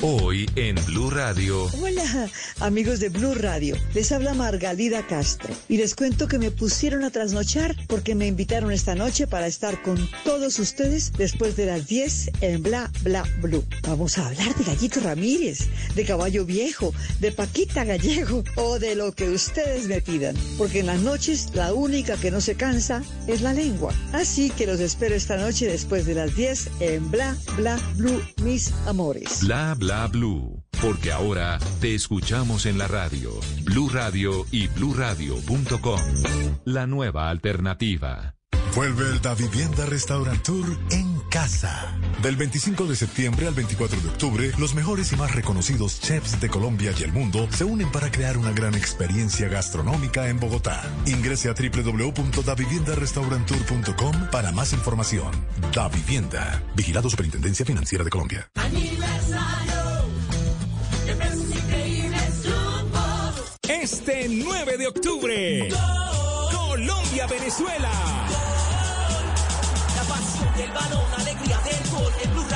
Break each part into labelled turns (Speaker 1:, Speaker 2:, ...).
Speaker 1: Hoy en Blue Radio.
Speaker 2: Hola, amigos de Blue Radio. Les habla Margalida Castro. Y les cuento que me pusieron a trasnochar porque me invitaron esta noche para estar con todos ustedes después de las 10 en Bla Bla Blue. Vamos a hablar de Gallito Ramírez, de Caballo Viejo, de Paquita Gallego o de lo que ustedes me pidan. Porque en las noches la única que no se cansa es la lengua. Así que los espero esta noche después de las 10 en Bla Bla Blue, mis amores.
Speaker 1: Bla Bla Blue. Porque ahora te escuchamos en la radio. Blue Radio y bluradio.com. La nueva alternativa.
Speaker 3: Vuelve el Da Vivienda Restaurant Tour en casa. Del 25 de septiembre al 24 de octubre, los mejores y más reconocidos chefs de Colombia y el mundo se unen para crear una gran experiencia gastronómica en Bogotá. Ingrese a www.daviviendarestauranttour.com para más información. Da Vivienda. Vigilado Superintendencia Financiera de Colombia.
Speaker 4: Este 9 de octubre, Colombia-Venezuela.
Speaker 5: Del balón, alegría del gol. En Blue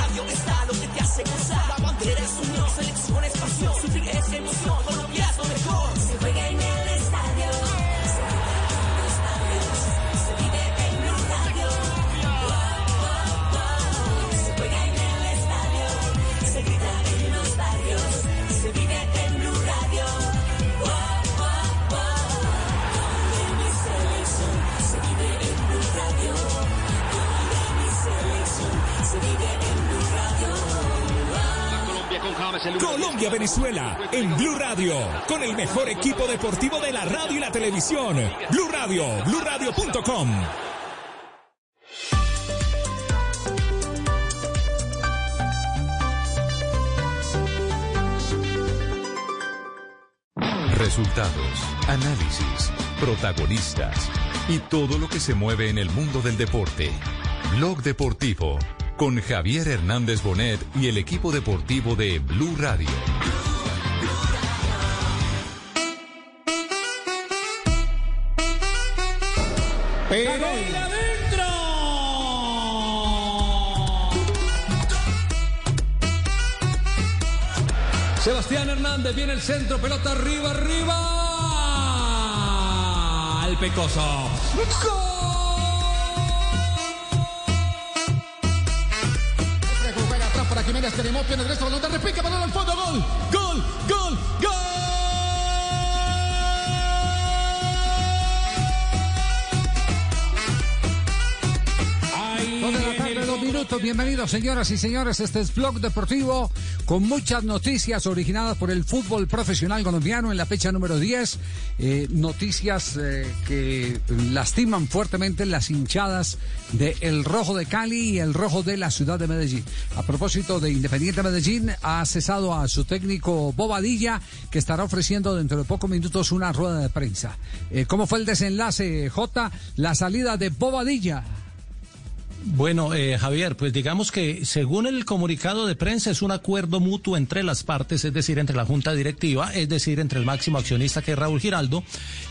Speaker 4: Colombia-Venezuela en Blue Radio, con el mejor equipo deportivo de la radio y la televisión. Blue Radio, bluradio.com.
Speaker 1: Resultados, análisis, protagonistas y todo lo que se mueve en el mundo del deporte. Blog Deportivo con Javier Hernández Bonet y el equipo deportivo de Blue Radio.
Speaker 4: Pero. Sebastián Hernández viene el centro, pelota arriba, arriba. El pecoso. ¡Gol! Para Jiménez, tenemos tiene derecho, balón de repica, balón al fondo, gol, gol, gol, gol.
Speaker 6: Minutos. Bienvenidos, señoras y señores. Este es Vlog Deportivo con muchas noticias originadas por el fútbol profesional colombiano en la fecha número 10. Eh, noticias eh, que lastiman fuertemente las hinchadas de El Rojo de Cali y El Rojo de la ciudad de Medellín. A propósito de Independiente Medellín, ha cesado a su técnico Bobadilla, que estará ofreciendo dentro de pocos minutos una rueda de prensa. Eh, ¿Cómo fue el desenlace, J? La salida de Bobadilla.
Speaker 7: Bueno, eh, Javier, pues digamos que según el comunicado de prensa es un acuerdo mutuo entre las partes, es decir, entre la Junta Directiva, es decir, entre el máximo accionista que es Raúl Giraldo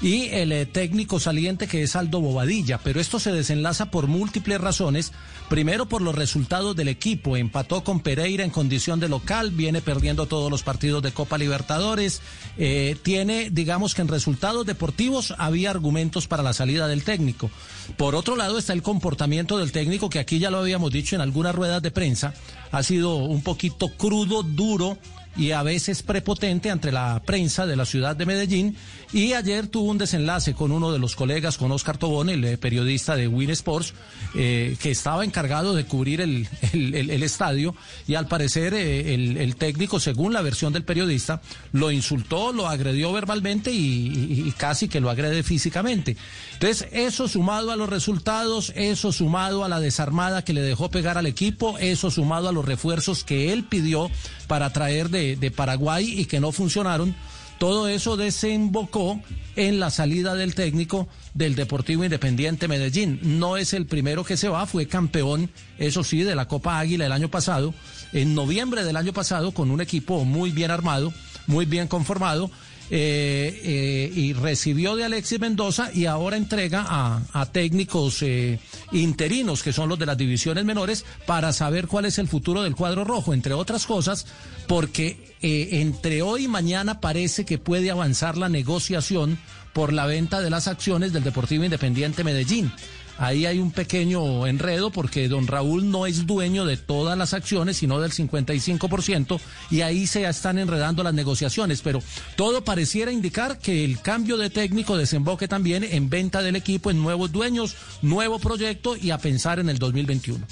Speaker 7: y el eh, técnico saliente que es Aldo Bobadilla, pero esto se desenlaza por múltiples razones. Primero por los resultados del equipo, empató con Pereira en condición de local, viene perdiendo todos los partidos de Copa Libertadores, eh, tiene, digamos que en resultados deportivos había argumentos para la salida del técnico. Por otro lado está el comportamiento del técnico, que aquí ya lo habíamos dicho en algunas ruedas de prensa, ha sido un poquito crudo, duro y a veces prepotente ante la prensa de la ciudad de Medellín. Y ayer tuvo un desenlace con uno de los colegas, con Oscar Tobón, el eh, periodista de Win Sports, eh, que estaba encargado de cubrir el, el- estadio. Y al parecer eh, el, técnico, según la versión del periodista, lo insultó, lo agredió verbalmente y, casi que lo agrede físicamente. Entonces, eso sumado a los resultados, eso sumado a la desarmada que le dejó pegar al equipo, eso sumado a los refuerzos que él pidió para traer de Paraguay y que no funcionaron, todo eso desembocó en la salida del técnico del Deportivo Independiente Medellín. No es el primero que se va, fue campeón, eso sí, de la Copa Águila el año pasado, en noviembre del año pasado, con un equipo muy bien armado, muy bien conformado. Eh, eh, y recibió de Alexis Mendoza y ahora entrega a, técnicos eh, interinos, que son los de las divisiones menores, para saber cuál es el futuro del cuadro rojo, entre otras cosas, porque eh, entre hoy y mañana parece que puede avanzar la negociación por la venta de las acciones del Deportivo Independiente Medellín. Ahí hay un pequeño enredo porque don Raúl no es dueño de todas las acciones, sino del 55%, y ahí se están enredando las negociaciones. Pero todo pareciera indicar que el cambio de técnico desemboque también en venta del equipo, en nuevos dueños, nuevo proyecto y a pensar en el 2021.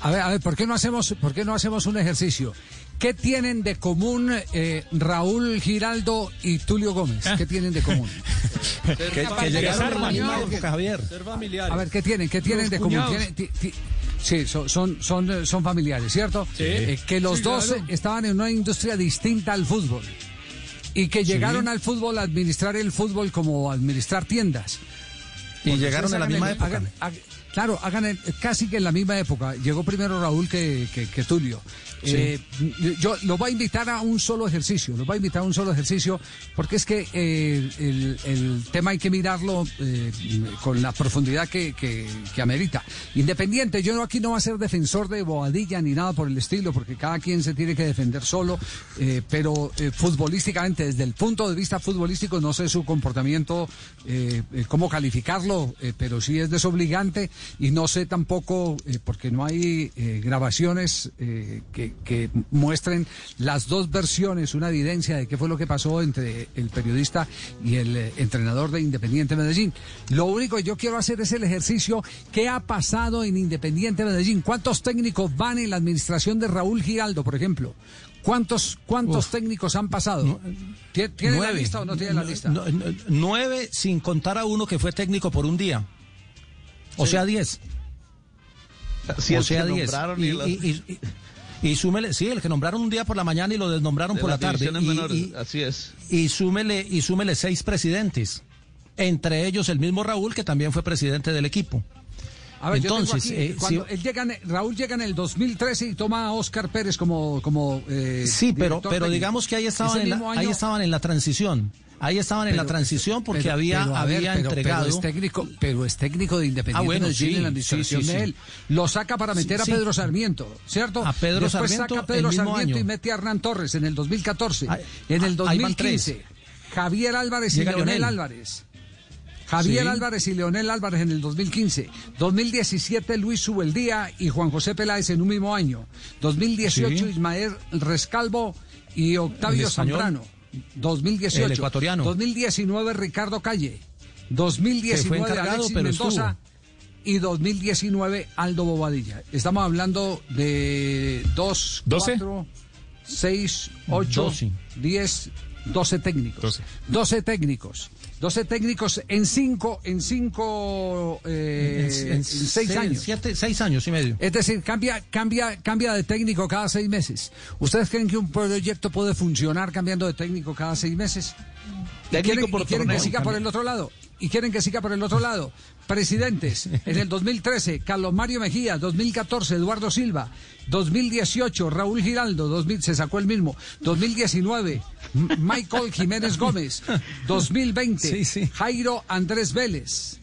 Speaker 6: A ver, a ver, ¿por qué no hacemos, por qué no hacemos un ejercicio? ¿Qué tienen de común eh, Raúl Giraldo y Tulio Gómez? ¿Qué tienen de común?
Speaker 7: que, que llegaron a la misma época, Javier.
Speaker 6: A ver, ¿qué tienen? ¿Qué tienen
Speaker 8: Los
Speaker 6: de común?
Speaker 8: cuñados.
Speaker 6: Tienen- ti- ti- Sí, son, son, son, eh, son familiares, ¿cierto?
Speaker 8: Sí.
Speaker 6: Eh, que los
Speaker 8: Sí,
Speaker 6: dos
Speaker 8: claro.
Speaker 6: estaban en una industria distinta al fútbol y que llegaron al fútbol a administrar el fútbol como administrar tiendas.
Speaker 7: Y
Speaker 6: Porque
Speaker 7: llegaron en la misma
Speaker 6: el-
Speaker 7: época.
Speaker 6: hagan- hagan- claro, hagan el- casi que en la misma época. Llegó primero Raúl que, que, que Tulio.
Speaker 7: Sí.
Speaker 6: Eh, yo lo voy a invitar a un solo ejercicio, lo voy a invitar a un solo ejercicio, porque es que eh, el, el tema hay que mirarlo eh, con la profundidad que, que, que amerita. Independiente, yo aquí no voy a ser defensor de Boadilla ni nada por el estilo, porque cada quien se tiene que defender solo, eh, pero eh, futbolísticamente, desde el punto de vista futbolístico, no sé su comportamiento, eh, cómo calificarlo, pero sí es desobligante y no sé tampoco, porque no hay grabaciones eh, que, que muestren las dos versiones, una evidencia de qué fue lo que pasó entre el periodista y el eh, entrenador de Independiente Medellín. Lo único que yo quiero hacer es el ejercicio, ¿qué ha pasado en Independiente Medellín? ¿Cuántos técnicos van en la administración de Raúl Giraldo, por ejemplo? ¿Cuántos, cuántos técnicos han pasado? ¿Tie- ¿Tiene la
Speaker 7: Nueve.
Speaker 6: lista o no tiene la lista?
Speaker 7: No, no, nueve sin contar a uno que fue técnico por un día. O sea, diez. O sea, diez. y-
Speaker 9: y-
Speaker 7: súmele, sí, el que nombraron un día por la mañana y lo desnombraron
Speaker 9: de
Speaker 7: por la tarde. Y,
Speaker 9: menores,
Speaker 7: y-
Speaker 9: así es.
Speaker 7: y súmele, y súmele seis presidentes. Entre ellos el mismo Raúl, que también fue presidente del equipo.
Speaker 6: A ver, yo tengo
Speaker 7: Entonces,
Speaker 6: aquí,
Speaker 7: eh,
Speaker 6: cuando
Speaker 7: si-
Speaker 6: él llega Raúl llega en el 2013 y toma a Oscar Pérez como, como eh,
Speaker 7: Sí, pero, pero
Speaker 6: técnico.
Speaker 7: digamos que ahí estaban, en la, ahí estaban en la transición. Ahí estaban en la transición porque
Speaker 6: pero-
Speaker 7: había,
Speaker 6: pero, ver,
Speaker 7: entregado.
Speaker 6: Pero es técnico, pero es técnico de Independiente
Speaker 7: Ah, bueno, sí,
Speaker 6: en la
Speaker 7: sí,
Speaker 6: administración
Speaker 7: sí, sí.
Speaker 6: de él. Lo saca para meter a. Pedro Sarmiento, ¿cierto?
Speaker 7: A Pedro
Speaker 6: Después
Speaker 7: Sarmiento
Speaker 6: saca a Pedro
Speaker 7: el mismo
Speaker 6: Sarmiento
Speaker 7: año.
Speaker 6: y mete a Hernán Torres en el 2014.
Speaker 7: Ahí-
Speaker 6: en el
Speaker 7: ahí van
Speaker 6: 2015, Javier Álvarez y Leonel. Álvarez. Javier
Speaker 7: Sí.
Speaker 6: Álvarez y Leonel Álvarez en el 2015. 2017 Luis Subeldía y Juan José Peláez en un mismo año. 2018
Speaker 7: Sí.
Speaker 6: Ismael Rescalvo y Octavio. Zambrano. 2018.
Speaker 7: El ecuatoriano.
Speaker 6: 2019 Ricardo Calle.
Speaker 7: Que fue
Speaker 6: 2019
Speaker 7: encargado,
Speaker 6: Alexis
Speaker 7: pero
Speaker 6: Mendoza.
Speaker 7: estuvo.
Speaker 6: Y 2019 Aldo Bobadilla. Estamos hablando de 2,
Speaker 8: ¿Doce?
Speaker 6: 4, 6, 8,
Speaker 7: Doce.
Speaker 6: 10, 12 técnicos.
Speaker 8: Doce.
Speaker 6: 12 técnicos. 12 técnicos en 5 en cinco, eh, en 6
Speaker 7: seis-
Speaker 6: años.
Speaker 7: siete- seis años y medio.
Speaker 6: Es decir, cambia, cambia, cambia de técnico cada seis meses. ¿Ustedes creen que un proyecto puede funcionar cambiando de técnico cada seis meses? ¿Y quieren,
Speaker 9: por
Speaker 6: y quieren que siga por el otro lado? ¿Y quieren que siga por el otro lado? Presidentes, en el 2013, Carlos Mario Mejía, 2014, Eduardo Silva, 2018, Raúl Giraldo, 2000, se sacó el mismo, 2019, M- Michael Jiménez Gómez, 2020,
Speaker 7: Sí, sí.
Speaker 6: Jairo Andrés Vélez.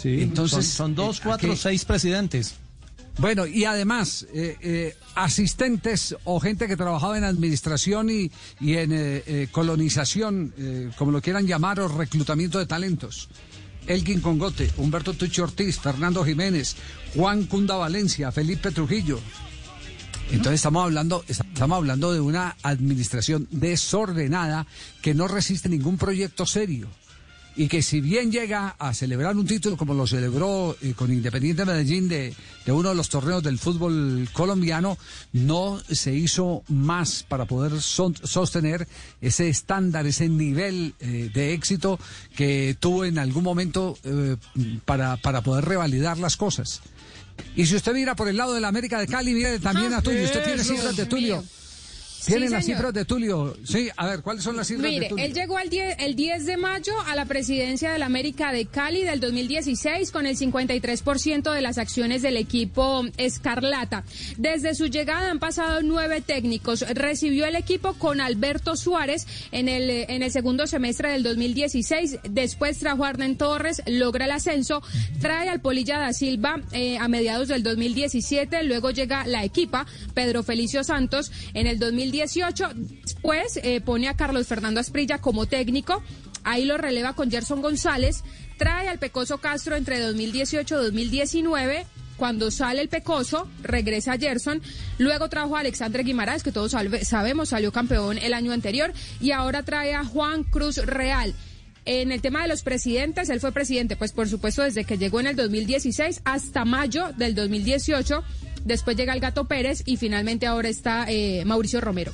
Speaker 7: Sí,
Speaker 6: Entonces,
Speaker 7: son, son dos,
Speaker 6: eh,
Speaker 7: cuatro, seis presidentes.
Speaker 6: Bueno, y además, eh, eh, asistentes o gente que trabajaba en administración y, y en eh, colonización, como lo quieran llamar, o reclutamiento de talentos. Elgin Congote, Humberto Tucci Ortiz, Fernando Jiménez, Juan Cunda Valencia, Felipe Trujillo. Entonces estamos hablando, estamos hablando de una administración desordenada que no resiste ningún proyecto serio y que si bien llega a celebrar un título como lo celebró eh, con Independiente Medellín de, de, uno de los torneos del fútbol colombiano, no se hizo más para poder son, sostener ese estándar, ese nivel eh, de éxito que tuvo en algún momento eh, para, para poder revalidar las cosas. Y si usted mira por el lado de la América de Cali, mire también a Tulio, usted tiene cifras de Tulio. ¿Tienen
Speaker 10: Sí,
Speaker 6: las cifras de Tulio? Sí, a ver, ¿cuáles son las cifras
Speaker 10: Mire,
Speaker 6: de Tulio?
Speaker 10: él llegó al 10, el 10 de mayo a la presidencia de la América de Cali del 2016 con el 53% de las acciones del equipo Escarlata. Desde su llegada han pasado nueve técnicos. Recibió el equipo con Alberto Suárez en el, en el segundo semestre del 2016. Después trajo a Arnen Torres, logra el ascenso. Trae al Polilla da Silva eh, a mediados del 2017. Luego llega la equipa, Pedro Felicio Santos, en el 2018. Después eh, pone a Carlos Fernando Asprilla como técnico. Ahí lo releva con Gerson González. Trae al Pecoso Castro entre 2018 y 2019. Cuando sale el Pecoso, regresa Gerson. Luego trajo a Alexandre Guimaraes, que todos sabemos salió campeón el año anterior. Y ahora trae a Juan Cruz Real. En el tema de los presidentes, él fue presidente, pues por supuesto, desde que llegó en el 2016 hasta mayo del 2018. Después llega el Gato Pérez y finalmente ahora está eh, Mauricio Romero.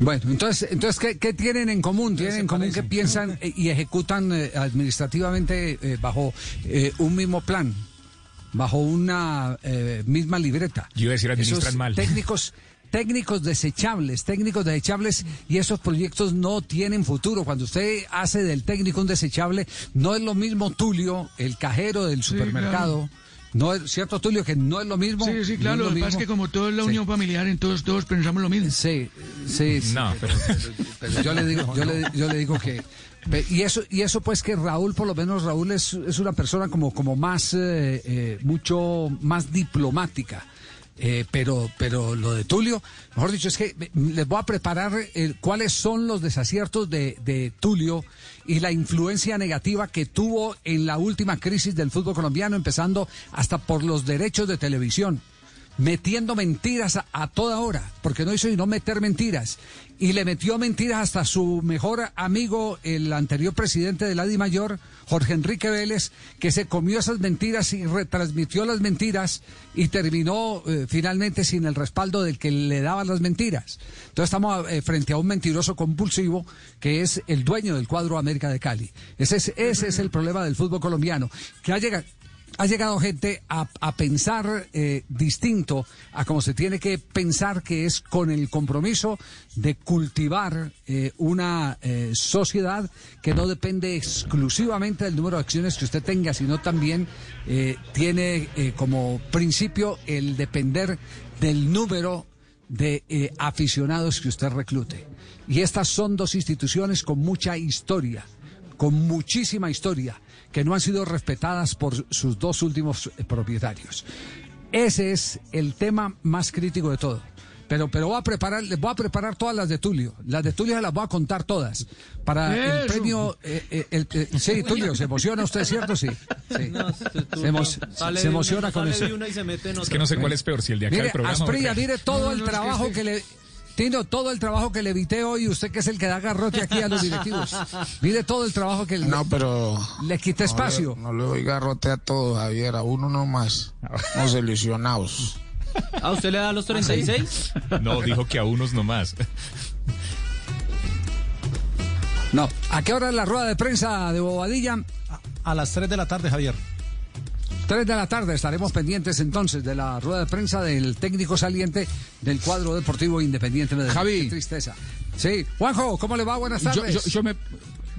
Speaker 6: Bueno, entonces, entonces ¿qué, qué tienen en común? Tienen en común que piensan eh, y ejecutan eh, administrativamente eh, bajo eh, un mismo plan, bajo una eh, misma libreta.
Speaker 4: Yo iba a decir administran
Speaker 6: Esos
Speaker 4: mal.
Speaker 6: Técnicos, técnicos desechables, técnicos desechables y esos proyectos no tienen futuro. Cuando usted hace del técnico un desechable, no es lo mismo Tulio, el cajero del supermercado. No es cierto, Tulio, que no es lo mismo.
Speaker 9: Sí, sí, claro.
Speaker 6: es
Speaker 9: Lo que pasa es que como todo es la
Speaker 6: Sí.
Speaker 9: unión familiar, entonces todos pensamos lo mismo.
Speaker 6: Sí, sí, sí.
Speaker 4: No, pero-
Speaker 6: Pero yo le digo, yo le, yo le digo que y eso y eso pues que Raúl por lo menos Raúl es, es una persona como como más eh, eh, mucho más diplomática. Eh, pero pero lo de Tulio, mejor dicho, es que les voy a preparar eh, cuáles son los desaciertos de, de Tulio y la influencia negativa que tuvo en la última crisis del fútbol colombiano, empezando hasta por los derechos de televisión metiendo mentiras a, toda hora, porque no hizo sino meter mentiras. Y le metió mentiras hasta su mejor amigo, el anterior presidente de la Di Mayor, Jorge Enrique Vélez, que se comió esas mentiras y retransmitió las mentiras y terminó eh, finalmente sin el respaldo del que le daba las mentiras. Entonces estamos eh, frente a un mentiroso compulsivo que es el dueño del cuadro América de Cali. Ese es, ese es el problema del fútbol colombiano, que ha llegado ha llegado gente a, pensar eh, distinto a como se tiene que pensar que es con el compromiso de cultivar eh, una eh, sociedad que no depende exclusivamente del número de acciones que usted tenga, sino también tiene como principio el depender del número de aficionados que usted reclute. Y estas son dos instituciones con mucha historia con muchísima historia, que no han sido respetadas por sus dos últimos eh, propietarios. Ese es el tema más crítico de todo. Pero, pero voy a preparar, les voy a preparar todas las de Tulio. Las de Tulio se las voy a contar todas. Para el premio. eh, eh, el- eh, sí, Tulio, ¿se emociona usted, cierto? Sí. sí. Se, emo- se emociona con eso.
Speaker 4: Es que no sé cuál es peor, si el de acá
Speaker 6: Mire,
Speaker 4: del programa.
Speaker 6: Asprilla, mire todo
Speaker 9: No,
Speaker 6: el
Speaker 9: no, es que
Speaker 6: trabajo
Speaker 9: este-
Speaker 6: que le. Tino, todo el trabajo que le evité hoy, usted que es el que da garrote aquí a los directivos. Mire todo el trabajo que le,
Speaker 11: No, pero.
Speaker 6: le quita espacio.
Speaker 11: No le, no le doy garrote a todos, Javier, a uno nomás. Nos ilusionados.
Speaker 12: ¿A usted le da los 36?
Speaker 4: No, dijo que a unos nomás.
Speaker 6: No. ¿A qué hora es la rueda de prensa de Bobadilla?
Speaker 7: A las 3 de la tarde, Javier.
Speaker 6: Tres de la tarde estaremos pendientes entonces de la rueda de prensa del técnico saliente del cuadro deportivo independiente de
Speaker 13: Javi.
Speaker 6: Qué tristeza. Sí, Juanjo, ¿cómo le va? Buenas
Speaker 13: Yo,
Speaker 6: tardes.
Speaker 13: yo- yo me,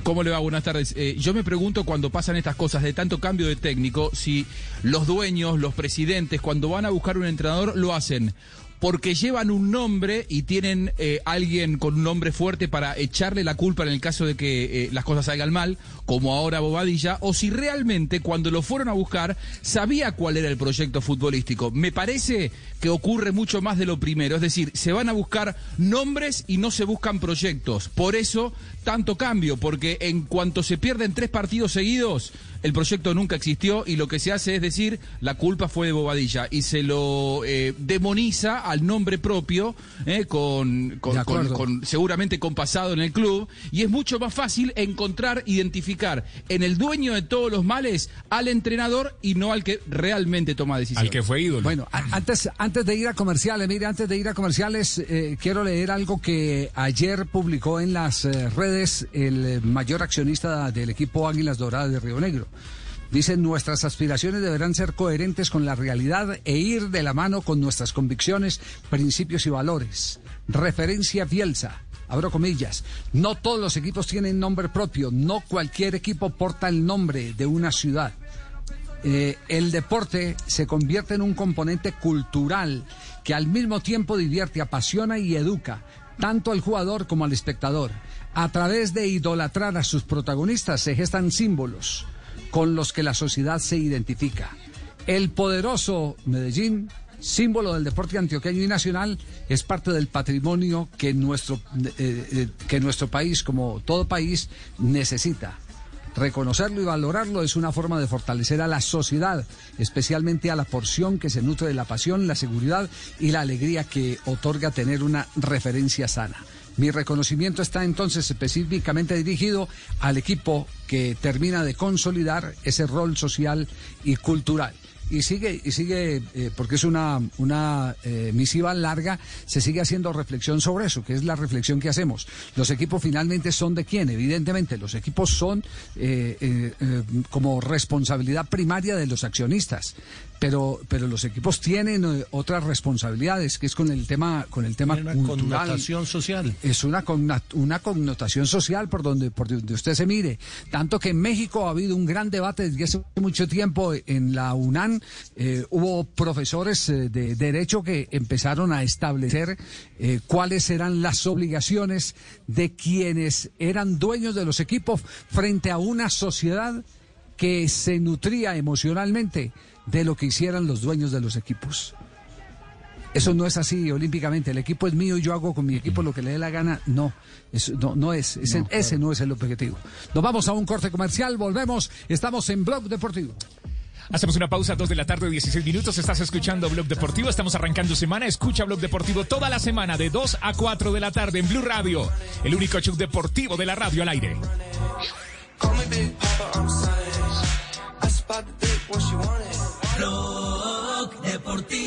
Speaker 13: ¿Cómo le va? Buenas tardes. Eh, yo me pregunto cuando pasan estas cosas de tanto cambio de técnico, si los dueños, los presidentes, cuando van a buscar un entrenador, lo hacen porque llevan un nombre y tienen eh, alguien con un nombre fuerte para echarle la culpa en el caso de que eh, las cosas salgan mal, como ahora Bobadilla, o si realmente cuando lo fueron a buscar sabía cuál era el proyecto futbolístico. Me parece que ocurre mucho más de lo primero, es decir, se van a buscar nombres y no se buscan proyectos. Por eso tanto cambio, porque en cuanto se pierden tres partidos seguidos, el proyecto nunca existió y lo que se hace es decir, la culpa fue de Bobadilla y se lo eh, demoniza al nombre propio, eh, con, con-
Speaker 6: De acuerdo.
Speaker 13: con- con- seguramente con pasado en el club, y es mucho más fácil encontrar, identificar en el dueño de todos los males al entrenador y no al que realmente toma decisiones.
Speaker 9: fue ídolo.
Speaker 6: Bueno, a- antes, antes de ir a comerciales, mire, antes de ir a comerciales, eh, quiero leer algo que ayer publicó en las redes el mayor accionista del equipo Águilas Doradas de Río Negro. Dice, nuestras aspiraciones deberán ser coherentes con la realidad e ir de la mano con nuestras convicciones, principios y valores. Referencia Bielsa. Abro comillas, no todos los equipos tienen nombre propio, no cualquier equipo porta el nombre de una ciudad. Eh, el deporte se convierte en un componente cultural que al mismo tiempo divierte, apasiona y educa tanto al jugador como al espectador. A través de idolatrar a sus protagonistas se gestan símbolos con los que la sociedad se identifica. El poderoso Medellín, símbolo del deporte antioqueño y nacional, es parte del patrimonio que nuestro, eh, eh, que nuestro país, como todo país, necesita. Reconocerlo y valorarlo es una forma de fortalecer a la sociedad, especialmente a la porción que se nutre de la pasión, la seguridad y la alegría que otorga tener una referencia sana. Mi reconocimiento está entonces específicamente dirigido al equipo que termina de consolidar ese rol social y cultural. Y sigue, y sigue eh, porque es una, una eh, misiva larga, se sigue haciendo reflexión sobre eso, que es la reflexión que hacemos. Los equipos finalmente son de quién? Evidentemente, los equipos son eh, como responsabilidad primaria de los accionistas. Pero, pero los equipos tienen eh, otras responsabilidades, que es con el tema, con el tema
Speaker 7: una
Speaker 6: cultural.
Speaker 7: connotación social.
Speaker 6: Es una, una connotación social por donde, por donde usted se mire. Tanto que en México ha habido un gran debate desde hace mucho tiempo en la UNAM. eh, hubo profesores eh, de derecho que empezaron a establecer eh, cuáles eran las obligaciones de quienes eran dueños de los equipos frente a una sociedad que se nutría emocionalmente de lo que hicieran los dueños de los equipos. Eso no es así olímpicamente. El equipo es mío y yo hago con mi equipo lo que le dé la gana. No, eso no, no es. Ese no, ese no es el objetivo. Nos vamos a un corte comercial, volvemos. Estamos en Blog Deportivo.
Speaker 9: Hacemos una pausa, 2 de la tarde, 16 minutos. Estás escuchando Blog Deportivo. Estamos arrancando semana. Escucha Blog Deportivo toda la semana de 2 a 4 de la tarde en Blue Radio. El único show deportivo de la radio al aire.
Speaker 5: Deportivo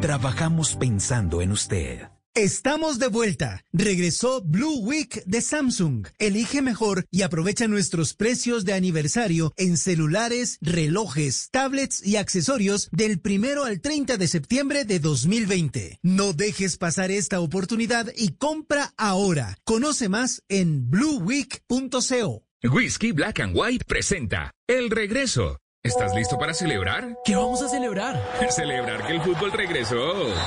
Speaker 14: Trabajamos pensando en usted.
Speaker 15: Estamos de vuelta. Regresó Blue Week de Samsung. Elige mejor y aprovecha nuestros precios de aniversario en celulares, relojes, tablets y accesorios del primero al 30 de septiembre de 2020. No dejes pasar esta oportunidad y compra ahora. Conoce más en blueweek.co.
Speaker 4: Whisky Black and White presenta El Regreso. ¿Estás listo para celebrar?
Speaker 12: ¿Qué vamos a celebrar?
Speaker 4: Celebrar que el fútbol regresó.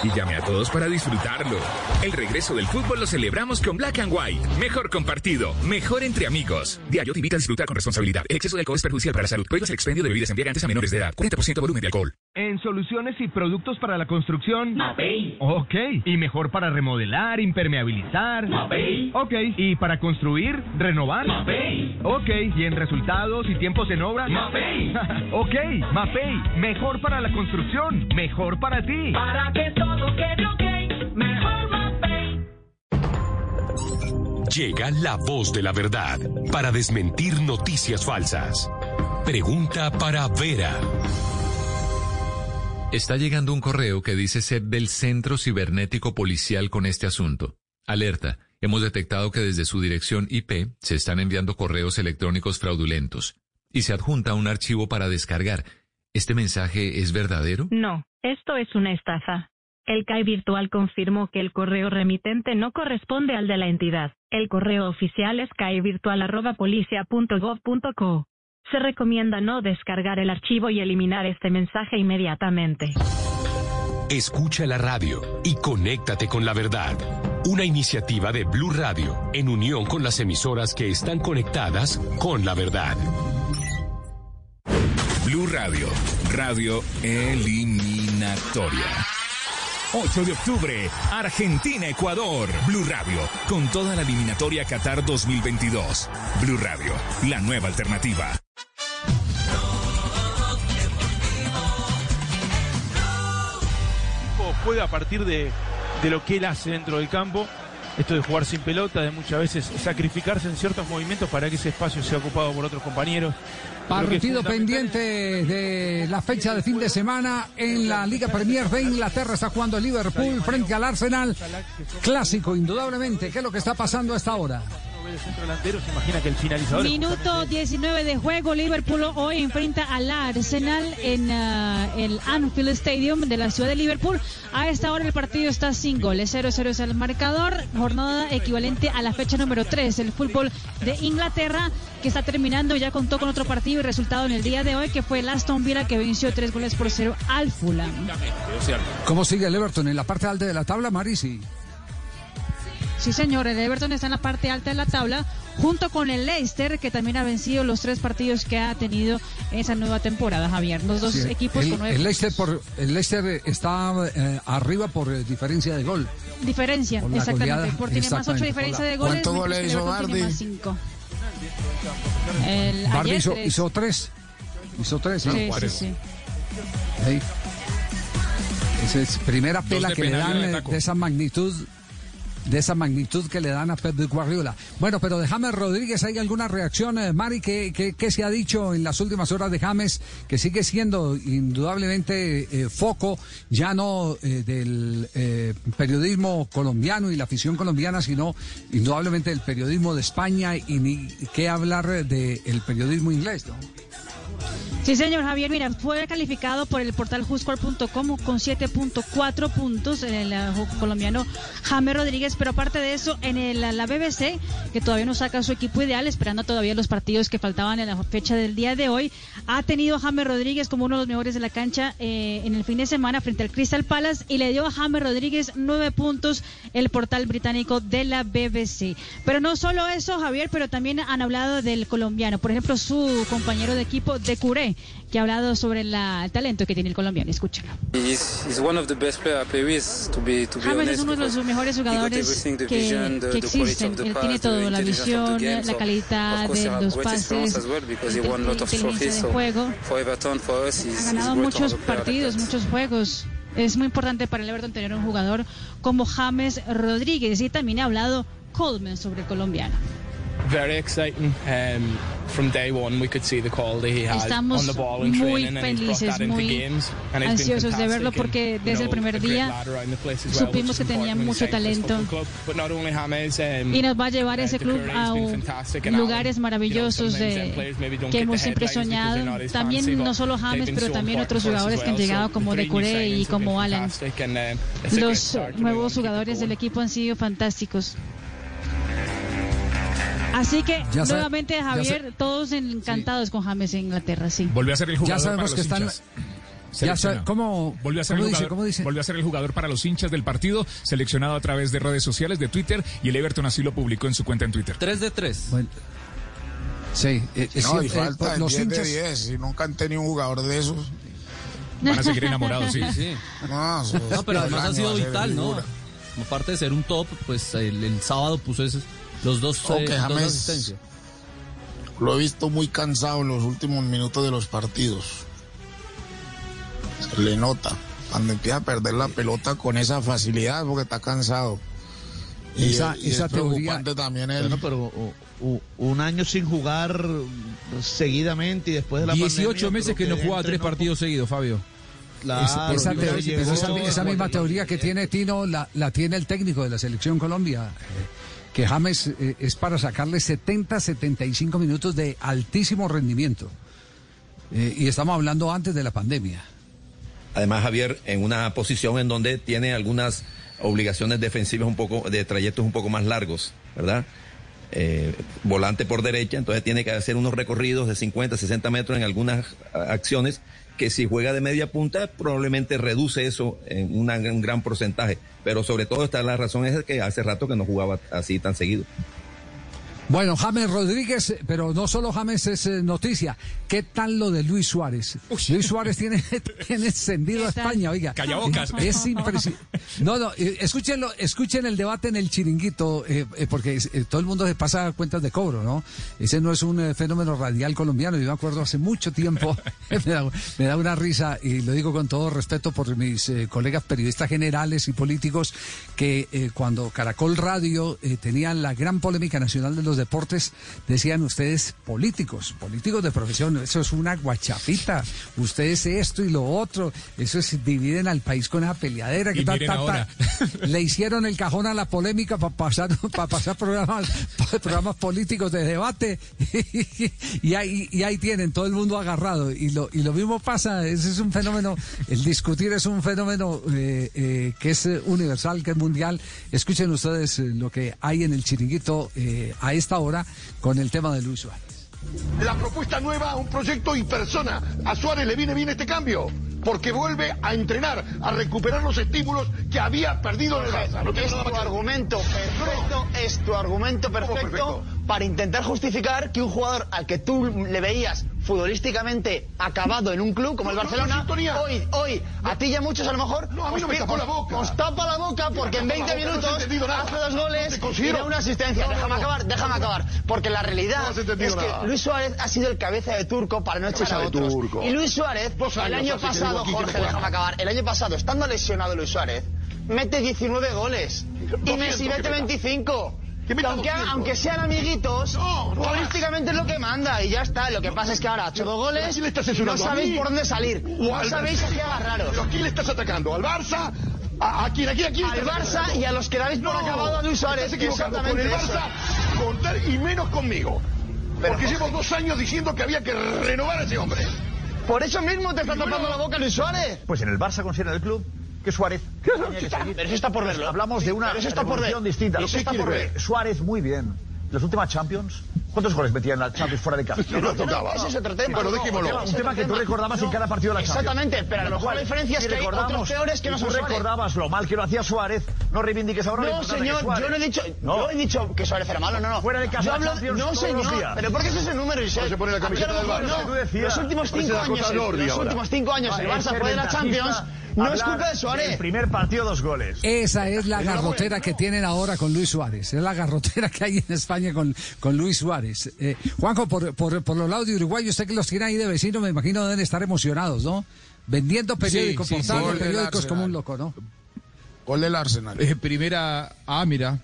Speaker 4: Y llame a todos para disfrutarlo. El regreso del fútbol lo celebramos con Black and White. Mejor compartido, mejor entre amigos. Diario te invita a disfrutar con responsabilidad. El exceso de alcohol es perjudicial para la salud. Prohíbas el expendio de bebidas embriagantes a menores de edad. 40% volumen de alcohol.
Speaker 16: En soluciones y productos para la construcción.
Speaker 5: Mapei.
Speaker 16: Ok. Y mejor para remodelar, impermeabilizar.
Speaker 5: Mapei.
Speaker 16: Ok. Y para construir, renovar.
Speaker 5: Mapei.
Speaker 16: Ok. Y en resultados y tiempos en obra.
Speaker 5: Mapei.
Speaker 16: ok. Mapei. Mejor para la construcción. Mejor para ti.
Speaker 5: Para que todo quede ok. Mejor Mapei.
Speaker 17: Llega la voz de la verdad para desmentir noticias falsas. Pregunta para Vera.
Speaker 1: Está llegando un correo que dice ser del Centro Cibernético Policial con este asunto. Alerta. Hemos detectado que desde su dirección IP se están enviando correos electrónicos fraudulentos y se adjunta un archivo para descargar. ¿Este mensaje es verdadero?
Speaker 18: No, esto es una estafa. El CAI Virtual confirmó que el correo remitente no corresponde al de la entidad. El correo oficial es caivirtual.policia.gov.co. Se recomienda no descargar el archivo y eliminar este mensaje inmediatamente.
Speaker 19: Escucha la radio y conéctate con la verdad. Una iniciativa de Blue Radio en unión con las emisoras que están conectadas con la verdad.
Speaker 20: Blue Radio, radio eliminatoria. 8 de octubre, Argentina-Ecuador. Blue Radio, con toda la eliminatoria Qatar 2022. Blue Radio, la nueva alternativa.
Speaker 21: juega a partir de, de lo que él hace dentro del campo. Esto de jugar sin pelota, de muchas veces sacrificarse en ciertos movimientos para que ese espacio sea ocupado por otros compañeros.
Speaker 6: Partido pendiente de la fecha de fin de semana en la Liga Premier de Inglaterra. Está jugando el Liverpool frente al Arsenal. Clásico, indudablemente. ¿Qué es lo que está pasando a esta hora?
Speaker 21: De centro delantero, se imagina que el finalizador
Speaker 22: Minuto 19 de juego. Liverpool hoy enfrenta al Arsenal en ah, el Anfield Stadium de la ciudad de Liverpool. A esta hora el partido está sin goles. 0-0 es el marcador. Jornada equivalente a la fecha número 3. El fútbol de Inglaterra que está terminando. Ya contó con otro partido y resultado en el día de hoy que fue el Aston Villa que venció tres goles por cero al Fulham.
Speaker 6: ¿Cómo sigue el Everton en la parte alta de la tabla, Marisi?
Speaker 22: Sí, señor, el Everton está en la parte alta de la tabla, junto con el Leicester, que también ha vencido los tres partidos que ha tenido en esa nueva temporada, Javier. Los dos
Speaker 6: Sí,
Speaker 22: equipos
Speaker 6: el,
Speaker 22: con nueve
Speaker 6: el Leicester, por, el Leicester está eh, arriba por eh, diferencia de gol.
Speaker 22: diferencia,
Speaker 6: Por
Speaker 22: exactamente.
Speaker 6: goleada,
Speaker 22: Por tiene más ocho
Speaker 6: exactamente,
Speaker 22: diferencia
Speaker 6: por la-
Speaker 22: de goles.
Speaker 11: ¿Cuántos goles hizo Bardi?
Speaker 22: más cinco. El,
Speaker 6: Bardi
Speaker 22: ayer
Speaker 6: hizo,
Speaker 22: tres.
Speaker 6: hizo tres. Hizo tres, ¿no?
Speaker 22: Sí, sí, sí.
Speaker 6: Ahí. Esa es primera pela que le dan
Speaker 4: de
Speaker 6: eh, de esa magnitud. De esa magnitud que le dan a Pep Guardiola. Bueno, pero de James Rodríguez, ¿hay alguna reacción, eh, Mari? ¿Qué, qué, se ha dicho en las últimas horas de James? Que sigue siendo indudablemente eh, foco, ya no eh, del periodismo colombiano y la afición colombiana, sino indudablemente del periodismo de España y ni qué hablar del periodismo inglés, ¿no?
Speaker 22: Sí, señor Javier, mira, fue calificado por el portal juscore.com con 7.4 puntos el eh, ju- colombiano James Rodríguez, pero aparte de eso, en el- la BBC, que todavía no saca su equipo ideal, esperando todavía los partidos que faltaban en la fecha del día de hoy, ha tenido a Rodríguez como uno de los mejores de la cancha eh, en el fin de semana frente al Crystal Palace y le dio a James Rodríguez nueve puntos el portal británico de la BBC. Pero no solo eso, Javier, pero también han hablado del colombiano. Por ejemplo, su compañero de equipo de Curé, que ha hablado sobre la- el talento que tiene el colombiano. Escúchalo.
Speaker 23: He's, he's one of the best players I play with, to be, to be
Speaker 22: James
Speaker 23: honest.
Speaker 22: es uno de los mejores jugadores que, que existen. Él tiene todo, la visión, la calidad de los pases, la inteligencia de juego. Ha ganado muchos partidos, muchos juegos. Es muy importante para el Everton tener un jugador como James Rodríguez y también ha hablado Coleman sobre el colombiano.
Speaker 24: Very exciting. Um, from day one, we could see the quality he had
Speaker 22: Estamos
Speaker 24: on the ball and
Speaker 22: muy felices,
Speaker 24: that into
Speaker 22: muy
Speaker 24: games. And he's been
Speaker 22: ansiosos de verlo porque
Speaker 24: and,
Speaker 22: desde el primer día supimos que tenía mucho talento.
Speaker 24: football club. But not only James, um,
Speaker 22: y nos va a llevar ese
Speaker 24: uh,
Speaker 22: club
Speaker 24: Decore's
Speaker 22: a lugares maravillosos de- que hemos siempre soñado. También no solo James, pero también otros jugadores que han llegado como
Speaker 24: the
Speaker 22: de
Speaker 24: three new
Speaker 22: Curé y como Alan.
Speaker 24: great
Speaker 22: Los nuevos jugadores del equipo han sido fantásticos. Así que
Speaker 6: Ya
Speaker 22: nuevamente Javier, todos encantados con James en Inglaterra, sí.
Speaker 4: Volvió a ser el jugador
Speaker 6: Ya sabemos
Speaker 4: para
Speaker 6: que
Speaker 4: los
Speaker 6: están.
Speaker 4: hinchas.
Speaker 6: Ya
Speaker 4: Seleccionado.
Speaker 6: sa- ¿Cómo,
Speaker 4: Volvió a ser
Speaker 6: cómo
Speaker 4: el
Speaker 6: dice?
Speaker 4: jugador,
Speaker 6: ¿Cómo dice?
Speaker 4: volvió a ser el jugador para los hinchas del partido, seleccionado a través de redes sociales, de Twitter, y el Everton así lo publicó en su cuenta en Twitter.
Speaker 12: 3 de 3.
Speaker 6: Bueno, sí, eh, eh,
Speaker 11: No, y
Speaker 6: siempre, eh,
Speaker 11: falta
Speaker 6: los
Speaker 11: 10 de
Speaker 6: hinchas.
Speaker 11: 10. Y nunca han tenido un jugador de esos.
Speaker 4: Van a seguir enamorados, sí.
Speaker 12: Sí.
Speaker 11: No,
Speaker 12: pero además ha sido vital, ¿no? Aparte de ser un top, pues el, el sábado puso esos, los dos,
Speaker 11: Ok,
Speaker 12: eh, dos
Speaker 11: James.
Speaker 12: asistencias.
Speaker 11: Lo he visto muy cansado en los últimos minutos de los partidos. Se le nota. Cuando empieza a perder la pelota con esa facilidad porque está cansado. Y,
Speaker 6: Esa-
Speaker 11: y
Speaker 6: esa
Speaker 11: es
Speaker 6: teoría-
Speaker 11: preocupante también él.
Speaker 25: Bueno, pero un año sin jugar seguidamente y después de la
Speaker 13: 18
Speaker 25: pandemia,
Speaker 13: meses que no jugaba tres partidos seguidos, Fabio.
Speaker 25: Claro,
Speaker 6: Esa- esa,
Speaker 25: llegó-
Speaker 6: misma teoría que tiene Tino la, la tiene el técnico de la selección Colombia, eh, que James eh, es para sacarle 70, 75 minutos de altísimo rendimiento. Eh, y estamos hablando antes de la pandemia.
Speaker 26: Además, Javier, en una posición en donde tiene algunas obligaciones defensivas un poco, de trayectos un poco más largos, ¿verdad? Eh, volante por derecha, entonces tiene que hacer unos recorridos de 50, 60 metros en algunas acciones que si juega de media punta probablemente reduce eso en un gran porcentaje, pero sobre todo está la razón es que hace rato que no jugaba así tan seguido.
Speaker 6: Bueno, James Rodríguez, pero no solo James es eh, noticia. ¿Qué tal lo de Luis Suárez? Luis Suárez tiene, tiene encendido a España, oiga.
Speaker 4: Callabocas.
Speaker 6: Es impresionante. No, no, eh, escúchenlo, escuchen el debate en el chiringuito, eh, eh, porque eh, todo el mundo se pasa cuentas de cobro, ¿no? Ese no es un eh, fenómeno radial colombiano. Yo me acuerdo hace mucho tiempo, me, da, me da una risa, y lo digo con todo respeto por mis eh, colegas periodistas generales y políticos, que eh, cuando Caracol Radio eh, tenía la gran polémica nacional de los deportes, decían ustedes políticos, políticos de profesión, eso es una guachafita, ustedes esto y lo otro, eso es, dividen al país con esa peleadera que ta, ta, le hicieron el cajón a la polémica para pasar, para pasar programas, programas políticos de debate. Y ahí, y ahí tienen todo el mundo agarrado. Y lo, y lo mismo pasa, ese es un fenómeno, el discutir es un fenómeno eh, eh, que es universal, que es mundial. Escuchen ustedes lo que hay en el chiringuito eh, a esta hora con el tema de Luis Suárez.
Speaker 27: La propuesta nueva, un proyecto y persona. A Suárez le viene bien este cambio, porque vuelve a entrenar, a recuperar los estímulos que había perdido en el Barça. No
Speaker 28: es tu argumento perfecto, es tu argumento perfecto para intentar justificar que un jugador al que tú le veías futbolísticamente acabado en un club como el
Speaker 27: No,
Speaker 28: Barcelona,
Speaker 27: no,
Speaker 28: hoy, hoy, a ti y a muchos a lo mejor,
Speaker 27: No, a mí
Speaker 28: os
Speaker 27: no me
Speaker 28: pi-
Speaker 27: tapó
Speaker 28: os-
Speaker 27: la boca.
Speaker 28: os tapa la boca porque en
Speaker 27: Me tapó
Speaker 28: 20
Speaker 27: la boca, no has
Speaker 28: minutos hace dos goles y da una asistencia. Déjame acabar, déjame acabar. Porque la realidad es que. Luis Suárez ha sido el cabeza de turco para no echar a otros.
Speaker 27: turco.
Speaker 28: Y Luis Suárez, el año pasado, Jorge, déjame acabar. El año pasado, estando lesionado Luis Suárez, mete 19 goles. Y
Speaker 27: 200
Speaker 28: Messi mete
Speaker 27: meta.
Speaker 28: 25. Aunque,
Speaker 27: 200.
Speaker 28: aunque sean amiguitos,
Speaker 27: No, no
Speaker 28: futbolísticamente es lo que manda y ya está. Lo que pasa es que ahora ha hecho dos
Speaker 27: ¿A
Speaker 28: goles
Speaker 27: quién le estás
Speaker 28: y no sabéis por dónde salir.
Speaker 27: ¿O
Speaker 28: No sabéis a qué agarraros.
Speaker 27: ¿Pero ¿A quién le estás atacando? ¿Al Barça? ¿A, a quién? ¿A quién? ¿A quién
Speaker 28: Al Barça
Speaker 27: atacando?
Speaker 28: y a los que dais por
Speaker 27: No,
Speaker 28: acabado a Luis Suárez.
Speaker 27: Equivocando con el
Speaker 28: Exactamente
Speaker 27: Barça, con y menos conmigo. Porque llevo dos años diciendo que había que renovar a ese hombre.
Speaker 28: Por eso mismo te está tapando la boca Luis Suárez.
Speaker 29: Pues en el Barça considera el club que Suárez tenía que seguir.
Speaker 28: Pero eso está por verlo.
Speaker 29: Hablamos de una
Speaker 28: está por
Speaker 29: revolución
Speaker 28: ver.
Speaker 29: distinta. Lo que
Speaker 28: está por ver.
Speaker 29: Suárez muy bien. Las últimas Champions, ¿cuántos goles metía en la Champions fuera de casa?
Speaker 27: No lo tocaba.
Speaker 28: Ese es otro tema.
Speaker 27: Pero
Speaker 28: No,
Speaker 27: dejémoslo.
Speaker 29: Un tema, un
Speaker 28: Ese
Speaker 29: tema que tú recordabas en
Speaker 28: No,
Speaker 29: cada partido de la Champions.
Speaker 28: Exactamente, pero a lo mejor la diferencia es que hay otros peores que no son
Speaker 29: tú
Speaker 28: Suárez.
Speaker 29: recordabas lo mal que lo hacía Suárez, no reivindiques ahora
Speaker 28: No, señor, yo no he dicho,
Speaker 29: No.
Speaker 28: he dicho que Suárez era malo, no, no.
Speaker 29: Fuera de casa
Speaker 28: Yo hablo-
Speaker 29: Champions
Speaker 28: no, señor, pero ¿por qué ese es el número, Josep?
Speaker 27: No se pone la camiseta del Barça.
Speaker 28: no. Los últimos cinco años, los últimos cinco años el Barça fue de la Champions, no es culpa de Suárez.
Speaker 29: primer partido, dos goles.
Speaker 6: Esa es la garrotera que tienen ahora con Luis Suárez. Es la garrotera que hay en España con, con Luis Suárez. Eh, Juanjo, por, por, por los lados de Uruguay, usted que los tiene ahí de vecino, me imagino deben estar emocionados, ¿no? Vendiendo periódicos,
Speaker 13: sí, sí, del
Speaker 6: periódicos como un loco, ¿no?
Speaker 11: Gol del Arsenal.
Speaker 13: Eh, primera. Ah, mira.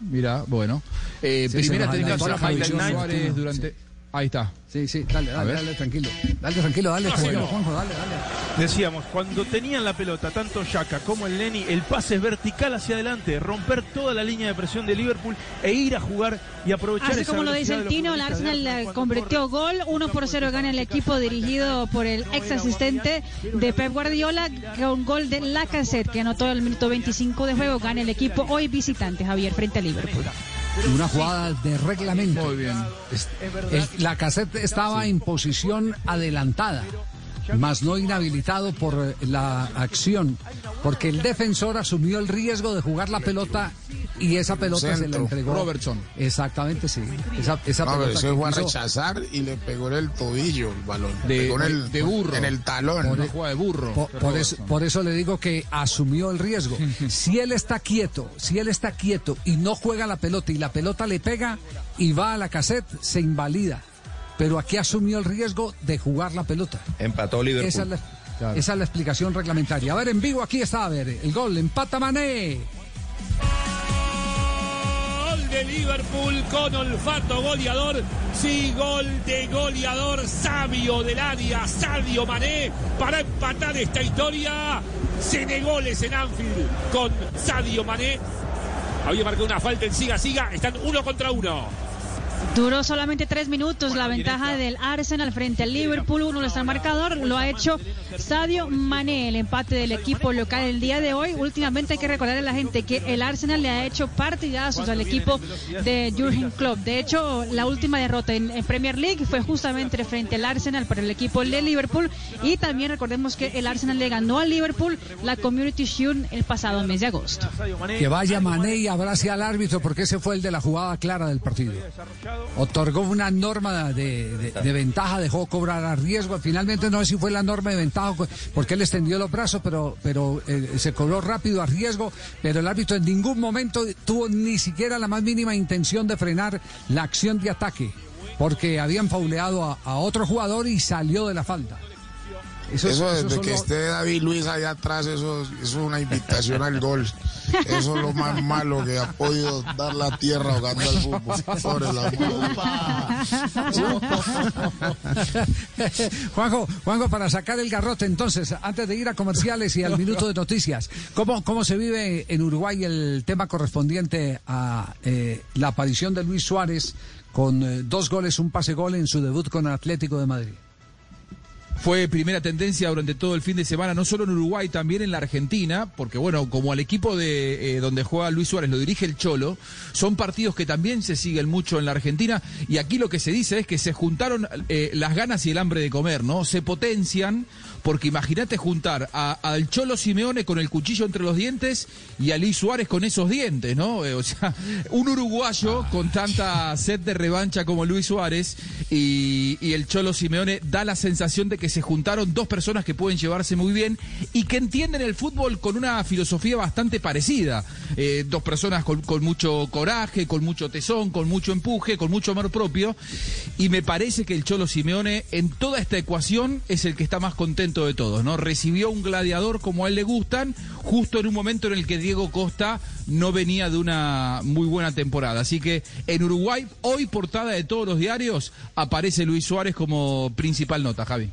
Speaker 13: Mira, bueno. Eh,
Speaker 6: Sí,
Speaker 13: primera tendencia Suárez
Speaker 6: sí.
Speaker 13: durante. Ahí está.
Speaker 6: Sí, sí, dale, dale, dale, tranquilo. Dale, tranquilo, dale,
Speaker 21: Ah,
Speaker 6: tranquilo. Juanjo, dale, dale.
Speaker 21: Decíamos, cuando tenían la pelota, tanto Yaka como el Neni, el pase es vertical hacia adelante, romper toda la línea de presión de Liverpool e ir a jugar y aprovechar
Speaker 22: Así
Speaker 21: esa
Speaker 22: como lo dice el Tino, el Arsenal eh, convirtió gol, 1 por 0 gana el equipo dirigido por el ex asistente de Pep Guardiola, con gol de Lacazette, que anotó el minuto 25 de juego, gana el equipo hoy visitante, Javier, frente a Liverpool.
Speaker 6: Una jugada de reglamento.
Speaker 13: Muy bien.
Speaker 6: Es- la caseta estaba en posición adelantada, más no inhabilitado por eh, la acción, porque el defensor asumió el riesgo de jugar la pelota y esa pelota se la entregó.
Speaker 13: Robertson.
Speaker 6: Exactamente, sí. Esa, esa
Speaker 11: No,
Speaker 6: pelota que
Speaker 11: fue a rechazar y le pegó en el tobillo el balón.
Speaker 13: De-
Speaker 11: en
Speaker 13: de-
Speaker 11: el,
Speaker 13: de burro.
Speaker 11: En el talón.
Speaker 13: Una jugada de burro.
Speaker 6: Por, por eso, por eso le digo que asumió el riesgo. Si él está quieto, si él está quieto y no juega la pelota y la pelota le pega y va a la cassette, se invalida. Pero aquí asumió el riesgo de jugar la pelota.
Speaker 26: Empató Liverpool.
Speaker 6: Esa es, la, esa es la explicación reglamentaria. A ver, en vivo aquí está, a ver, el gol, empata Mané.
Speaker 30: Gol de Liverpool con olfato goleador. Sí, gol de goleador sabio del área, Sadio Mané, para empatar esta historia. Senegoles en Anfield con Sadio Mané. Había marcado una falta en siga siga. Están uno contra uno.
Speaker 22: Duró solamente tres minutos la ventaja del Arsenal frente al Liverpool. Uno está el marcador. Lo ha hecho Sadio Mané, el empate del equipo local el día de hoy. Últimamente hay que recordar a la gente que el Arsenal le ha hecho partidazos al equipo de Jurgen Klopp. De hecho, la última derrota en, Premier League fue justamente frente al Arsenal para el equipo de Liverpool. Y también recordemos que el Arsenal le ganó al Liverpool la Community Shield el pasado mes de agosto.
Speaker 6: Que vaya Mané y abrace al árbitro porque ese fue el de la jugada clara del partido. Otorgó una norma de- de ventaja, dejó cobrar a riesgo. Finalmente no sé si fue la norma de ventaja porque él extendió los brazos, pero, pero eh, se cobró rápido a riesgo. Pero el árbitro en ningún momento tuvo ni siquiera la más mínima intención de frenar la acción de ataque porque habían fauleado a, a otro jugador y salió de la falta.
Speaker 11: Eso,
Speaker 6: es-
Speaker 11: desde que esté David Luis allá atrás, eso, eso es una invitación al gol. Eso es lo más malo que ha podido dar la tierra jugando al fútbol. Sobre la
Speaker 6: Juanjo, Juanjo, para sacar el garrote, entonces, antes de ir a comerciales y al minuto de noticias, ¿cómo, cómo se vive en Uruguay el tema correspondiente a eh, la aparición de Luis Suárez con eh, dos goles, un pase gol en su debut con el Atlético de Madrid?
Speaker 13: Fue primera tendencia durante todo el fin de semana, no solo en Uruguay, también en la Argentina, porque bueno, como al equipo de eh, donde juega Luis Suárez lo dirige el Cholo, son partidos que también se siguen mucho en la Argentina y aquí lo que se dice es que se juntaron eh, las ganas y el hambre de comer, ¿no? Se potencian porque imagínate juntar a- al Cholo Simeone con el cuchillo entre los dientes y a Luis Suárez con esos dientes, ¿no? Eh, o sea, un uruguayo con tanta sed de revancha como Luis Suárez y, y el Cholo Simeone da la sensación de que se juntaron dos personas que pueden llevarse muy bien y que entienden el fútbol con una filosofía bastante parecida. Eh, dos personas con, con mucho coraje, con mucho tesón, con mucho empuje, con mucho amor propio. Y me parece que el Cholo Simeone en toda esta ecuación es el que está más contento de todos, ¿no? Recibió un gladiador como a él le gustan, justo en un momento en el que Diego Costa no venía de una muy buena temporada. Así que en Uruguay, hoy portada de todos los diarios, aparece Luis Suárez como principal nota, Javi.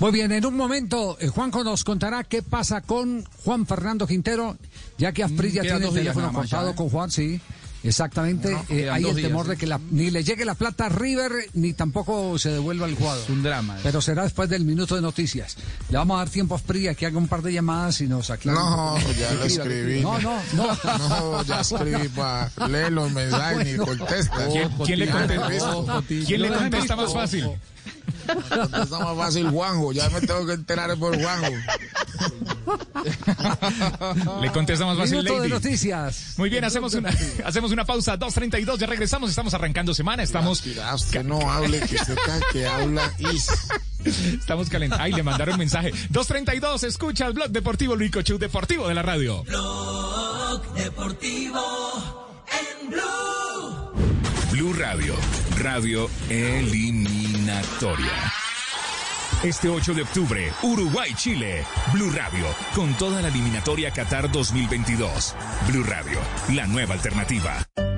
Speaker 6: Muy bien, en un momento eh, Juanjo nos contará qué pasa con Juan Fernando Quintero, ya que Asprilla
Speaker 13: Mm,
Speaker 6: tiene el teléfono contado
Speaker 13: ¿eh?
Speaker 6: con Juan, sí. Exactamente,
Speaker 13: No,
Speaker 6: Eh, hay el
Speaker 13: días,
Speaker 6: temor de que la- ni le llegue la plata a River ni tampoco se devuelva el jugador.
Speaker 13: un drama. ¿eh?
Speaker 6: Pero será después del minuto de noticias. Le vamos a dar tiempo a Asprilla que haga un par de llamadas y nos aclare.
Speaker 11: No, ya lo escribí.
Speaker 6: No, no, no.
Speaker 11: No, ya escribí para leer los mensajes ni contesta.
Speaker 4: ¿Quién, quién le contesta, ¿quién le contesta más fácil?
Speaker 11: Contesta más fácil Juanjo, ya me tengo que enterar por Juanjo.
Speaker 4: Le contesta más fácil
Speaker 6: Minuto de noticias.
Speaker 4: Muy bien, hacemos una, hacemos una pausa, 2.32, ya regresamos, estamos arrancando semana, estamos...
Speaker 11: Usted no hable, que está que habla is.
Speaker 4: Estamos calentando. Ay, le mandaron mensaje. 2.32, escucha el blog deportivo Luico Chu Deportivo de la radio.
Speaker 5: Blog Deportivo en Blue.
Speaker 20: Blue Radio, radio Este 8 de octubre, Uruguay-Chile. Blue Radio, con toda la eliminatoria Qatar 2022. Blue Radio, la nueva alternativa.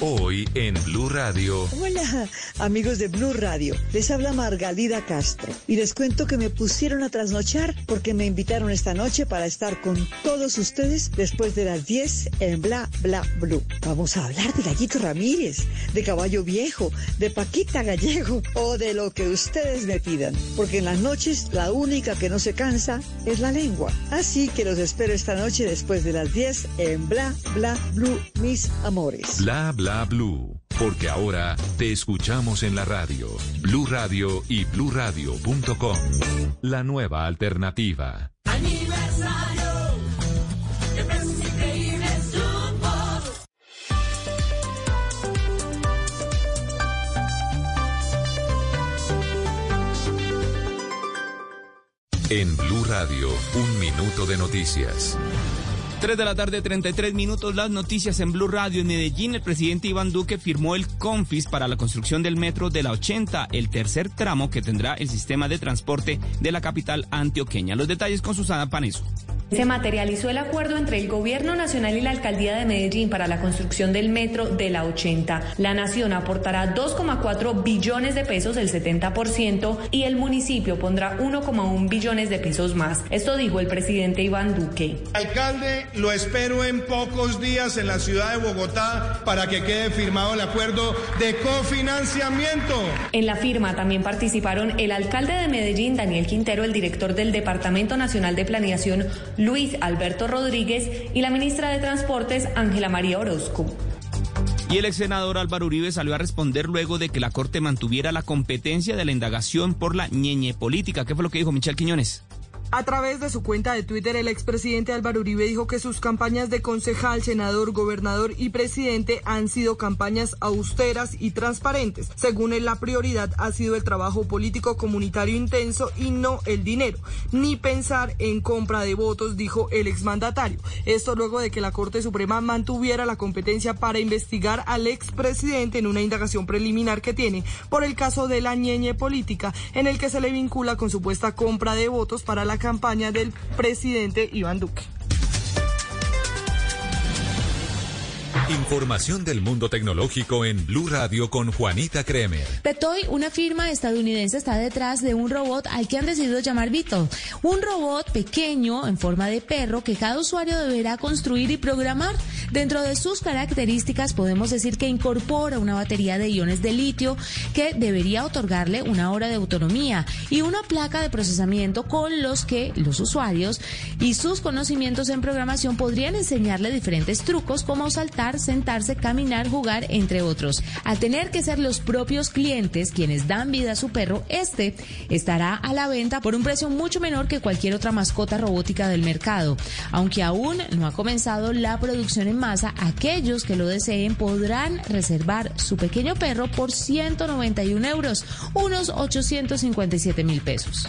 Speaker 1: Hoy en Blue Radio.
Speaker 31: Hola, amigos de Blue Radio. Les habla Margalida Castro y les cuento que me pusieron a trasnochar porque me invitaron esta noche para estar con todos ustedes después de las 10 en Bla Bla Blue. Vamos a hablar de Gallito Ramírez, de Caballo Viejo, de Paquita Gallego o de lo que ustedes me pidan, porque en las noches la única que no se cansa es la lengua. Así que los espero esta noche después de las 10 en Bla Bla Blue, mis amores.
Speaker 1: Bla bla blue. Porque ahora te escuchamos en la radio. Blue Radio y bluradio.com. La nueva alternativa.
Speaker 5: Aniversario.
Speaker 1: En Blue Radio, un minuto de noticias.
Speaker 32: 3 de la tarde, 33 minutos, las noticias en Blue Radio. En Medellín, el presidente Iván Duque firmó el CONFIS para la construcción del metro de la 80, el tercer tramo que tendrá el sistema de transporte de la capital antioqueña. Los detalles con Susana Paneso.
Speaker 33: Se materializó el acuerdo entre el Gobierno Nacional y la Alcaldía de Medellín para la construcción del metro de la 80. La nación aportará 2,4 billones de pesos, el 70%, y el municipio pondrá 1,1 billones de pesos más. Esto dijo el presidente Iván Duque.
Speaker 34: Alcalde, lo espero en pocos días en la ciudad de Bogotá para que quede firmado el acuerdo de cofinanciamiento.
Speaker 33: En la firma también participaron el alcalde de Medellín, Daniel Quintero, el director del Departamento Nacional de Planeación, Luis Alberto Rodríguez, y la ministra de Transportes, Ángela María Orozco.
Speaker 32: Y el ex senador Álvaro Uribe salió a responder luego de que la Corte mantuviera la competencia de la indagación por la ñeñe política. ¿Qué fue lo que dijo Michel Quiñones?
Speaker 35: A través de su cuenta de Twitter, el expresidente Álvaro Uribe dijo que sus campañas de concejal, senador, gobernador y presidente han sido campañas austeras y transparentes. Según él, la prioridad ha sido el trabajo político comunitario intenso y no el dinero, ni pensar en compra de votos, dijo el exmandatario. Esto luego de que la Corte Suprema mantuviera la competencia para investigar al expresidente en una indagación preliminar que tiene por el caso de la ñeñe política, en el que se le vincula con supuesta compra de votos para la campaña del presidente Iván Duque.
Speaker 1: Información del mundo tecnológico en Blue Radio con Juanita Kremer.
Speaker 36: Petoy, una firma estadounidense, está detrás de un robot al que han decidido llamar Beetle. Un robot pequeño en forma de perro que cada usuario deberá construir y programar. Dentro de sus características podemos decir que incorpora una batería de iones de litio que debería otorgarle una hora de autonomía y una placa de procesamiento con los que los usuarios y sus conocimientos en programación podrían enseñarle diferentes trucos como saltar, sentarse, caminar, jugar, entre otros. Al tener que ser los propios clientes quienes dan vida a su perro, este estará a la venta por un precio mucho menor que cualquier otra mascota robótica del mercado. Aunque aún no ha comenzado la producción en masa, aquellos que lo deseen podrán reservar su pequeño perro por 191 euros, unos 857 mil pesos.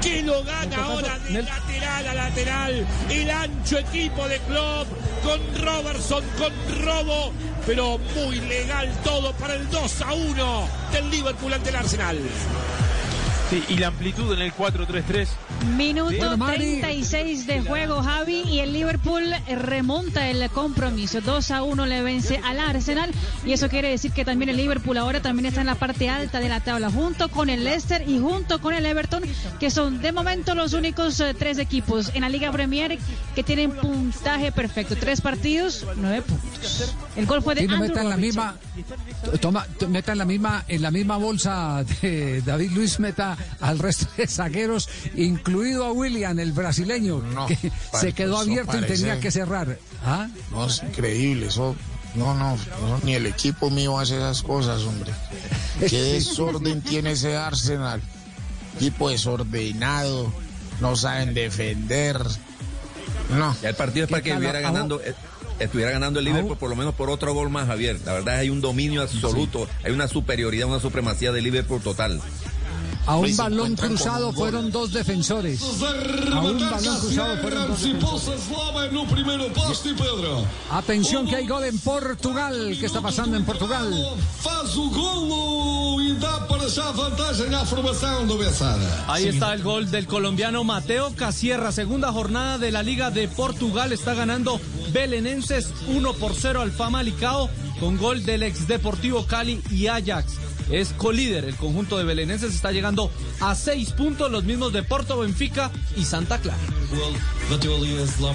Speaker 30: Que lo gana ahora de lateral a lateral. El ancho equipo de Klopp con Robertson, con Robo, pero muy legal todo para el 2 a 1 del Liverpool ante el Arsenal.
Speaker 21: Sí, y la amplitud en el 4-3-3.
Speaker 22: Minuto 36 de juego, Javi, y el Liverpool remonta el compromiso. 2 a 1 le vence al Arsenal, y eso quiere decir que también el Liverpool ahora también está en la parte alta de la tabla, junto con el Leicester y junto con el Everton, que son de momento los únicos eh, tres equipos en la Liga Premier que tienen puntaje perfecto. Tres partidos, nueve puntos. El gol fue de
Speaker 6: Y no
Speaker 22: Andrew
Speaker 6: meta en la misma, toma, t- meta en la misma, en la misma bolsa de David Luis meta al resto de zagueros, incluido a William, el brasileño,
Speaker 11: No,
Speaker 6: que se quedó abierto y tenía que cerrar. ¿Ah?
Speaker 11: No, es increíble, eso. No, no, no, ni el equipo mío hace esas cosas, hombre. Qué desorden tiene ese Arsenal. Equipo desordenado, no saben defender. No.
Speaker 26: Ya el partido es para que estuviera ganando, eh, estuviera ganando el Liverpool por lo menos por otro gol más, Javier. La verdad hay un dominio absoluto, hay una superioridad, una supremacía del Liverpool total.
Speaker 6: A un balón cruzado
Speaker 26: un gol.
Speaker 6: fueron dos defensores. A un balón cruzado fueron dos defensores. Atención que hay gol en Portugal. ¿Qué está pasando en Portugal?
Speaker 37: Faz o golo e dá para já vantagem à formação do Bessada.
Speaker 12: Ahí está el gol del colombiano Mateo Casierra, segunda jornada de la Liga de Portugal. Está ganando Belenenses 1 por 0 al Famalicao con gol del ex Deportivo Cali y Ajax. Es colíder, el conjunto de Belenenses está llegando a seis puntos, los mismos de Porto, Benfica y Santa Clara.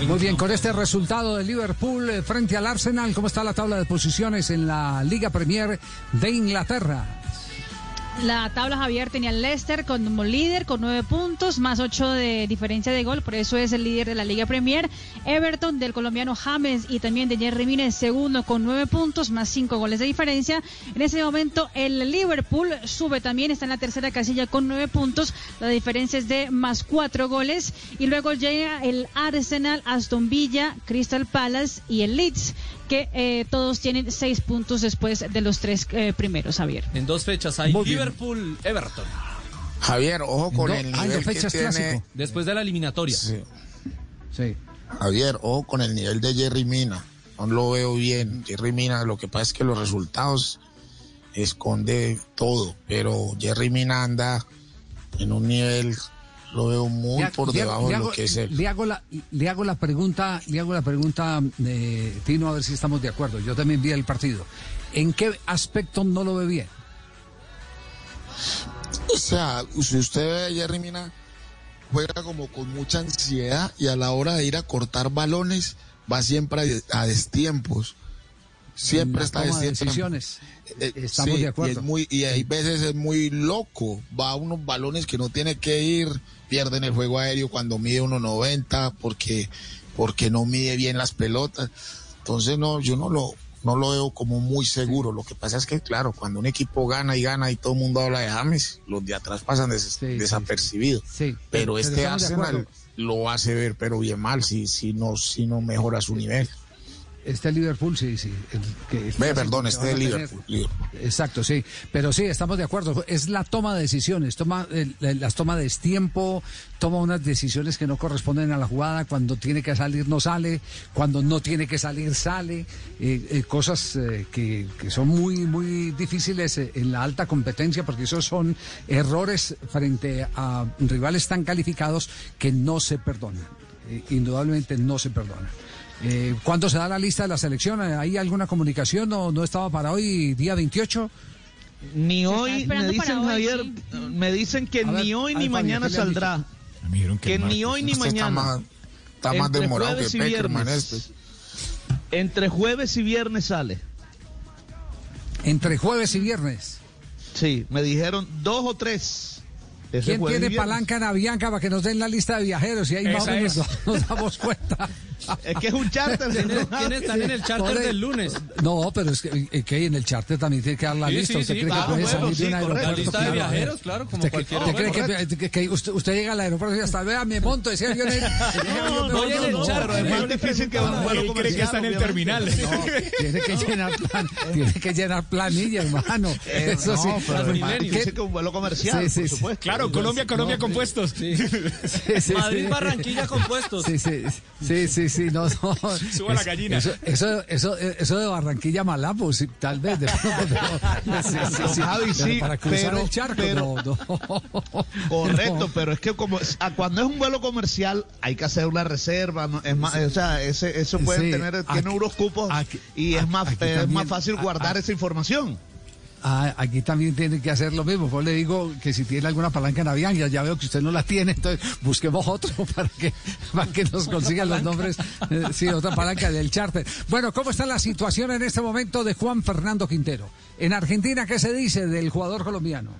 Speaker 6: Muy bien, con este resultado de Liverpool eh, frente al Arsenal, ¿cómo está la tabla de posiciones en la Liga Premier de Inglaterra?
Speaker 22: La tabla Javier tenía el Leicester como líder con nueve puntos, más ocho de diferencia de gol, por eso es el líder de la Liga Premier. Everton del colombiano James y también de Jerry Mina segundo con nueve puntos, más cinco goles de diferencia. En ese momento el Liverpool sube también, está en la tercera casilla con nueve puntos, la diferencia es de más cuatro goles. Y luego llega el Arsenal, Aston Villa, Crystal Palace y el Leeds que eh, todos tienen seis puntos después de los tres eh, primeros, Javier.
Speaker 12: En dos fechas hay
Speaker 6: Muy bien.
Speaker 12: Liverpool, Everton.
Speaker 11: Javier, ojo con
Speaker 6: No,
Speaker 11: el nivel
Speaker 6: dos fechas
Speaker 11: que tiene.
Speaker 6: clásico.
Speaker 12: Después de la eliminatoria.
Speaker 11: Sí.
Speaker 6: Sí.
Speaker 11: Javier, ojo con el nivel de Jerry Mina. No lo veo bien. Jerry Mina, lo que pasa es que los resultados esconde todo, pero Jerry Mina anda en un nivel, lo veo muy
Speaker 6: Le-
Speaker 11: por debajo
Speaker 6: le
Speaker 11: de
Speaker 6: hago-
Speaker 11: lo que es él.
Speaker 6: Le hago la, le hago la pregunta, le hago la pregunta, eh, Tino, a ver si estamos de acuerdo. Yo también vi el partido. ¿En qué aspecto no lo ve bien?
Speaker 11: O sea, si usted ve a Jerry Mina, juega como con mucha ansiedad y a la hora de ir a cortar balones va siempre a, a destiempos. Siempre está
Speaker 6: decisiones.
Speaker 11: Eh,
Speaker 6: Estamos
Speaker 11: sí,
Speaker 6: de acuerdo.
Speaker 11: Y, es muy, y hay veces es muy loco. Va a unos balones que no tiene que ir, pierden el juego aéreo cuando mide 1.90 porque, porque no mide bien las pelotas. Entonces, no, yo no lo, no lo veo como muy seguro. Lo que pasa es que, claro, cuando un equipo gana y gana y todo el mundo habla de James, los de atrás pasan des- desapercibidos.
Speaker 6: Sí,
Speaker 11: pero
Speaker 6: pero
Speaker 11: este Arsenal lo hace ver, pero bien mal, si, si, no, si no mejora su nivel.
Speaker 6: Este Liverpool, sí, sí. el que-
Speaker 11: Ve, perdón, este Liverpool, Liverpool.
Speaker 6: Exacto, sí. Pero sí, estamos de acuerdo. Es la toma de decisiones. Toma, las toma de tiempo, toma unas decisiones que no corresponden a la jugada. Cuando tiene que salir, no sale. Cuando no tiene que salir, sale. Eh, eh, cosas eh, que, que son muy, muy difíciles en la alta competencia, porque esos son errores frente a rivales tan calificados que no se perdonan. Indudablemente no se perdonan. Eh, ¿Cuándo se da la lista de la selección? ¿Hay alguna comunicación? ¿No, no estaba para hoy, día 28?
Speaker 38: Ni hoy, me dicen
Speaker 22: hoy,
Speaker 38: Javier,
Speaker 22: sí.
Speaker 38: me dicen que
Speaker 6: ver,
Speaker 38: ni hoy ni mañana
Speaker 6: ¿qué le han
Speaker 38: saldrá. Que ni hoy ni
Speaker 11: Este está
Speaker 38: mañana.
Speaker 11: más, está más demorado que Peckerman
Speaker 38: viernes.
Speaker 11: este.
Speaker 38: Entre jueves y viernes sale.
Speaker 6: Entre jueves y viernes.
Speaker 38: Sí, me dijeron dos o tres. Ese
Speaker 6: ¿Quién tiene
Speaker 38: viernes.
Speaker 6: palanca en Avianca para que nos den la lista de viajeros? Y ahí más o
Speaker 12: Esa
Speaker 6: menos
Speaker 12: es.
Speaker 6: nos, nos damos cuenta.
Speaker 38: Es que es un charter.
Speaker 12: ¿Quiénes, quiénes están en el charter del lunes?
Speaker 6: No, pero es que, eh, que en el charter también tiene que dar la
Speaker 12: Sí,
Speaker 6: lista.
Speaker 12: sí,
Speaker 6: ¿Usted
Speaker 12: sí,
Speaker 6: cree
Speaker 12: claro,
Speaker 6: que puede
Speaker 12: bueno,
Speaker 6: salir
Speaker 38: sí,
Speaker 6: de un aeropuerto?
Speaker 12: La lista de viajeros, claro, como
Speaker 6: ¿Usted,
Speaker 12: cualquier
Speaker 6: ¿usted cree
Speaker 38: otro.
Speaker 6: que, que- que usted, usted llega al aeropuerto y hasta vea, me monto, ese avión es-
Speaker 38: No,
Speaker 12: voy en el
Speaker 38: no,
Speaker 12: charter.
Speaker 38: es más difícil que un vuelo
Speaker 4: cree que está en el terminal.
Speaker 6: No, tiene que llenar tiene que llenar planilla, hermano.
Speaker 38: Eh,
Speaker 6: Eso sí.
Speaker 38: no, pero es más difícil que un vuelo comercial,
Speaker 6: Sí, sí,
Speaker 38: por supuesto.
Speaker 4: Claro, Colombia, Colombia compuestos.
Speaker 6: Sí, sí,
Speaker 12: Madrid,
Speaker 6: sí.
Speaker 12: Barranquilla compuestos.
Speaker 6: Sí, sí, sí, sí, sí, no, no.
Speaker 4: Suba la gallina.
Speaker 6: Eso, eso, eso, eso de Barranquilla Malapo, sí, tal vez. De pronto, pero- sí, sí, sí.
Speaker 38: Javi,
Speaker 6: Pero
Speaker 38: sí,
Speaker 6: para cruzar
Speaker 38: pero-
Speaker 6: el charco,
Speaker 38: pero-
Speaker 6: no, no.
Speaker 38: Correcto,
Speaker 6: No.
Speaker 38: pero es que como cuando es un vuelo comercial hay que hacer una reserva, ¿no? es más, o sea, ese, eso pueden
Speaker 6: Sí,
Speaker 38: tener,
Speaker 6: aquí-
Speaker 38: tiene unos cupos
Speaker 6: aquí-
Speaker 38: y es más, es más fácil guardar esa información.
Speaker 6: Ah, aquí también tiene que hacer lo mismo. Pues le digo que si tiene alguna palanca en avión, ya, ya veo que usted no la tiene, entonces busquemos otro para que, para que nos consigan los nombres. Eh, sí, otra palanca del charter. Bueno, ¿cómo está la situación en este momento de Juan Fernando Quintero? En Argentina, ¿qué se dice del jugador colombiano?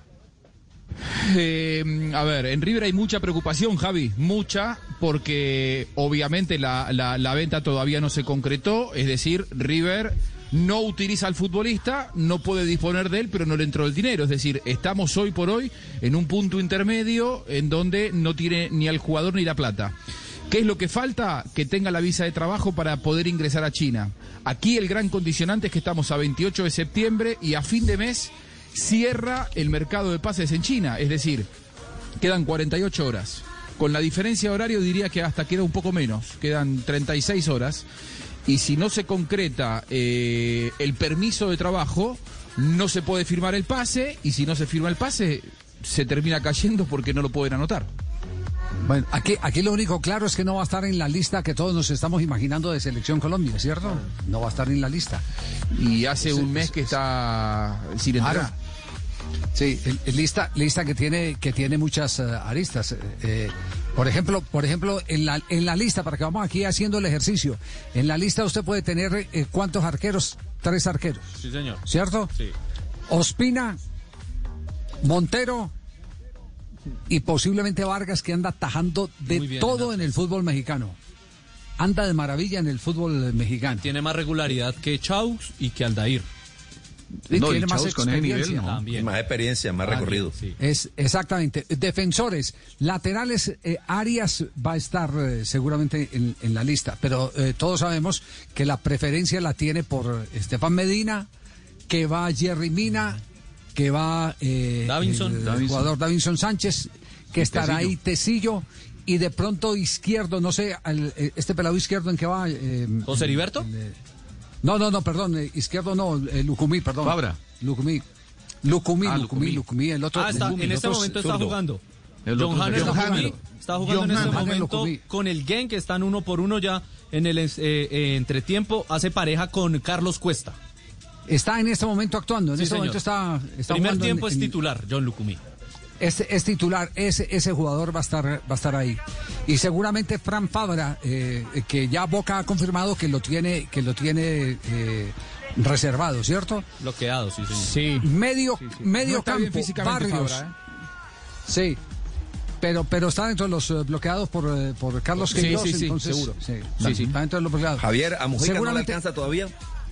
Speaker 13: Eh, a ver, en River hay mucha preocupación, Javi, mucha, porque obviamente la, la- la venta todavía no se concretó, es decir, River no utiliza al futbolista, no puede disponer de él, pero no le entró el dinero, es decir, estamos hoy por hoy en un punto intermedio en donde no tiene ni al jugador ni la plata. ¿Qué es lo que falta? Que tenga la visa de trabajo para poder ingresar a China. Aquí el gran condicionante es que estamos a 28 de septiembre y a fin de mes cierra el mercado de pases en China. Es decir, quedan 48 horas. Con la diferencia de horario diría que hasta queda un poco menos, quedan 36 horas. Y si no se concreta eh, el permiso de trabajo, no se puede firmar el pase y si no se firma el pase, se termina cayendo porque no lo pueden anotar.
Speaker 6: Bueno, aquí, aquí lo único claro es que no va a estar en la lista que todos nos estamos imaginando de Selección Colombia, ¿cierto? No va a estar en la lista.
Speaker 13: Y hace un mes que está sin entrar.
Speaker 6: Sí, lista, lista que tiene, que tiene muchas eh, aristas. eh, eh, por ejemplo, por ejemplo, en la, en la lista, para que vamos aquí haciendo el ejercicio, en la lista usted puede tener eh, cuántos arqueros, tres arqueros,
Speaker 12: Sí, señor.
Speaker 6: ¿cierto?
Speaker 12: Sí.
Speaker 6: Ospina, Montero y posiblemente Vargas que anda tajando de
Speaker 12: bien,
Speaker 6: todo en el fútbol mexicano. Anda de maravilla en el fútbol mexicano.
Speaker 12: Tiene más regularidad que Chaus y que Aldair.
Speaker 6: Y tiene más experiencia.
Speaker 12: También.
Speaker 26: Más experiencia, más recorrido.
Speaker 6: Es exactamente. Defensores, laterales, eh, Arias va a estar eh, seguramente en, en la lista, pero eh, todos sabemos que la preferencia la tiene por Estefan Medina, que va Jerry Mina, que va eh,
Speaker 12: Davinson.
Speaker 6: el
Speaker 12: Davinson.
Speaker 6: jugador Davinson Sánchez, que estará ahí Tecillo. Y de pronto izquierdo, no sé, al- eh, este pelado izquierdo en que va. eh,
Speaker 12: ¿José Heriberto?
Speaker 6: No, no, no, perdón, eh, izquierdo no, eh, Lucumí, perdón.
Speaker 13: Fabra.
Speaker 6: Lucumí. Lucumí,
Speaker 13: Ah,
Speaker 6: Lucumí,
Speaker 13: Lucumí.
Speaker 6: Lucumí, el otro.
Speaker 12: Ah, está,
Speaker 6: Lucumí,
Speaker 12: en este momento está
Speaker 6: zurdo.
Speaker 12: jugando.
Speaker 13: El
Speaker 12: John
Speaker 13: zurdo.
Speaker 12: está
Speaker 6: John
Speaker 12: jugando, está jugando en
Speaker 6: John
Speaker 12: este
Speaker 6: Hannes.
Speaker 12: momento
Speaker 6: Lucumí.
Speaker 12: con el Gen, que están uno por uno ya en el eh, eh, entretiempo. Hace pareja con Carlos Cuesta.
Speaker 6: Está en este momento actuando, en
Speaker 12: Sí,
Speaker 6: este
Speaker 12: señor.
Speaker 6: momento está, está
Speaker 12: Primer
Speaker 6: jugando en-
Speaker 12: tiempo es
Speaker 6: en-
Speaker 12: titular, John Lucumí.
Speaker 6: Es, es titular, ese, ese jugador va a estar va a estar ahí. Y seguramente Fran Fabra, eh, que ya Boca ha confirmado que lo tiene, que lo tiene eh, reservado, ¿cierto?
Speaker 12: Bloqueado, sí, señor.
Speaker 4: Sí.
Speaker 6: Medio, medio
Speaker 13: No está bien
Speaker 6: campo,
Speaker 13: físicamente
Speaker 6: Barrios.
Speaker 13: Fabra,
Speaker 6: Sí. Pero, pero está dentro de los eh, bloqueados por, eh, por Carlos
Speaker 13: Sí,
Speaker 6: Queiroz,
Speaker 13: sí, sí,
Speaker 6: entonces,
Speaker 13: seguro.
Speaker 6: Sí,
Speaker 13: Sí, sí.
Speaker 6: Está dentro de los bloqueados.
Speaker 26: Javier, a Mojica no le alcanza todavía.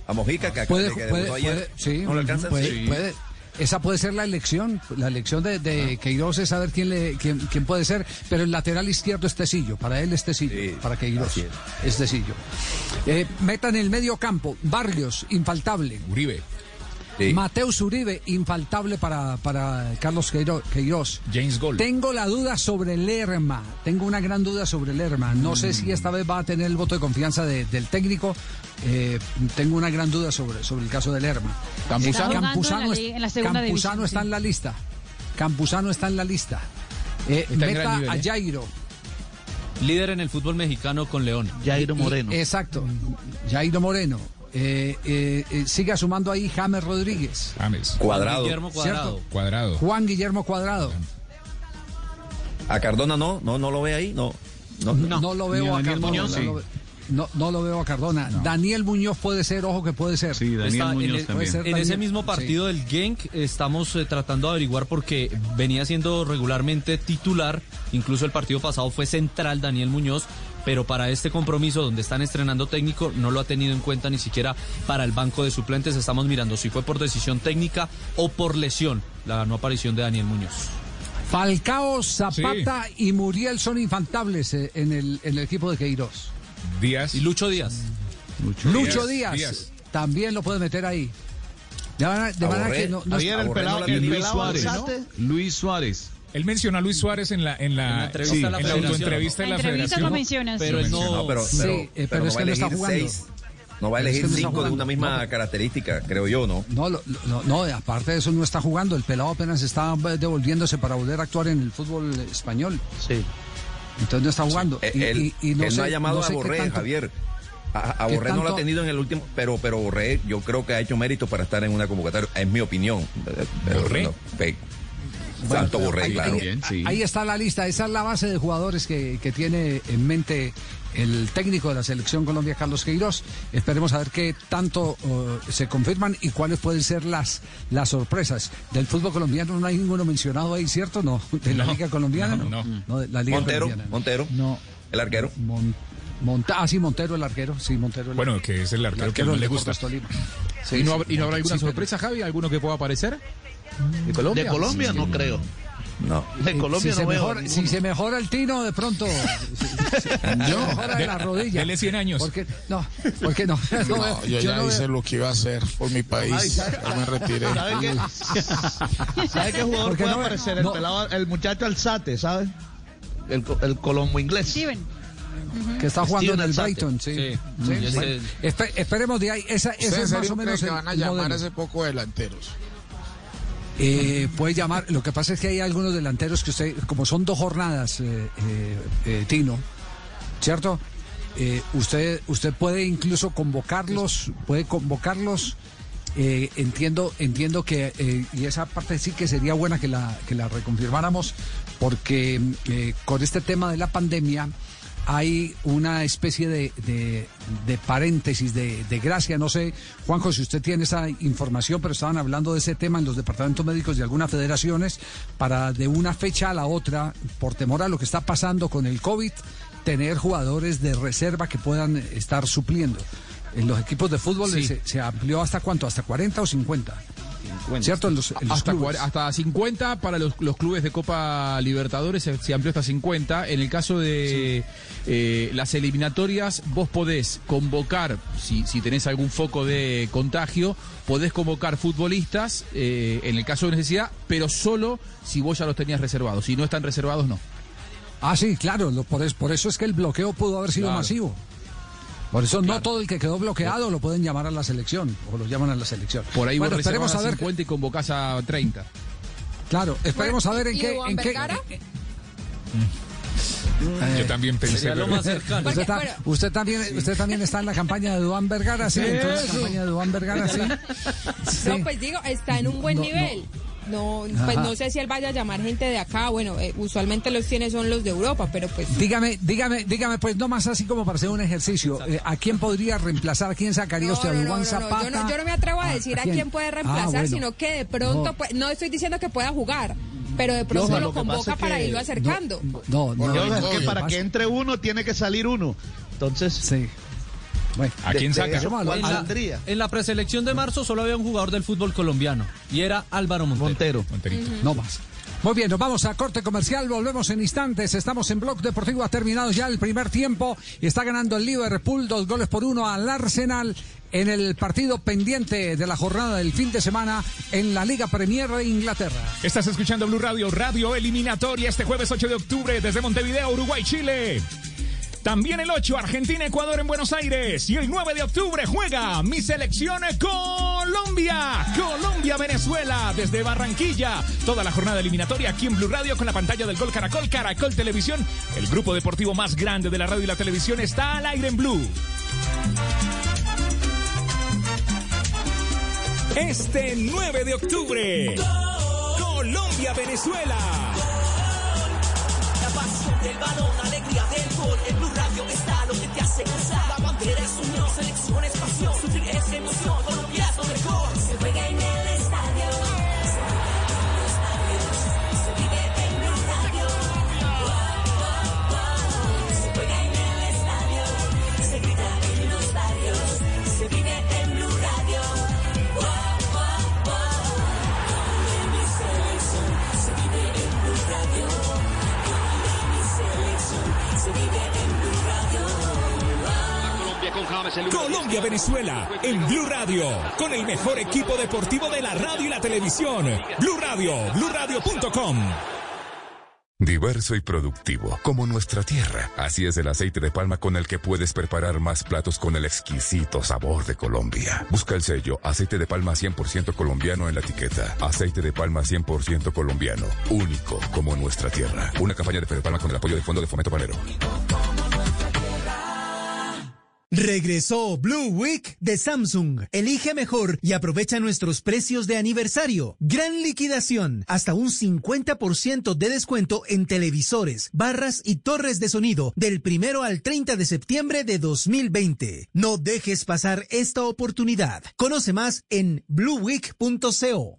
Speaker 26: A Mojica que,
Speaker 6: puede,
Speaker 26: que
Speaker 6: puede,
Speaker 26: ayer.
Speaker 6: puede- sí,
Speaker 26: no le alcanza.
Speaker 6: puede,
Speaker 26: Sí.
Speaker 6: puede. Esa puede ser la elección, la elección de, de Queiroz es saber quién, le, quién, quién puede ser, pero el lateral izquierdo es Tecillo, para él es Tecillo, para Queiroz es. Tecillo. Eh, meta en el medio campo, Barrios, infaltable.
Speaker 4: Uribe.
Speaker 6: Mateus Uribe, infaltable para, para Carlos Queiro- Queiroz.
Speaker 4: James Gold.
Speaker 6: Tengo la duda sobre Lerma. Tengo una gran duda sobre Lerma. No sé si esta vez va a tener el voto de confianza de- del técnico. Eh, tengo una gran duda sobre, sobre el caso de Lerma.
Speaker 22: Está
Speaker 6: Eh, Campuzano,
Speaker 22: en la
Speaker 6: es-
Speaker 22: liga- en la segunda
Speaker 6: Campuzano
Speaker 22: división,
Speaker 6: está
Speaker 22: sí.
Speaker 6: en la lista. Campuzano está en la lista. Eh, meta
Speaker 13: nivel,
Speaker 6: a
Speaker 13: ¿eh?
Speaker 6: Jairo.
Speaker 12: Líder en el fútbol mexicano con León.
Speaker 38: Jairo Moreno.
Speaker 6: Y- exacto. Jairo Moreno. Eh, eh, eh, siga sumando ahí James Rodríguez.
Speaker 4: James.
Speaker 26: Cuadrado.
Speaker 12: Guillermo Cuadrado.
Speaker 6: ¿Cierto?
Speaker 4: Cuadrado.
Speaker 6: Juan Guillermo Cuadrado.
Speaker 26: A Cardona no, no, no lo ve ahí, no. No,
Speaker 6: No, lo veo a
Speaker 38: Daniel
Speaker 6: Cardona.
Speaker 38: Muñoz,
Speaker 6: no,
Speaker 38: sí.
Speaker 6: lo ve- no, no lo veo a Cardona. Daniel Muñoz puede ser, ojo que puede ser.
Speaker 39: Sí, Daniel
Speaker 12: Está en,
Speaker 39: Muñoz
Speaker 12: el-
Speaker 39: también.
Speaker 6: ser
Speaker 12: en ese mismo partido del Genk estamos eh, tratando de averiguar porque venía siendo regularmente titular, incluso el partido pasado fue central Daniel Muñoz, pero para este compromiso donde están estrenando técnico no lo ha tenido en cuenta ni siquiera para el banco de suplentes. Estamos mirando si fue por decisión técnica o por lesión la no aparición de Daniel Muñoz.
Speaker 6: Falcao, Zapata y Muriel son infaltables eh, en el, en el equipo de Queiroz.
Speaker 4: Díaz.
Speaker 12: Y Lucho Díaz.
Speaker 6: Lucho
Speaker 4: Díaz,
Speaker 6: Díaz,
Speaker 4: Díaz.
Speaker 6: también lo puede meter ahí. De manera, de manera
Speaker 26: Aborré.
Speaker 6: que no, no
Speaker 38: el pelado,
Speaker 26: no
Speaker 38: pelado
Speaker 39: Suárez. Luis Suárez.
Speaker 4: Él menciona a Luis Suárez en la, en la,
Speaker 12: En
Speaker 4: sí,
Speaker 12: la
Speaker 4: la autoentrevista de
Speaker 22: La
Speaker 4: federación.
Speaker 22: lo menciona,
Speaker 12: Pero
Speaker 22: sí.
Speaker 12: él no...
Speaker 26: No, pero,
Speaker 6: Sí,
Speaker 26: pero,
Speaker 6: eh, pero
Speaker 26: pero
Speaker 6: es
Speaker 26: no va
Speaker 6: que
Speaker 26: a
Speaker 6: no está
Speaker 26: elegir
Speaker 6: jugando.
Speaker 26: seis. No va a
Speaker 6: Pero es
Speaker 26: elegir
Speaker 6: que no está
Speaker 26: cinco de una misma
Speaker 6: No.
Speaker 26: característica, creo yo, ¿no?
Speaker 6: No, lo- lo- no, aparte de eso no está jugando. El pelado apenas está eh, devolviéndose para volver a actuar en el fútbol español.
Speaker 38: Sí.
Speaker 6: Entonces no está jugando.
Speaker 26: Eh,
Speaker 6: Y-
Speaker 26: Él,
Speaker 6: y- y no
Speaker 26: él
Speaker 6: sé-
Speaker 26: no ha llamado
Speaker 6: no sé
Speaker 26: a Borré,
Speaker 6: tanto-
Speaker 26: Javier. A, a
Speaker 6: ¿Qué
Speaker 26: Borré no lo ha tenido en el último, pero, pero Borré yo creo que ha hecho mérito para estar en una convocatoria, es mi opinión. Pero,
Speaker 4: ¿Borré?
Speaker 26: no, fe- Santo Borré,
Speaker 6: ahí,
Speaker 26: claro.
Speaker 6: ahí- ahí está la lista, esa es la base de jugadores que, que tiene en mente el técnico de la selección Colombia, Carlos Queiroz. Esperemos a ver qué tanto uh, se confirman y cuáles pueden ser las, las sorpresas. Del fútbol colombiano no hay ninguno mencionado ahí, ¿cierto? No, de la
Speaker 4: No,
Speaker 6: Liga Colombiana.
Speaker 4: no, no.
Speaker 6: de la Liga
Speaker 26: Montero,
Speaker 6: Colombiana.
Speaker 26: Montero,
Speaker 6: No.
Speaker 26: el arquero.
Speaker 6: Mon- Monta- ah, sí, Montero el arquero. Sí, Montero el
Speaker 4: Bueno, que es el arquero,
Speaker 6: el
Speaker 4: que más
Speaker 6: del
Speaker 4: le gusta.
Speaker 6: Sí,
Speaker 13: ¿Y, no,
Speaker 6: sí,
Speaker 13: y no habrá alguna
Speaker 6: sí, pero-
Speaker 13: sorpresa, Javi? ¿Alguno que pueda aparecer? ¿De Colombia?
Speaker 38: De Colombia no creo.
Speaker 26: No.
Speaker 38: De Colombia
Speaker 6: si,
Speaker 38: no
Speaker 6: se
Speaker 38: veo.
Speaker 6: mejora, si se mejora el tino, de pronto. si- si- si- mejora de la rodilla.
Speaker 4: Dele 100 años.
Speaker 6: Porque, no, porque no. no,
Speaker 11: No, yo,
Speaker 6: yo
Speaker 11: ya
Speaker 6: no
Speaker 11: hice
Speaker 6: veo-
Speaker 11: lo que iba a hacer por mi país.
Speaker 38: Ay, ¿sabe-
Speaker 11: Yo me retiré.
Speaker 38: ¿Sabe qué? ¿Sabe qué jugador
Speaker 6: Porque
Speaker 38: puede
Speaker 6: no-
Speaker 38: aparecer?
Speaker 6: no.
Speaker 38: El, pelado, el muchacho Alzate, ¿sabes? El, el colombo inglés.
Speaker 22: Steven.
Speaker 6: que está jugando
Speaker 38: Steven
Speaker 6: en el
Speaker 38: Alzate.
Speaker 6: Brighton, sí. Bueno, esperemos de ahí. Esa, ese
Speaker 11: ¿Ustedes en
Speaker 6: es más o menos
Speaker 11: que
Speaker 6: el,
Speaker 11: van a llamar a ese poco delanteros?
Speaker 6: Eh, puede llamar. Lo que pasa es que hay algunos delanteros que usted, como son dos jornadas, eh, eh, eh, Tino, ¿cierto? Eh, usted, usted puede incluso convocarlos, puede convocarlos. eh, entiendo, entiendo que y esa parte sí que sería buena que la que la reconfirmáramos, porque con este tema de la pandemia hay una especie de, de- de paréntesis, de, de gracia. No sé, Juanjo, si usted tiene esa información, pero estaban hablando de ese tema en los departamentos médicos de algunas federaciones para de una fecha a la otra, por temor a lo que está pasando con el COVID, tener jugadores de reserva que puedan estar supliendo. En los equipos de fútbol
Speaker 13: Sí.
Speaker 6: se, se amplió hasta cuánto, hasta 40 o 50. ¿Cierto? En los, en los
Speaker 13: hasta, hasta 50 para los, los clubes de Copa Libertadores se, se amplió hasta 50. En el caso de eh, las eliminatorias, vos podés convocar, si, si tenés algún foco de contagio, podés convocar futbolistas eh, en el caso de necesidad, pero solo si vos ya los tenías reservados. Si no están reservados, no.
Speaker 6: Ah, sí, claro, lo- por, es- por eso es que el bloqueo pudo haber sido
Speaker 13: Claro.
Speaker 6: masivo. Por eso no todo el que quedó bloqueado lo pueden llamar a la selección, o lo llaman a la selección.
Speaker 13: Por ahí
Speaker 6: bueno,
Speaker 13: vos
Speaker 6: esperemos a
Speaker 13: a
Speaker 6: ver.
Speaker 13: 50 y convocás a 30.
Speaker 6: Claro, esperemos a ver en
Speaker 39: ¿Y
Speaker 6: qué. En qué
Speaker 39: Vergara?
Speaker 4: Yo también pensé.
Speaker 6: Sería lo más cercano. Usted,
Speaker 39: bueno.
Speaker 6: también, usted también está en la campaña de Duan Vergara, sí. Entonces, la campaña de Duan Vergara, sí. Sí.
Speaker 39: No, pues digo, está en un buen
Speaker 6: No,
Speaker 39: nivel. No, pues
Speaker 6: Ajá.
Speaker 39: no sé si él vaya a llamar gente de acá. Bueno, eh, usualmente los tiene son los de Europa, pero pues
Speaker 6: Dígame, dígame, dígame, pues no más así como para hacer un ejercicio. Eh, ¿A quién podría reemplazar? ¿A quién sacaría
Speaker 39: No,
Speaker 6: usted? ¿A
Speaker 39: no, no, no, no,
Speaker 6: Zapata?
Speaker 39: Yo, no, yo no me atrevo a
Speaker 6: Ah,
Speaker 39: decir a
Speaker 6: quién?
Speaker 39: quién, puede
Speaker 6: Ah,
Speaker 39: reemplazar,
Speaker 6: bueno.
Speaker 39: sino que de pronto,
Speaker 6: No.
Speaker 39: pues, no estoy diciendo que pueda jugar, pero de pronto lo convoca para
Speaker 38: que
Speaker 39: irlo acercando.
Speaker 6: No, no,
Speaker 38: Yo,
Speaker 6: no,
Speaker 38: es
Speaker 6: no,
Speaker 38: que
Speaker 6: no,
Speaker 38: para
Speaker 6: no,
Speaker 38: que entre uno tiene que salir uno. Entonces,
Speaker 6: Sí. Bueno,
Speaker 4: ¿A quién saca?
Speaker 38: eso, ¿cuál
Speaker 12: En la,
Speaker 38: saldría?
Speaker 12: en la preselección de marzo solo había un jugador del fútbol colombiano y era Álvaro Montero.
Speaker 38: Montero.
Speaker 6: no más. Muy bien, nos vamos a corte comercial, volvemos en instantes. Estamos en Blog Deportivo, ha terminado ya el primer tiempo y está ganando el Liverpool dos goles por uno al Arsenal en el partido pendiente de la jornada del fin de semana en la Liga Premier de Inglaterra.
Speaker 4: Estás escuchando Blue Radio, Radio Eliminatoria, este jueves 8 de octubre desde Montevideo, Uruguay, Chile. También el 8, Argentina, Ecuador en Buenos Aires. Y el 9 de octubre juega mi selección Colombia. Colombia, Venezuela, desde Barranquilla. Toda la jornada eliminatoria aquí en Blue Radio con la pantalla del Gol Caracol, Caracol Televisión. El grupo deportivo más grande de la radio y la televisión está al aire en Blue. Este 9 de octubre, Colombia, Venezuela.
Speaker 5: La pasión del balón, alegría del gol. En Blue Radio está lo que te hace gozar. La bandera es unión, selección es pasión. Sufrir es emoción, Colombia es lo mejor. Se juega en el
Speaker 4: Colombia, Venezuela, en Blue Radio, con el mejor equipo deportivo de la radio y la televisión. Blue Radio, BlueRadio.com.
Speaker 40: Diverso y productivo, como nuestra tierra. Así es el aceite de palma con el que puedes preparar más platos con el exquisito sabor de Colombia. Busca el sello aceite de palma 100% colombiano en la etiqueta. Aceite de palma 100% colombiano, único como nuestra tierra. Una campaña de Fede Palma con el apoyo del Fondo de Fomento Panero.
Speaker 15: Regresó Blue Week de Samsung. Elige mejor y aprovecha nuestros precios de aniversario. Gran liquidación. Hasta un 50% de descuento en televisores, barras y torres de sonido del primero al 30 de septiembre de 2020. No dejes pasar esta oportunidad. Conoce más en blueweek.co.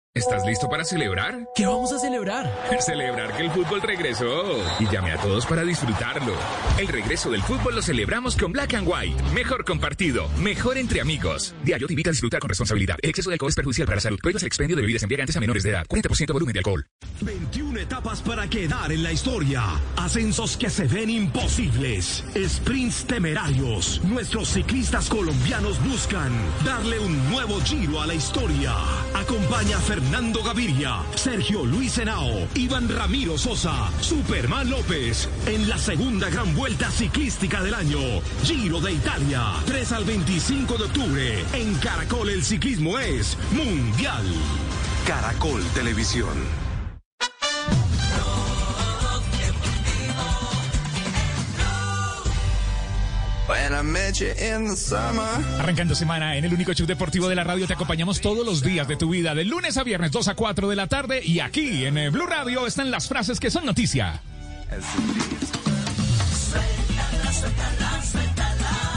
Speaker 41: ¿Estás listo para celebrar?
Speaker 12: ¿Qué vamos a celebrar?
Speaker 41: Celebrar que el fútbol regresó. Y llame a todos para disfrutarlo. El regreso del fútbol lo celebramos con Black and White. Mejor compartido, mejor entre amigos. Diario te invita a disfrutar con responsabilidad. El exceso de alcohol es perjudicial para la salud. Prohíbas el expendio de bebidas embriagantes a menores de edad. 40% volumen de alcohol.
Speaker 42: 21 etapas para quedar en la historia. Ascensos que se ven imposibles. Sprints temerarios. Nuestros ciclistas colombianos buscan darle un nuevo giro a la historia. Acompaña a Fernando Fernando Gaviria, Sergio Luis Henao, Iván Ramiro Sosa, Superman López, en la segunda gran vuelta ciclística del año, Giro de Italia, 3 al 25 de octubre, en Caracol el ciclismo es mundial.
Speaker 43: Caracol Televisión.
Speaker 4: Arrancando semana en el único show deportivo de la radio, te acompañamos todos los días de tu vida, de lunes a viernes, 2 a 4 de la tarde. Y aquí en eh, Blue Radio están las frases que son noticia.
Speaker 5: Suéltala, suéltala, suéltala.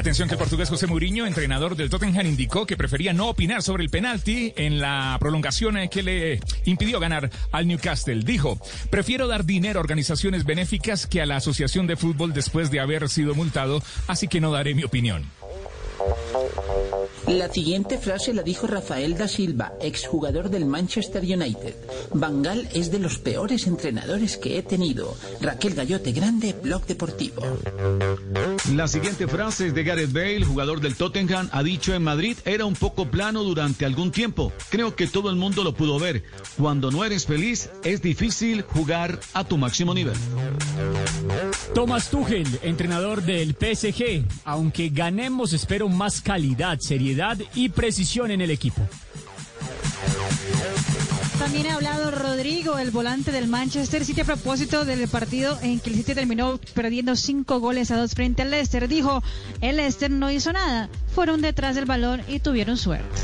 Speaker 4: Atención que el portugués José Mourinho, entrenador del Tottenham, indicó que prefería no opinar sobre el penalti en la prolongación que le impidió ganar al Newcastle. Dijo, prefiero dar dinero a organizaciones benéficas que a la Asociación de Fútbol después de haber sido multado, así que no daré mi opinión.
Speaker 44: La siguiente frase la dijo Rafael da Silva, exjugador del Manchester United. Bangal es de los peores entrenadores que he tenido. Raquel Gallote Grande, Blog Deportivo.
Speaker 45: La siguiente frase es de Gareth Bale, jugador del Tottenham, ha dicho en Madrid era un poco plano durante algún tiempo. Creo que todo el mundo lo pudo ver. Cuando no eres feliz es difícil jugar a tu máximo nivel.
Speaker 46: Thomas Tuchel, entrenador del PSG. Aunque ganemos, espero más calidad, y precisión en el equipo.
Speaker 22: También ha hablado Rodrigo, el volante del Manchester City, a propósito del partido en que el City terminó perdiendo cinco goles a dos frente al Leicester. Dijo, el Leicester no hizo nada, fueron detrás del balón y tuvieron suerte.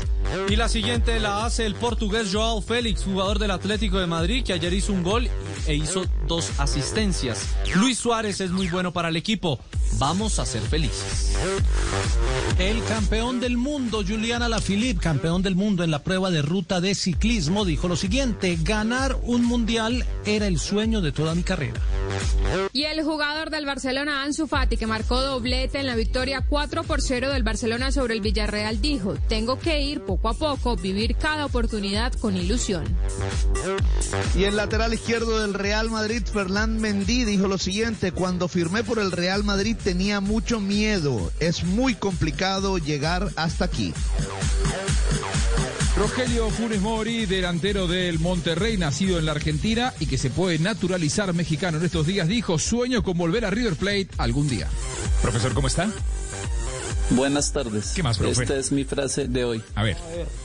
Speaker 12: Y la siguiente la hace el portugués Joao Félix, jugador del Atlético de Madrid, que ayer hizo un gol e hizo dos asistencias. Luis Suárez es muy bueno para el equipo. Vamos a ser felices.
Speaker 47: El campeón del mundo, Juliana Alaphilippe, campeón del mundo en la prueba de ruta de ciclismo, dijo lo siguiente, ganar un mundial era el sueño de toda mi carrera.
Speaker 39: Y el jugador del Barcelona, Ansu Fati, que marcó doblete en la victoria 4 por 0 del Barcelona sobre el Villarreal, dijo, tengo que ir poco a poco, vivir cada oportunidad con ilusión.
Speaker 38: Y el lateral izquierdo del Real Madrid, Fernán Mendy, dijo lo siguiente, cuando firmé por el Real Madrid tenía mucho miedo, es muy complicado llegar hasta aquí.
Speaker 13: Rogelio Funes Mori, delantero del Monterrey, nacido en la Argentina y que se puede naturalizar mexicano en estos días, dijo, sueño con volver a River Plate algún día.
Speaker 4: Profesor, ¿cómo está?
Speaker 48: Buenas tardes.
Speaker 4: ¿Qué más, profe?
Speaker 48: Esta es mi frase de hoy.
Speaker 4: A ver.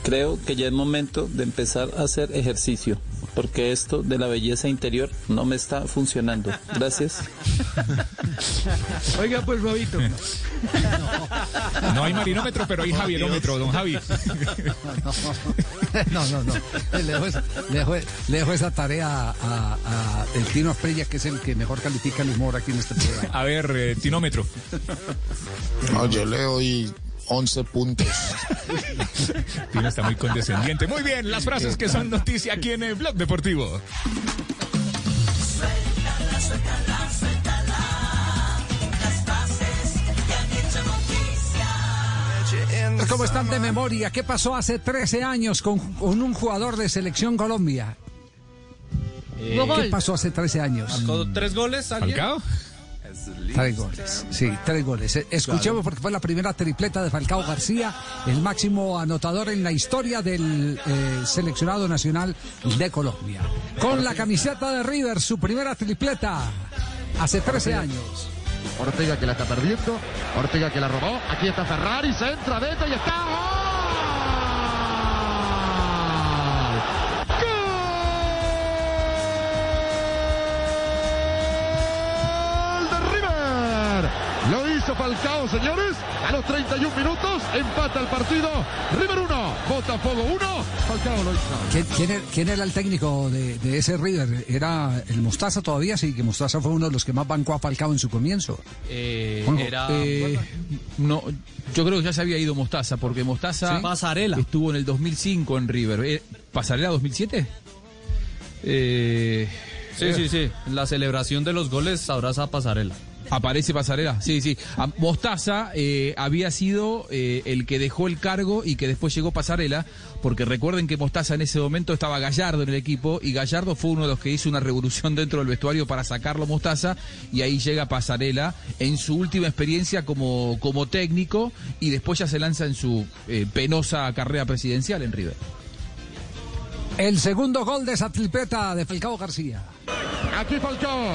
Speaker 48: Creo que ya es momento de empezar a hacer ejercicio, porque esto de la belleza interior no me está funcionando. Gracias.
Speaker 47: Oiga, pues, Babito.
Speaker 4: No hay marinómetro, pero hay javierómetro, don Javi.
Speaker 6: No, no, no. Le dejo, esa- le dejo- le dejo esa tarea a, a el Tino Asprilla, que es el que mejor califica el humor aquí en este programa.
Speaker 4: A ver, eh, tinómetro.
Speaker 11: No, yo le doy 11 puntos.
Speaker 4: Tino está muy condescendiente. Muy bien, las frases que son noticia aquí en el Blog Deportivo.
Speaker 5: Suéltala, suéltala, suéltala. Las frases que han hecho noticia.
Speaker 6: ¿Cómo están de memoria? ¿Qué pasó hace 13 años con, con un jugador de Selección Colombia?
Speaker 12: Eh,
Speaker 6: ¿Qué pasó hace 13 años?
Speaker 12: ¿Marcó tres goles? ¿alguien?
Speaker 4: ¿Falcao?
Speaker 6: Tres goles, sí, tres goles. Eh, Escuchemos porque fue la primera tripleta de Falcao García, el máximo anotador en la historia del eh, seleccionado nacional de Colombia. Con la camiseta de River, su primera tripleta hace 13 años.
Speaker 49: Ortega que la está perdiendo. Ortega que la robó. Aquí está Ferrari. Se entra dentro y está. ¡Gol! Hizo Falcao, señores. A los 31 minutos empata el partido. River 1, Botafogo 1. Falcao lo hizo.
Speaker 6: ¿Quién, quién era, quién era el técnico de, de ese River? ¿Era el Mostaza todavía? Sí, que Mostaza fue uno de los que más bancó a Falcao en su comienzo.
Speaker 13: Eh,
Speaker 6: Juanjo,
Speaker 13: era,
Speaker 6: eh,
Speaker 13: no, yo creo que ya se había ido Mostaza, porque Mostaza
Speaker 12: Sí. Pasarela.
Speaker 13: estuvo en el 2005 en River. Eh, ¿Pasarela 2007? Eh,
Speaker 12: Sí, sí, sí. En la celebración de los goles sabrás a pasarela.
Speaker 13: Aparece Pasarela, sí, sí. A- Mostaza eh, había sido eh, el que dejó el cargo y que después llegó Pasarela, porque recuerden que Mostaza en ese momento estaba Gallardo en el equipo y Gallardo fue uno de los que hizo una revolución dentro del vestuario para sacarlo Mostaza y ahí llega Pasarela en su última experiencia como, como técnico y después ya se lanza en su eh, penosa carrera presidencial en River.
Speaker 6: El segundo gol de esa de Falcao García.
Speaker 49: Aquí Falcao.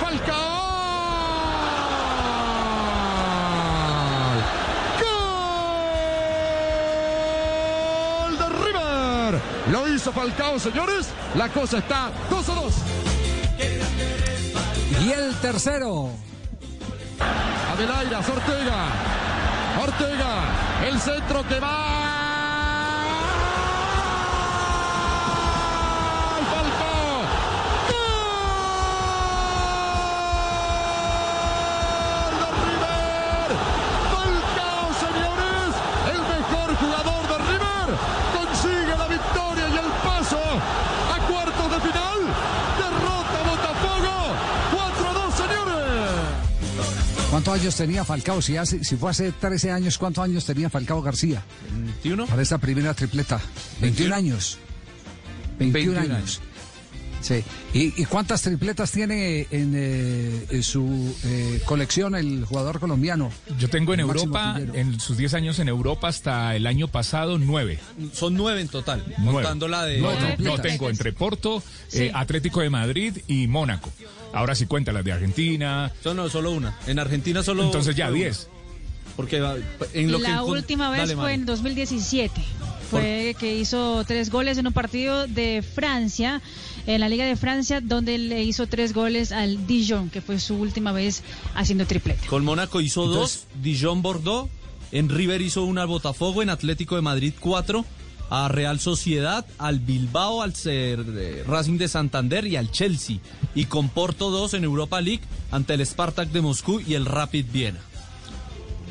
Speaker 49: Falcao. Gol de River. Lo hizo Falcao, señores. La cosa está 2 a 2.
Speaker 6: Y el tercero.
Speaker 49: Adelaida, Ortega. Ortega. El centro que va.
Speaker 6: ¿Cuántos años tenía Falcao? Si, hace, si fue hace 13 años, ¿cuántos años tenía Falcao García?
Speaker 12: 21.
Speaker 6: Para esta primera tripleta. 21 años. 21,
Speaker 13: 21
Speaker 6: años. Sí. ¿Y, y cuántas tripletas tiene en, eh, en su eh, colección el jugador colombiano?
Speaker 4: Yo tengo en Europa, en sus 10 años en Europa hasta el año pasado, nueve.
Speaker 12: Son nueve en total,
Speaker 4: Nueve.
Speaker 12: contando la de...
Speaker 4: No, no, no tengo entre Porto, eh, Atlético de Madrid y Mónaco. Ahora sí cuenta las de Argentina.
Speaker 12: No, no, solo una. En Argentina solo...
Speaker 4: Entonces ya
Speaker 12: solo una.
Speaker 4: 10.
Speaker 12: Porque va- en lo que...
Speaker 22: la última vez
Speaker 12: Dale,
Speaker 22: fue en 2017. Fue que hizo tres goles en un partido de Francia, en la Liga de Francia, donde le hizo tres goles al Dijon, que fue su última vez haciendo triplete.
Speaker 12: Con Mónaco hizo
Speaker 22: Entonces-
Speaker 12: dos, Dijon Bordeaux, en River hizo una al Botafogo, en Atlético de Madrid cuatro, a Real Sociedad, al Bilbao, al Racing de Santander y al Chelsea. Y con Porto dos en Europa League ante el Spartak de Moscú y el Rapid Viena.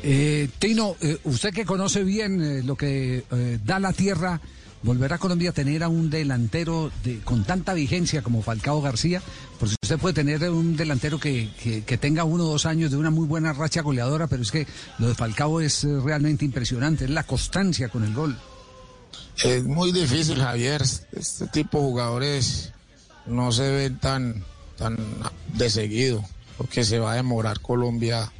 Speaker 6: Eh, Tino, eh, usted que conoce bien eh, lo que eh, da la tierra, volver a Colombia a tener a un delantero de, con tanta vigencia como Falcao García, porque usted puede tener un delantero que, que- que tenga uno o dos años de una muy buena racha goleadora, pero es que lo de Falcao es realmente impresionante, es la constancia con el gol.
Speaker 11: Es muy difícil, Javier. Este tipo de jugadores no se ven tan, tan de seguido, porque se va a demorar Colombia.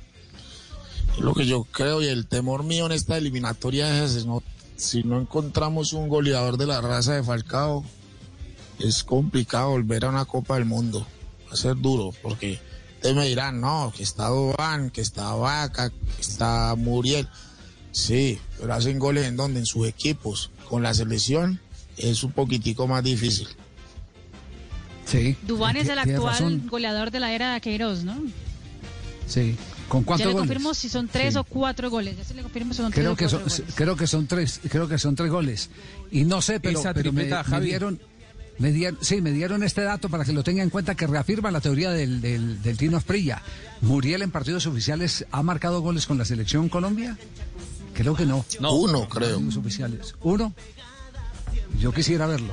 Speaker 11: Lo que yo creo y el temor mío en esta eliminatoria es ese, ¿no? si no encontramos un goleador de la raza de Falcao, es complicado volver a una Copa del Mundo. Va a ser duro, porque ustedes me dirán, no, que está Dován, que está Vaca, que está Muriel. Sí, pero hacen goles en donde, en sus equipos. Con la selección es un poquitico más difícil.
Speaker 6: Sí.
Speaker 22: Dubán es el actual
Speaker 6: razón.
Speaker 22: goleador de la era de Queiroz, ¿no?
Speaker 6: Sí. ¿Con
Speaker 22: Ya
Speaker 6: cuántos
Speaker 22: le
Speaker 6: goles?
Speaker 22: confirmo si son tres
Speaker 6: Sí.
Speaker 22: o cuatro goles. Ya se le confirmo si son tres
Speaker 6: Creo
Speaker 22: o
Speaker 6: que
Speaker 22: cuatro
Speaker 6: son,
Speaker 22: goles.
Speaker 6: creo que son tres, creo que son tres goles. Y no sé, pero,
Speaker 13: Esa
Speaker 6: pero me,
Speaker 13: tripleta,
Speaker 6: me
Speaker 13: Javi.
Speaker 6: dieron, me dieron, sí, me dieron este dato para que lo tenga en cuenta que reafirma la teoría del, del, del Tino Asprilla. Muriel en partidos oficiales ha marcado goles con la selección Colombia. Creo que no.
Speaker 11: Uno, creo.
Speaker 6: Oficiales. Uno. Yo quisiera verlo.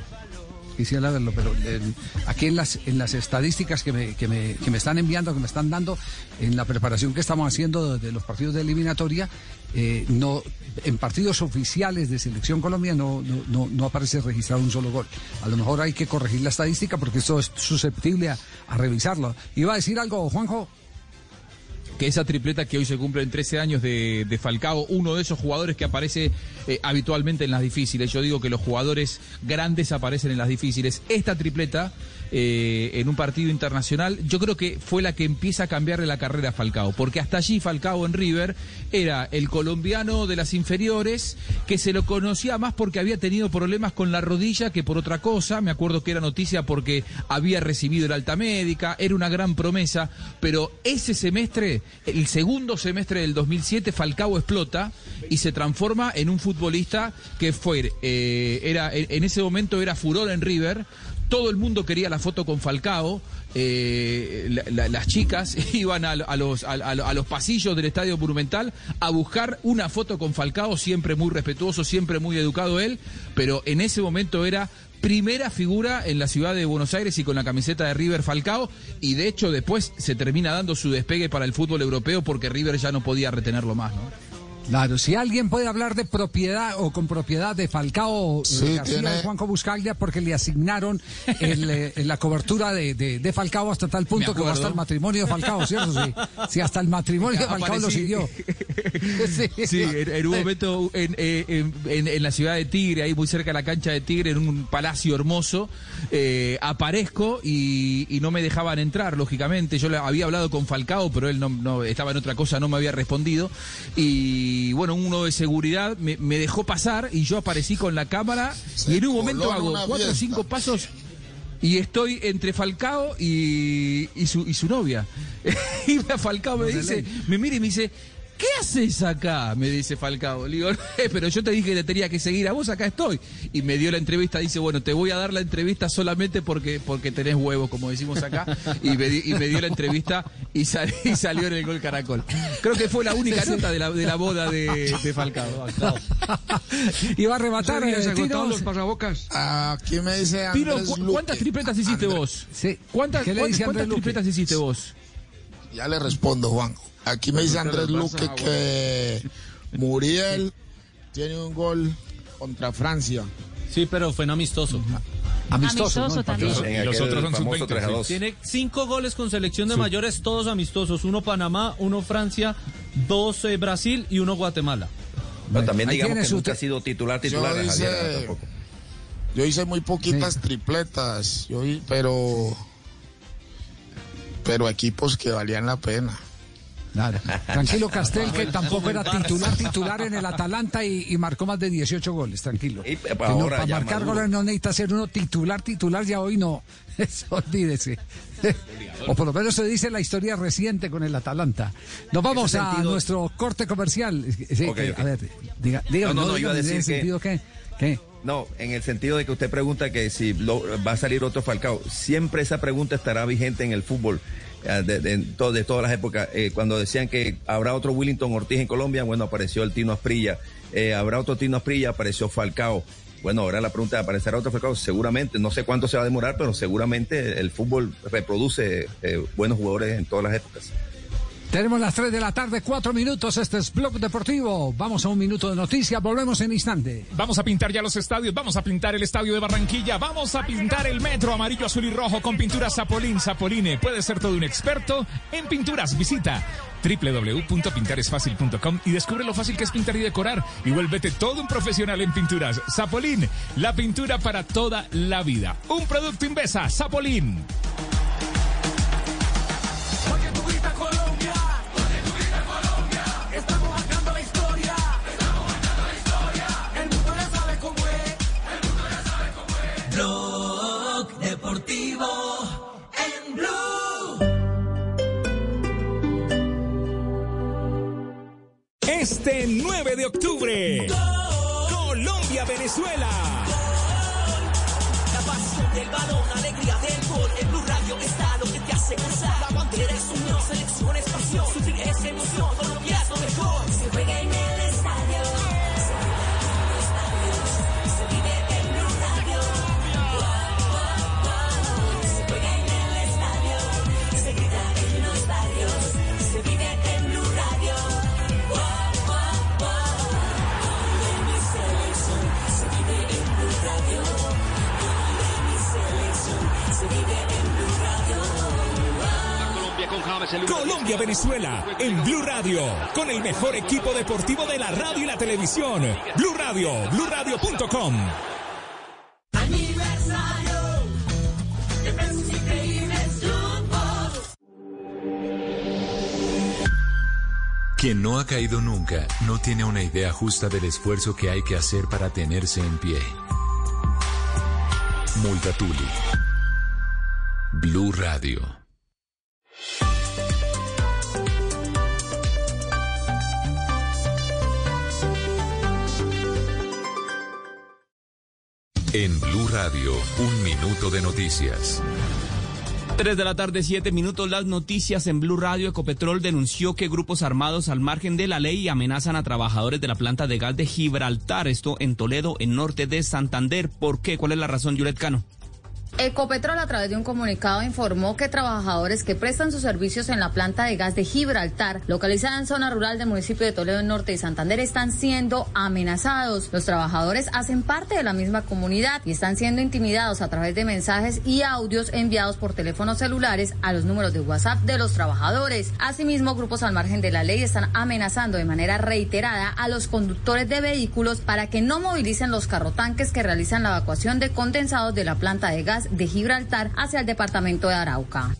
Speaker 6: Quisiera verlo, pero eh, aquí en las en las estadísticas que me, que, me, que me están enviando, que me están dando, en la preparación que estamos haciendo de los partidos de eliminatoria, eh, no en partidos oficiales de selección Colombia no, no, no, no aparece registrado un solo gol. A lo mejor hay que corregir la estadística porque esto es susceptible a, a revisarlo. ¿Iba a decir algo, Juanjo?
Speaker 13: Que esa tripleta que hoy se cumple en 13 años de, de Falcao, uno de esos jugadores que aparece eh, habitualmente en las difíciles. Yo digo que los jugadores grandes aparecen en las difíciles. Esta tripleta eh, en un partido internacional, yo creo que fue la que empieza a cambiarle la carrera a Falcao, porque hasta allí Falcao en River era el colombiano de las inferiores que se lo conocía más porque había tenido problemas con la rodilla que por otra cosa. Me acuerdo que era noticia porque había recibido el alta médica, era una gran promesa, pero ese semestre, el segundo semestre del 2007, Falcao explota y se transforma en un futbolista que fue, eh, era, en ese momento era furor en River, todo el mundo quería la foto con Falcao, eh, la- la- las chicas iban a, los, pasillos del Estadio Monumental a buscar una foto con Falcao, siempre muy respetuoso, siempre muy educado él, pero en ese momento era primera figura en la ciudad de Buenos Aires y con la camiseta de River Falcao y de hecho después se termina dando su despegue para el fútbol europeo porque River ya no podía retenerlo más.
Speaker 6: Claro, si alguien puede hablar de propiedad o con propiedad de Falcao eh,
Speaker 11: Sí,
Speaker 6: García
Speaker 11: tiene-
Speaker 6: de Juanjo Buscaglia porque le asignaron el, eh, la cobertura de, de- de Falcao hasta tal punto que hasta el matrimonio de Falcao, ¿cierto? Sí, sí hasta el matrimonio de Falcao lo siguió.
Speaker 13: Sí, en, en un momento en, eh, en- la ciudad de Tigre, ahí muy cerca de la cancha de Tigre, en un palacio hermoso, eh, aparezco y, y no me dejaban entrar, lógicamente. Yo había hablado con Falcao, pero él no, no- estaba en otra cosa, no me había respondido. Y bueno, uno de seguridad me, me dejó pasar y yo aparecí con la cámara y en un momento hago cuatro o cinco pasos y estoy entre Falcao y, y su, y su novia. y Falcao me dice, me mira y me dice, ¿qué haces acá? Me dice Falcao. Le digo, "Eh, pero yo te dije que te tenía que seguir a vos, acá estoy. Y me dio la entrevista, dice, bueno, te voy a dar la entrevista solamente porque, porque tenés huevos, como decimos acá. Y me, di- y me dio la entrevista y, sal- y salió en el gol Caracol. Creo que fue la única nota de la, de la boda de, de Falcao.
Speaker 6: Iba a rematar eh,
Speaker 11: los
Speaker 50: pasabocas.
Speaker 11: Aquí me dice
Speaker 13: Piro,
Speaker 11: Andrés
Speaker 13: ¿cu-
Speaker 11: Luque.
Speaker 13: ¿cuántas tripletas hiciste vos?
Speaker 6: Sí.
Speaker 13: ¿Cuántas,
Speaker 11: ¿Qué le dice
Speaker 13: cuántas tripletas hiciste vos?
Speaker 11: Ya le respondo, Juanjo. Aquí me dice Andrés Luque que Muriel tiene un gol contra Francia.
Speaker 12: Sí, pero fue en amistoso.
Speaker 11: Amistoso, Amistoso ¿no? también.
Speaker 12: Los,
Speaker 11: En
Speaker 12: los
Speaker 11: aquel
Speaker 12: otros son
Speaker 11: famoso
Speaker 12: sub-20.
Speaker 11: 3 a 2.
Speaker 12: Tiene cinco goles con selección de
Speaker 11: Sí.
Speaker 12: mayores, todos amistosos. Uno Panamá, uno Francia, dos eh, Brasil y uno Guatemala.
Speaker 50: Pero también
Speaker 11: Ahí
Speaker 50: digamos que nunca ha sido titular, titular.
Speaker 11: Yo
Speaker 50: Javier,
Speaker 11: hice,
Speaker 50: tampoco.
Speaker 11: yo hice muy poquitas tripletas, yo pero pero equipos que valían la pena.
Speaker 6: Tranquilo, Castel, que tampoco era titular, titular en el Atalanta y, y marcó más de 18 goles, tranquilo.
Speaker 50: Y,
Speaker 6: Que
Speaker 50: para ahora
Speaker 6: marcar
Speaker 50: Maduro.
Speaker 6: goles no necesita ser uno titular, titular, ya hoy no. Eso, olvídese. O por lo menos se dice la historia reciente con el Atalanta. Nos vamos a
Speaker 50: sentido-
Speaker 6: nuestro corte comercial. Sí, eh. A ver, diga, diga,
Speaker 50: No, no, no, iba a
Speaker 6: dígame, ¿en
Speaker 50: decir. No, en el sentido de que usted pregunta que si lo- va a salir otro Falcao. Siempre esa pregunta estará vigente en el fútbol eh, de, de- to- de todas las épocas. Eh, cuando decían que habrá otro Willington Ortiz en Colombia, bueno, apareció el Tino Asprilla. Eh, habrá otro Tino Asprilla, apareció Falcao. Bueno, ahora la pregunta, ¿aparecerá otro Falcao? Seguramente, no sé cuánto se va a demorar, pero seguramente el fútbol reproduce eh, buenos jugadores en todas las épocas.
Speaker 6: Tenemos las 3 de la tarde, 4 minutos. Este es Blog Deportivo. Vamos a un minuto de noticias. Volvemos en instante.
Speaker 4: Vamos a pintar ya los estadios, vamos a pintar el estadio de Barranquilla, vamos a pintar el metro amarillo, azul y rojo con pintura Zapolín. Zapoline puede ser todo un experto en pinturas. Visita www.pintaresfacil.com y descubre lo fácil que es pintar y decorar y vuélvete todo un profesional en pinturas. Zapolín, la pintura para toda la vida. Un producto Invesa, Zapolín. Este 9 de octubre, Colombia-Venezuela.
Speaker 5: La pasión del balón, alegría del gol, en Blue Radio está lo que te hace gozar. La bandera es unión, selección es pasión, sufrir es emoción, Colombia es lo mejor. Se juega en el
Speaker 4: Colombia-Venezuela en Blue Radio, con el mejor equipo deportivo de la radio y la televisión. Blue Radio, BlueRadio.com.
Speaker 5: Aniversario de Precios Increíbles Jumbo.
Speaker 51: Quien no ha caído nunca no tiene una idea justa del esfuerzo que hay que hacer para tenerse en pie. Multatuli. Blue Radio.
Speaker 1: En Blue Radio, un minuto de noticias.
Speaker 52: 3 de la tarde, 7 minutos. Las noticias en Blue Radio. Ecopetrol denunció que grupos armados al margen de la ley amenazan a trabajadores de la planta de gas de Gibraltar. Esto en Toledo, en norte de Santander. ¿Por qué? ¿Cuál es la razón, Yuret Cano?
Speaker 53: Ecopetrol a través de un comunicado informó que trabajadores que prestan sus servicios en la planta de gas de Gibraltar, localizada en zona rural del municipio de Toledo Norte y Santander, están siendo amenazados. Los trabajadores hacen parte de la misma comunidad y están siendo intimidados a través de mensajes y audios enviados por teléfonos celulares a los números de WhatsApp de los trabajadores. Asimismo, grupos al margen de la ley están amenazando de manera reiterada a los conductores de vehículos para que no movilicen los carrotanques que realizan la evacuación de condensados de la planta de gas de Gibraltar hacia el departamento de Arauca.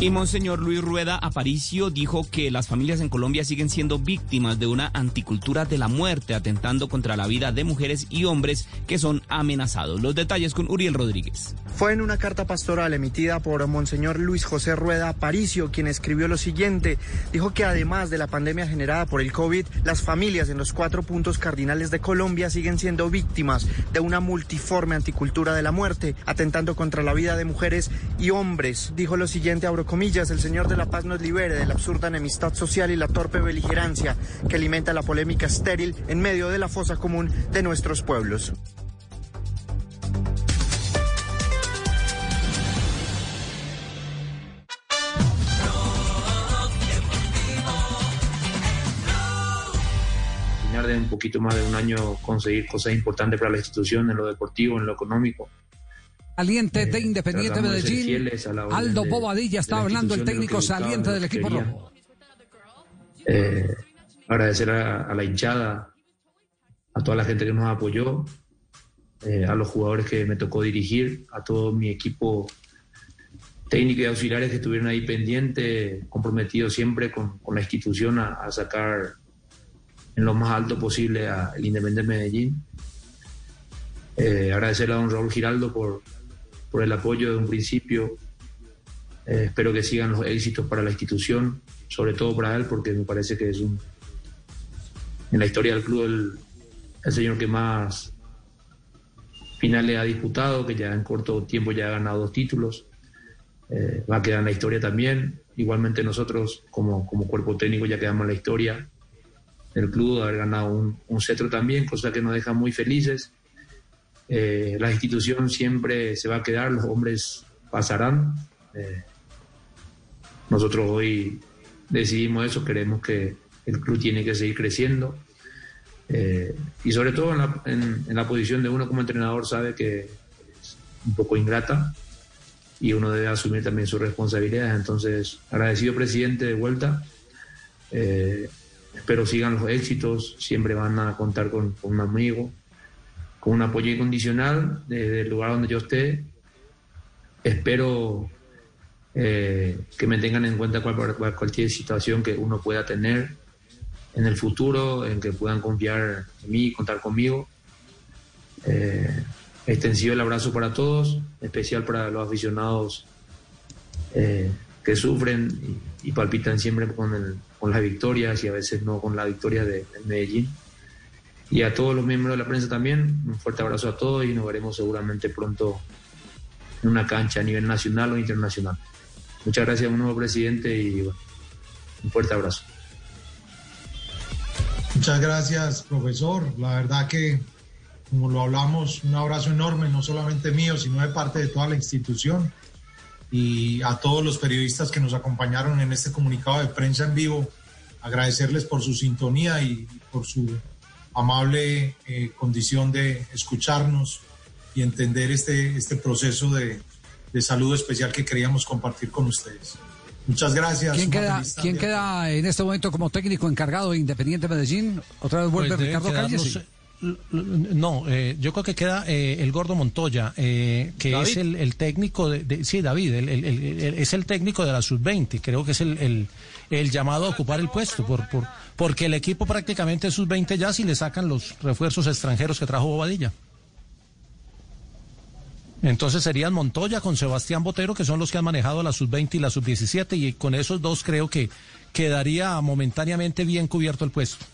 Speaker 52: Y Monseñor Luis Rueda Aparicio dijo que las familias en Colombia siguen siendo víctimas de una anticultura de la muerte, atentando contra la vida de mujeres y hombres que son amenazados. Los detalles con Uriel Rodríguez.
Speaker 54: Fue en una carta pastoral emitida por Monseñor Luis José Rueda Aparicio quien escribió lo siguiente. Dijo que además de la pandemia generada por el COVID, las familias en los cuatro puntos cardinales de Colombia siguen siendo víctimas de una multiforme anticultura de la muerte, atentando contra la vida de mujeres y hombres. Dijo lo siguiente, abro comillas, el Señor de la Paz nos libere de la absurda enemistad social y la torpe beligerancia que alimenta la polémica estéril en medio de la fosa común de nuestros pueblos.
Speaker 55: De un poquito más de un año conseguir cosas importantes para la institución en lo deportivo, en lo económico.
Speaker 6: Saliente de Independiente
Speaker 55: de ser
Speaker 6: Medellín.
Speaker 55: orden
Speaker 6: Aldo
Speaker 55: de-
Speaker 6: Bobadilla
Speaker 55: de
Speaker 6: está
Speaker 55: la
Speaker 6: hablando, el
Speaker 55: de
Speaker 6: técnico saliente
Speaker 55: de
Speaker 6: del equipo rojo.
Speaker 55: Eh, agradecer a, a la hinchada, a toda la gente que nos apoyó, eh, a los jugadores que me tocó dirigir, a todo mi equipo técnico y auxiliares que estuvieron ahí pendientes, comprometidos siempre con, con la institución a, a sacar en lo más alto posible al Independiente Medellín. Eh, agradecer a don Raúl Giraldo por, por el apoyo de un principio. Eh, espero que sigan los éxitos para la institución, sobre todo para él, porque me parece que es un, en la historia del club el, el señor que más finales ha disputado, que ya en corto tiempo ya ha ganado dos títulos. Eh, va a quedar en la historia también. Igualmente nosotros como, como cuerpo técnico ya quedamos en la historia del club, de haber ganado un, cetro también, cosa que nos deja muy felices. Eh, la institución siempre se va a quedar, los hombres pasarán. Eh, nosotros hoy decidimos eso, queremos que el club tiene que seguir creciendo. Eh, y sobre todo en la, posición de uno como entrenador sabe que es un poco ingrata y uno debe asumir también sus responsabilidades. Entonces, agradecido presidente de vuelta. Espero sigan los éxitos, siempre van a contar con, un amigo, con un apoyo incondicional desde el lugar donde yo esté. Espero eh, que me tengan en cuenta cual- cual- cualquier situación que uno pueda tener en el futuro, en que puedan confiar en mí, contar conmigo. Eh, extensivo el abrazo para todos, especial para los aficionados eh, que sufren y palpitan siempre con, el- con las victorias y a veces no con la victoria de, de Medellín. Y a todos los miembros de la prensa también, un fuerte abrazo a todos y nos veremos seguramente pronto en una cancha a nivel nacional o internacional. Muchas gracias, un nuevo presidente y bueno, un fuerte abrazo.
Speaker 56: Muchas gracias, profesor. La verdad que, como lo hablamos, un abrazo enorme, no solamente mío, sino de parte de toda la institución. Y a todos los periodistas que nos acompañaron en este comunicado de prensa en vivo, agradecerles por su sintonía y por su amable eh, condición de escucharnos y entender este, este proceso de, de saludo especial que queríamos compartir con ustedes. Muchas gracias.
Speaker 6: ¿Quién queda, ¿Quién queda en este momento como técnico encargado de Independiente Medellín? ¿Otra vez vuelve
Speaker 7: Pues
Speaker 6: Ricardo
Speaker 7: quedar,
Speaker 6: Calle?
Speaker 7: No eh, yo creo que queda eh, el gordo Montoya, eh, que
Speaker 6: ¿David?
Speaker 7: es el, el técnico de, de- sí, David, el- el- el- el- es el técnico de la sub-20, creo que es el, el- el llamado a ocupar el puesto, por, por, porque el equipo prácticamente es sub-20 ya si le sacan los refuerzos extranjeros que trajo Bobadilla. Entonces serían Montoya con Sebastián Botero, que son los que han manejado la sub-20 y la sub-17, y con esos dos creo que quedaría momentáneamente bien cubierto el puesto.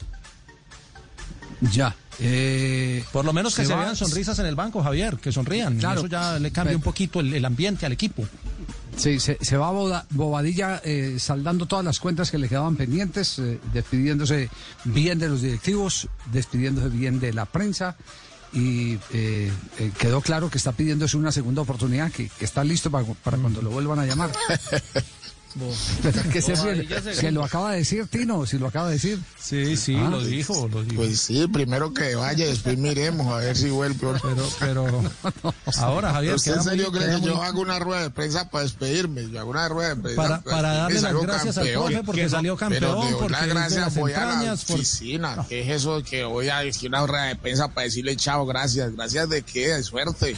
Speaker 6: Ya. Eh,
Speaker 7: Por lo menos que
Speaker 6: se
Speaker 7: vean sonrisas en el banco, Javier, que sonrían.
Speaker 6: Claro.
Speaker 7: Eso ya le cambia
Speaker 6: Pero-
Speaker 7: un poquito el, el ambiente al equipo.
Speaker 6: Sí, se, se va Boda- Bobadilla eh, saldando todas las cuentas que le quedaban pendientes, eh, despidiéndose bien de los directivos, despidiéndose bien de la prensa y eh, eh, quedó claro que está pidiéndose una segunda oportunidad, que, que está listo para, para cuando lo vuelvan a llamar. Pero que se, se
Speaker 11: segundo.
Speaker 6: lo acaba de decir Tino, si lo acaba de decir.
Speaker 7: Sí, sí,
Speaker 6: Ah.
Speaker 7: lo dijo, lo dijo.
Speaker 11: Pues sí, primero que vaya, después miremos a ver si vuelve.
Speaker 7: Pero, pero ahora, Javier,
Speaker 11: ¿Usted en serio
Speaker 7: muy-
Speaker 11: cree que yo
Speaker 7: muy-
Speaker 11: hago una rueda de prensa para despedirme? Yo hago una rueda de prensa
Speaker 7: para, para darle las gracias al
Speaker 11: campeón.
Speaker 7: profe porque
Speaker 11: Que no-
Speaker 7: salió
Speaker 11: pero
Speaker 7: campeón,
Speaker 11: de
Speaker 7: porque
Speaker 11: las gracias
Speaker 7: las
Speaker 11: voy a la
Speaker 7: por-
Speaker 11: oficina. ¿Qué es eso de que voy a decir una rueda de prensa para decirle chao, gracias? ¿Gracias de qué? De suerte.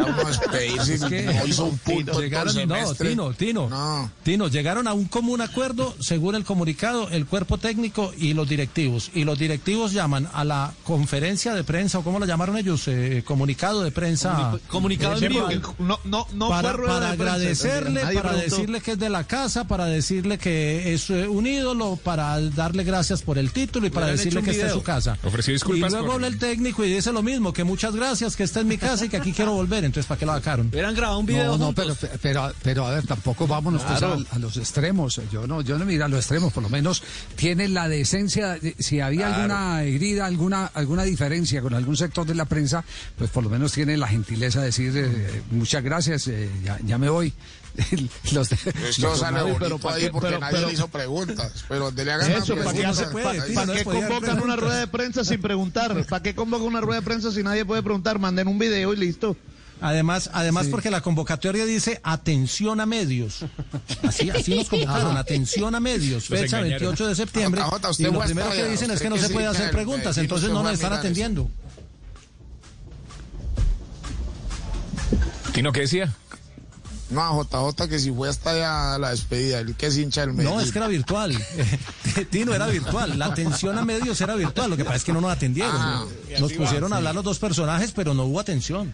Speaker 11: Vamos a despedirse
Speaker 7: Es que
Speaker 11: no hizo un punto en todo el
Speaker 7: llegaron, no. Tino, Tino, Tino, llegaron a un común acuerdo, según el comunicado, el cuerpo técnico y los directivos. Y los directivos llaman a la conferencia de prensa, o cómo lo llamaron ellos, Eh, comunicado de prensa.
Speaker 38: Comuni- comunicado en vivo. No, no, no
Speaker 7: para,
Speaker 38: fue rueda
Speaker 7: para
Speaker 38: de prensa,
Speaker 7: agradecerle, para
Speaker 38: preguntó.
Speaker 7: decirle que es de la casa, para decirle que es eh, un ídolo, para darle gracias por el título y para decirle que está en su casa.
Speaker 4: Ofreció disculpas
Speaker 7: Y luego
Speaker 4: por-
Speaker 7: habla el técnico y dice lo mismo, que muchas gracias, que está en mi casa y que aquí quiero volver. Entonces, ¿para qué lo sacaron?
Speaker 12: Hubieran grabado un
Speaker 6: No, no, pero, pero, pero a ver, tampoco vámonos pues,
Speaker 7: Claro.
Speaker 6: a, a los extremos. Yo no, yo no miro a los extremos, por lo menos tiene la decencia. de- si había
Speaker 11: Claro.
Speaker 6: alguna herida, alguna, alguna diferencia con algún sector de la prensa, pues por lo menos tiene la gentileza de decir eh, muchas gracias, eh, ya, ya me voy. Los de-
Speaker 11: Esto
Speaker 6: los-
Speaker 11: sale bonito
Speaker 6: pero ¿para
Speaker 11: ahí
Speaker 6: qué?
Speaker 11: porque
Speaker 6: Pero-
Speaker 11: nadie
Speaker 6: pero-
Speaker 11: le hizo preguntas. Pero donde le hagan
Speaker 38: Eso, ¿para qué,
Speaker 11: pregunta,
Speaker 38: para-
Speaker 11: ahí
Speaker 38: para
Speaker 11: no
Speaker 38: qué convocan una rueda de prensa sin preguntar? ¿Para qué convocan una rueda de prensa si nadie puede preguntar? Manden un video y listo.
Speaker 7: Además, además
Speaker 38: Sí.
Speaker 7: porque la convocatoria dice atención a medios. Así, así nos convocaron,
Speaker 38: Ah.
Speaker 7: atención a medios,
Speaker 38: Los
Speaker 7: fecha
Speaker 38: engañaron.
Speaker 7: 28 de septiembre.
Speaker 11: Jota, Jota,
Speaker 7: y lo primero que dicen es que no
Speaker 11: que
Speaker 7: se puede hacer
Speaker 11: el
Speaker 7: preguntas, entonces no nos están
Speaker 11: eso.
Speaker 7: atendiendo.
Speaker 4: ¿Tino qué decía?
Speaker 11: No, a JJ que si fue hasta allá a la despedida, el que es hincha del Medellín.
Speaker 7: No, es que era virtual. Tino era virtual. La atención a medios era virtual. Lo que pasa es que no nos atendieron.
Speaker 11: Ah,
Speaker 7: nos
Speaker 11: va,
Speaker 7: pusieron a
Speaker 11: sí.
Speaker 7: hablar los dos personajes, pero no hubo atención.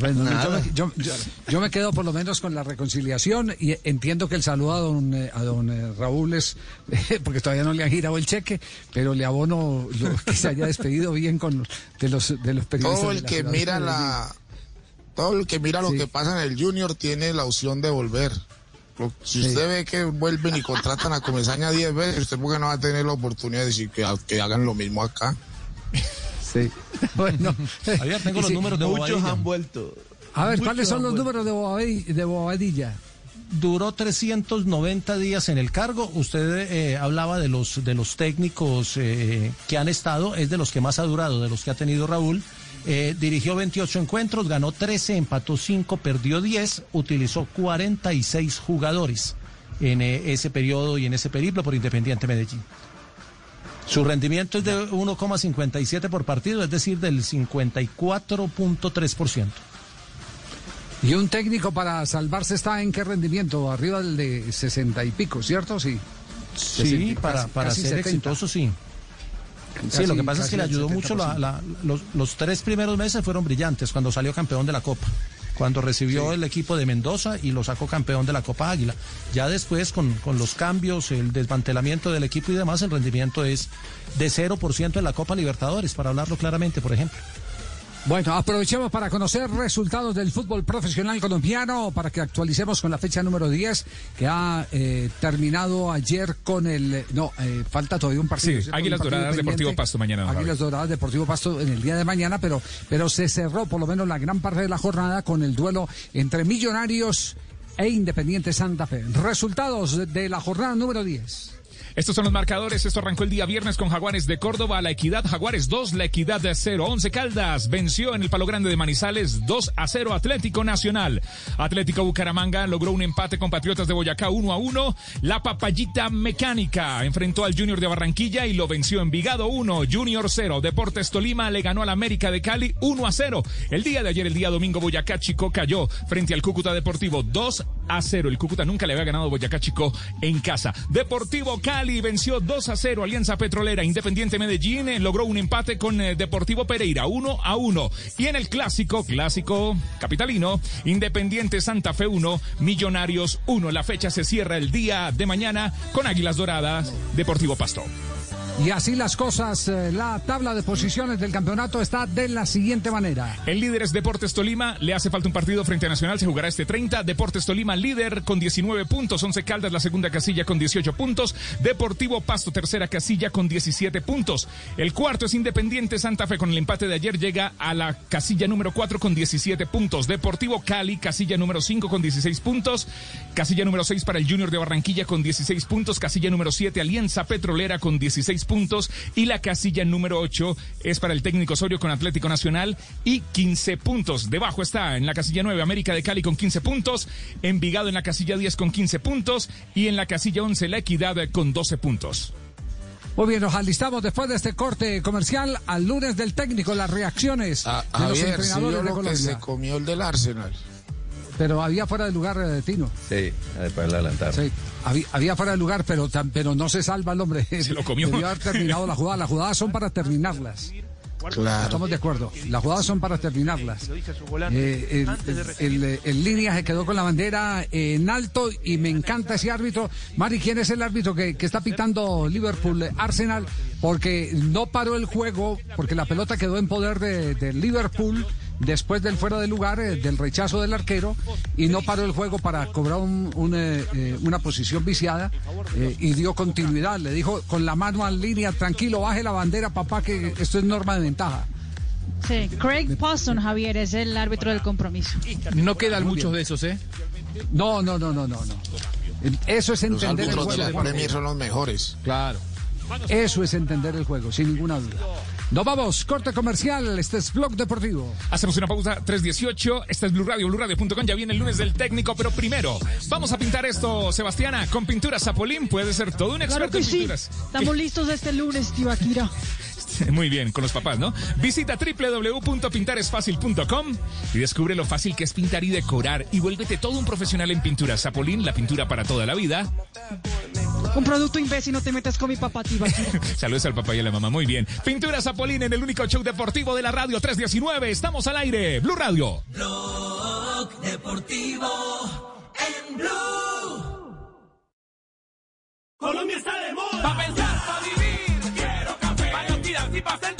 Speaker 6: Bueno, yo me, yo- yo- yo me quedo por lo menos con la reconciliación y entiendo que el saludo a don, eh, a don eh, Raúl es, porque todavía no le han girado el cheque, pero le abono lo- que se haya despedido bien con de los, de los periodistas.
Speaker 11: Todo
Speaker 6: de
Speaker 11: el
Speaker 6: la
Speaker 11: que mira la todo el que mira lo que pasa en el Junior tiene la opción de volver. Lo- si usted ve que vuelven y contratan a Comesaña 10 veces, usted porque no va a tener la oportunidad de decir que, que hagan lo mismo acá.
Speaker 6: Sí. Bueno,
Speaker 7: Javier, tengo los
Speaker 6: sí,
Speaker 7: números de
Speaker 38: Muchos
Speaker 7: Bobadilla.
Speaker 38: han vuelto.
Speaker 6: A ver, ¿cuáles son los
Speaker 38: vuelto.
Speaker 6: números de Bobadilla?
Speaker 7: Duró 390 días en el cargo. Usted eh, hablaba de los de los técnicos eh, que han estado, es de los que más ha durado, de los que ha tenido Raúl. Eh, dirigió 28 encuentros, ganó 13, empató 5, perdió 10, utilizó 46 jugadores en eh, ese periodo y en ese periplo por Independiente Medellín. Su rendimiento es de 1,57 por partido, es decir, del 54.3%.
Speaker 6: Y un técnico para salvarse está en qué rendimiento, arriba del de 60 y pico, ¿cierto? Sí.
Speaker 7: Sí,
Speaker 6: 60,
Speaker 7: para, para ser
Speaker 6: 70.
Speaker 7: exitoso, sí. Sí, lo que pasa es que le ayudó mucho la-
Speaker 6: 70%.
Speaker 7: la- los, los tres primeros meses fueron brillantes cuando salió campeón de la Copa. Cuando recibió el equipo de Mendoza y lo sacó campeón de la Copa Águila. Ya después, con, con los cambios, el desmantelamiento del equipo y demás, el rendimiento es de 0% en la Copa Libertadores, para hablarlo claramente, por ejemplo.
Speaker 6: Bueno, aprovechemos para conocer resultados del fútbol profesional colombiano, para que actualicemos con la fecha número 10, que ha eh, terminado ayer con el... No, eh, falta todavía un partido.
Speaker 4: Sí. Águilas Doradas,
Speaker 6: pendiente.
Speaker 4: Deportivo Pasto mañana, don
Speaker 6: Águilas Doradas, Deportivo Pasto en el día de mañana, pero, pero se cerró por lo menos la gran parte de la jornada con el duelo entre Millonarios e Independiente Santa Fe. Resultados de- de la jornada número 10.
Speaker 4: Estos son los marcadores. Esto arrancó el día viernes con Jaguares de Córdoba. La Equidad Jaguares 2, La Equidad de 0. 11 Caldas venció en el Palo Grande de Manizales 2 a 0 Atlético Nacional. Atlético Bucaramanga logró un empate con Patriotas de Boyacá 1 a 1. La Papayita Mecánica enfrentó al Junior de Barranquilla y lo venció en Vigado 1, Junior 0. Deportes Tolima le ganó al América de Cali 1 a 0. El día de ayer, el día domingo, Boyacá Chico cayó frente al Cúcuta Deportivo 2 a 0. El Cúcuta nunca le había ganado Boyacá Chico en casa. Deportivo Cali venció 2 a 0 Alianza Petrolera. Independiente Medellín eh, logró un empate con eh, Deportivo Pereira 1 a 1. Y en el clásico, clásico capitalino, Independiente Santa Fe 1, Millonarios 1. La fecha se cierra el día de mañana con Águilas Doradas, Deportivo Pasto.
Speaker 6: Y así las cosas, eh, la tabla de posiciones del campeonato está de la siguiente manera.
Speaker 4: El líder es Deportes Tolima, le hace falta un partido frente a Nacional, se jugará este 30. Deportes Tolima líder con 19 puntos, 11 Caldas la segunda casilla con 18 puntos, Deportivo Pasto tercera casilla con 17 puntos. El cuarto es Independiente Santa Fe con el empate de ayer llega a la casilla número 4 con 17 puntos. Deportivo Cali casilla número 5 con 16 puntos, casilla número 6 para el Junior de Barranquilla con 16 puntos, casilla número 7 Alianza Petrolera con 16 puntos y la casilla número 8 es para el técnico Osorio con Atlético Nacional y 15 puntos. Debajo está en la casilla 9 América de Cali con 15 puntos, Envigado en la casilla 10 con 15 puntos y en la casilla 11 La Equidad con 12 puntos.
Speaker 6: Muy bien, nos alistamos después de este corte comercial al lunes del técnico, las reacciones de los
Speaker 11: Javier,
Speaker 6: entrenadores de
Speaker 11: lo que
Speaker 6: Colombia.
Speaker 11: se comió el del Arsenal.
Speaker 6: Pero había fuera de lugar, eh, Tino.
Speaker 26: Sí, después la adelantaron.
Speaker 6: Sí, había, había fuera de lugar, pero, pero no se salva el hombre. Se
Speaker 4: lo comió.
Speaker 6: Debió haber terminado la jugada. Las jugadas son para terminarlas.
Speaker 11: Claro.
Speaker 6: Estamos de acuerdo. Las jugadas son para terminarlas. Eh, el, el- el línea se quedó con la bandera en alto y me encanta ese árbitro. Mari, ¿quién es el árbitro que, que está pitando Liverpool Arsenal? Porque no paró el juego, porque la pelota quedó en poder de, de Liverpool después del fuera de lugar, eh, del rechazo del arquero, y no paró el juego para cobrar un- un, eh, eh, una posición viciada eh, y dio continuidad. Le dijo con la mano en línea, tranquilo, baje la bandera, papá, que esto es norma de ventaja.
Speaker 22: Sí, Craig Poston, Javier, es el árbitro del compromiso.
Speaker 13: No quedan muchos de esos, ¿eh?
Speaker 6: No, no, no, no, no, no. Eso es
Speaker 11: Los
Speaker 6: entender el
Speaker 11: árbitros de
Speaker 6: juego.
Speaker 11: la. Premier son los mejores.
Speaker 13: Claro.
Speaker 6: Eso es entender el juego, sin ninguna duda. Nos vamos, corte comercial, este es Blog Deportivo.
Speaker 4: Hacemos una pausa 318. Esta es Blue Radio, BlueRadio.com. Ya viene el lunes del técnico, pero primero vamos a pintar esto, Sebastiana, con pinturas Zapolín. Puede ser todo un
Speaker 22: Claro
Speaker 4: experto
Speaker 22: que
Speaker 4: en
Speaker 22: sí.
Speaker 4: pinturas.
Speaker 22: Estamos listos este lunes, tío Akira.
Speaker 4: Muy bien, con los papás, ¿no? Visita www.pintaresfacil.com y descubre lo fácil que es pintar y decorar y vuélvete todo un profesional en pintura. Zapolín, la pintura para toda la vida.
Speaker 22: Un producto imbécil, no te metas con mi papá.
Speaker 4: Saludos al papá y a la mamá. Muy bien. Pintura Zapolín en el único show deportivo de la radio 319. Estamos al aire. Blue Radio.
Speaker 5: Blog Deportivo en Blue. Colombia está de moda. Pa' pensar, pa'. Pa' activarse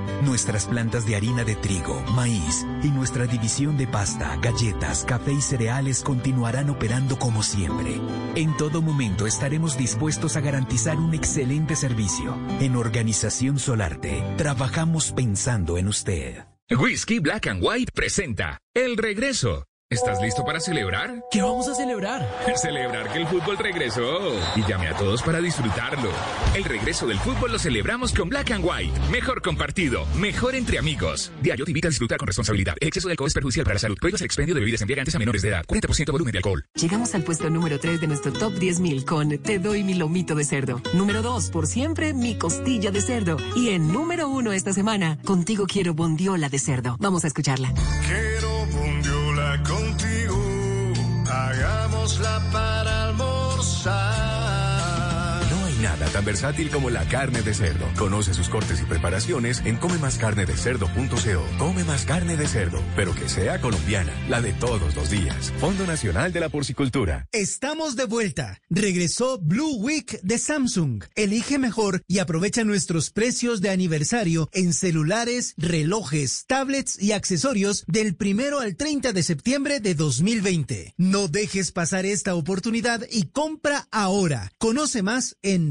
Speaker 14: Nuestras plantas de harina de trigo, maíz y nuestra división de pasta, galletas, café y cereales continuarán operando como siempre. En todo momento estaremos dispuestos a garantizar un excelente servicio. En Organización Solarte, trabajamos pensando en usted.
Speaker 57: Whisky Black and White presenta El Regreso. ¿Estás listo para celebrar?
Speaker 58: ¿Qué vamos a celebrar?
Speaker 57: Celebrar que el fútbol regresó. Y llame a todos para disfrutarlo. El regreso del fútbol lo celebramos con Black and White. Mejor compartido, mejor entre amigos. Diario te invita a disfrutar con responsabilidad. El exceso de alcohol es perjudicial para la salud. Prohíbas el expendio de bebidas embriagantes a menores de edad. 40% volumen de alcohol.
Speaker 59: Llegamos al puesto número 3 de nuestro top 10.000 con Te doy mi lomito de cerdo. Número 2, por siempre, mi costilla de cerdo. Y en número 1 esta semana, contigo quiero bondiola de cerdo. Vamos a escucharla.
Speaker 60: Quiero hagámosla para almorzar.
Speaker 57: Nada tan versátil como la carne de cerdo. Conoce sus cortes y preparaciones en comemascarnedecerdo.co. Come más carne de cerdo, pero que sea colombiana, la de todos los días. Fondo Nacional de la Porcicultura.
Speaker 15: Estamos de vuelta. Regresó Blue Week de Samsung. Elige mejor y aprovecha nuestros precios de aniversario en celulares, relojes, tablets y accesorios del primero al 30 de septiembre de 2020. No dejes pasar esta oportunidad y compra ahora. Conoce más en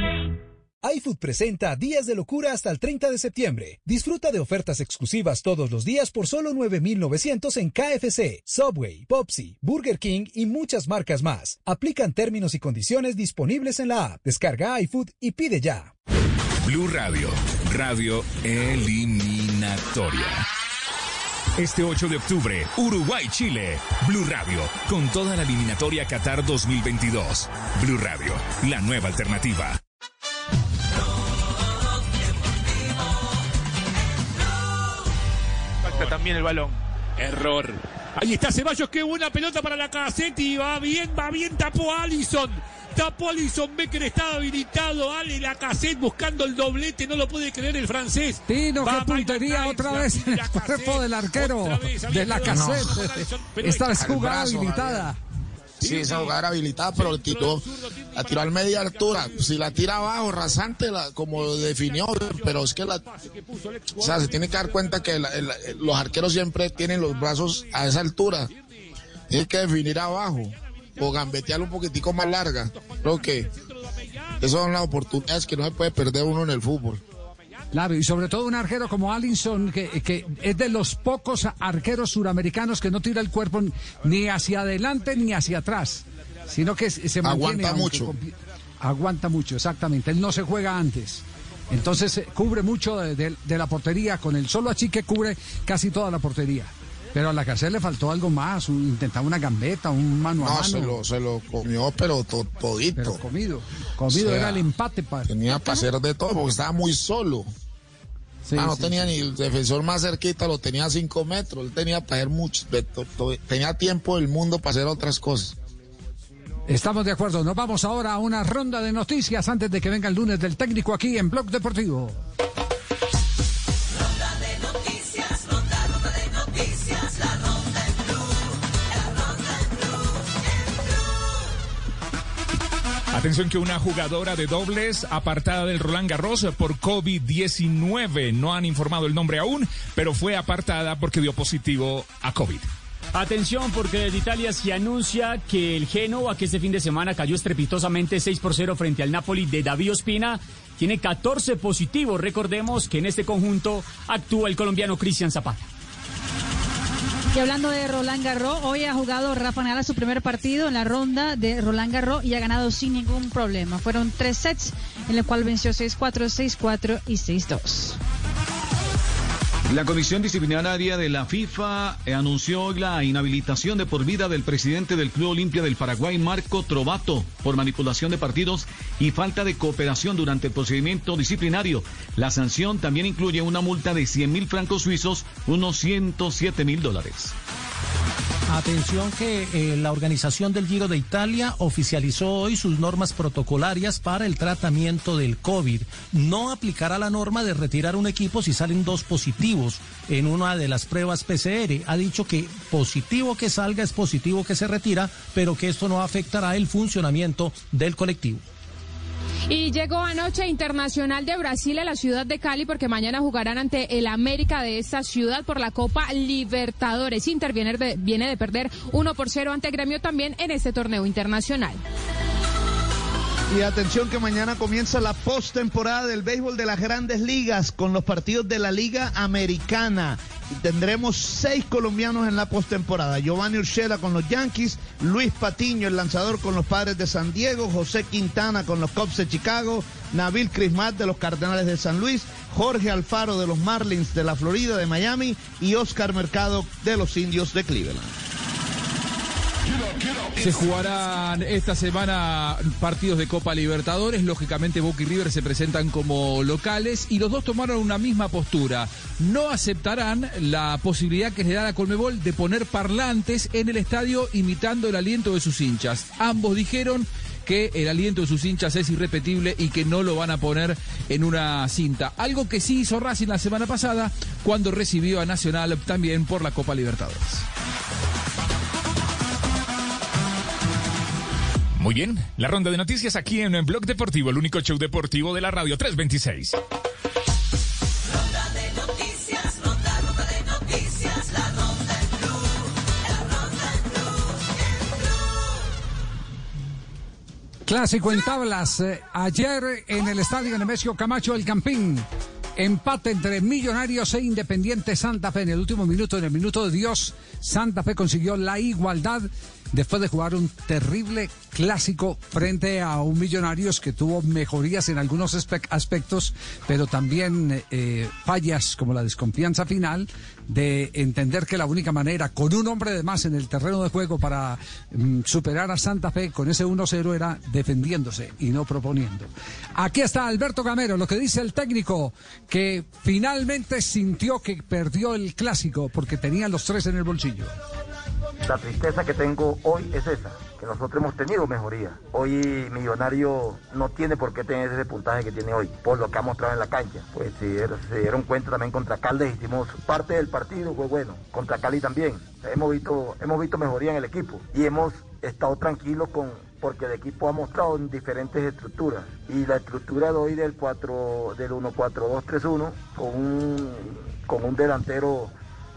Speaker 61: iFood presenta Días de Locura hasta el 30 de septiembre. Disfruta de ofertas exclusivas todos los días por solo 9,900 en KFC, Subway, Popsi, Burger King y muchas marcas más. Aplican términos y condiciones disponibles en la app. Descarga iFood y pide ya.
Speaker 62: Blue Radio, radio eliminatoria. Este 8 de octubre, Uruguay-Chile. Blue Radio, con toda la eliminatoria Qatar 2022. Blue Radio, la nueva alternativa.
Speaker 63: Impacta también el balón. Error. Ahí está Ceballos, qué buena pelota para la Casetti. Va bien, va bien, tapó a Allison. Tapó a Allison, Becker estaba habilitado. Ale la cassette buscando el doblete, no lo puede creer el francés.
Speaker 6: Tino,
Speaker 63: Va
Speaker 6: qué puntería otra vez en el cuerpo del arquero de la cassette. Esta vez jugada habilitada.
Speaker 11: Sí, esa jugada era habilitada, pero la tiró, la tiró al media altura. Si la tira abajo, rasante, la, como definió, pero es que la. O sea, se tiene que dar cuenta que la- los arqueros siempre tienen los brazos a esa altura. Tiene que definir abajo o gambetear un poquitico más larga. Creo que esas son las oportunidades que no se puede perder uno en el fútbol.
Speaker 6: Claro, y sobre todo un arquero como Allinson, que, que es de los pocos arqueros suramericanos que no tira el cuerpo ni hacia adelante ni hacia atrás, sino que se mantiene.
Speaker 11: Aguanta mucho.
Speaker 6: Aguanta mucho, exactamente. Él no se juega antes. Entonces eh, cubre mucho de, de- de la portería. Con el solo achique cubre casi toda la portería. Pero a la cárcel le faltó algo más, un- intentaba una gambeta, un mano a
Speaker 11: No,
Speaker 6: mano.
Speaker 11: se lo, se lo comió, pero to- todito.
Speaker 6: Pero comido. Comido
Speaker 11: O sea,
Speaker 6: era el empate. Pa.
Speaker 11: Tenía para hacer de todo porque estaba muy solo.
Speaker 6: Sí,
Speaker 11: Ah, no
Speaker 6: sí,
Speaker 11: tenía ni el defensor más cerquita, lo tenía a cinco metros. Él tenía para hacer mucho. Tenía tiempo del mundo para hacer otras cosas.
Speaker 6: Estamos de acuerdo. Nos vamos ahora a una ronda de noticias antes de que venga el lunes del técnico aquí en Blog Deportivo.
Speaker 4: Atención que una jugadora de dobles apartada del Roland Garros por COVID-19. No han informado el nombre aún, pero fue apartada porque dio positivo a COVID.
Speaker 64: Atención porque desde Italia se anuncia que el Génova, que este fin de semana cayó estrepitosamente 6 por 0 frente al Napoli de David Ospina, tiene 14 positivos. Recordemos que en este conjunto actúa el colombiano Cristian Zapata.
Speaker 22: Y hablando de Roland Garros, hoy ha jugado Rafa Nadal su primer partido en la ronda de Roland Garros y ha ganado sin ningún problema. Fueron tres sets en el cual venció 6-4, 6-4 y 6-2.
Speaker 65: La Comisión Disciplinaria de la FIFA eh, anunció la inhabilitación de por vida del presidente del Club Olimpia del Paraguay, Marco Trovato, por manipulación de partidos y falta de cooperación durante el procedimiento disciplinario. La sanción también incluye una multa de 100 mil francos suizos, unos 107 mil dólares.
Speaker 47: Atención que eh, la organización del Giro de Italia oficializó hoy sus normas protocolarias para el tratamiento del COVID. No aplicará la norma de retirar un equipo si salen dos positivos en una de las pruebas PCR. Ha dicho que positivo que salga es positivo que se retira, pero que esto no afectará el funcionamiento del colectivo.
Speaker 10: Y llegó anoche Internacional de Brasil a la ciudad de Cali porque mañana jugarán ante el América de esta ciudad por la Copa Libertadores. Inter viene de, perder 1 por 0 ante Gremio también en este torneo internacional.
Speaker 38: Y atención que mañana comienza la postemporada del béisbol de las grandes ligas con los partidos de la Liga Americana. Y tendremos seis colombianos en la postemporada. Giovanni Urshela con los Yankees, Luis Patiño, el lanzador con los Padres de San Diego, José Quintana con los Cubs de Chicago, Nabil Crismat de los Cardenales de San Luis, Jorge Alfaro de los Marlins de la Florida de Miami y Oscar Mercado de los Indios de Cleveland.
Speaker 13: Se jugarán esta semana partidos de Copa Libertadores. Lógicamente Boca y River se presentan como locales y los dos tomaron una misma postura. No aceptarán la posibilidad que les da la Colmebol de poner parlantes en el estadio imitando el aliento de sus hinchas. Ambos dijeron que el aliento de sus hinchas es irrepetible y que no lo van a poner en una cinta. Algo que sí hizo Racing la semana pasada cuando recibió a Nacional también por la Copa Libertadores.
Speaker 4: Muy bien, la ronda de noticias aquí en Blog Deportivo, el único show deportivo de la radio 326.
Speaker 5: ronda de noticias, ronda, ronda de noticias, la ronda en blue, la ronda en blue, en blue.
Speaker 6: Clásico en tablas. eh, ayer en el estadio Nemesio Camacho El Campín. Empate entre Millonarios e Independiente Santa Fe. En el último minuto, en el minuto de Dios, Santa Fe consiguió la igualdad después de jugar un terrible clásico frente a un Millonarios que tuvo mejorías en algunos aspectos, pero también eh, fallas como la desconfianza final de entender que la única manera, con un hombre de más en el terreno de juego para mm, superar a Santa Fe con ese 1-0 era defendiéndose y no proponiendo. Aquí está Alberto Gamero, lo que dice el técnico, que finalmente sintió que perdió el clásico porque tenía los tres en el bolsillo.
Speaker 66: La tristeza que tengo hoy es esa, que nosotros hemos tenido mejoría. Hoy Millonario no tiene por qué tener ese puntaje que tiene hoy, por lo que ha mostrado en la cancha. Pues si se dieron cuenta también contra Caldes, hicimos parte del partido, fue bueno. Contra Cali también. Hemos visto, hemos visto mejoría en el equipo y hemos estado tranquilos con, porque el equipo ha mostrado en diferentes estructuras. Y la estructura de hoy del 4, del 1-4-2-3-1, con un, con un delantero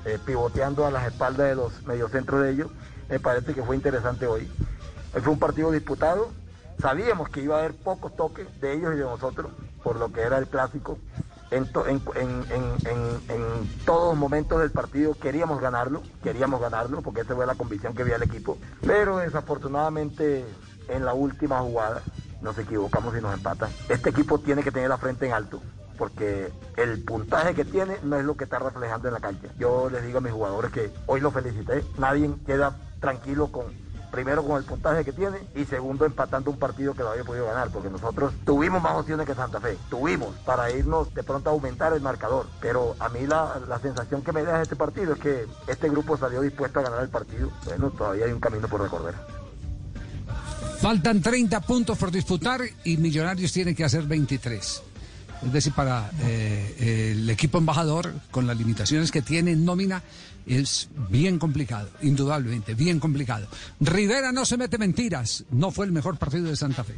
Speaker 66: eh, pivoteando a las espaldas de los mediocentros de ellos, me parece que fue interesante hoy. Fue un partido disputado, sabíamos que iba a haber pocos toques de ellos y de nosotros, por lo que era el clásico. En todos los momentos del partido queríamos ganarlo, queríamos ganarlo, porque esa fue la convicción que había el equipo. Pero desafortunadamente en la última jugada nos equivocamos y nos empatan. Este equipo tiene que tener la frente en alto porque el puntaje que tiene no es lo que está reflejando en la cancha. Yo les digo a mis jugadores que hoy los felicité, nadie queda tranquilo con primero con el puntaje que tiene y segundo empatando un partido que no había podido ganar, porque nosotros tuvimos más opciones que Santa Fe, tuvimos para irnos de pronto a aumentar el marcador, pero a mí la, la sensación que me deja este partido es que este grupo salió dispuesto a ganar el partido, bueno, todavía hay un camino por recorrer.
Speaker 6: Faltan 30 puntos por disputar y Millonarios tiene que hacer 23. Es decir, para eh, el equipo embajador, con las limitaciones que tiene en nómina, es bien complicado, indudablemente, bien complicado. Rivera no se mete mentiras, no fue el mejor partido de Santa Fe.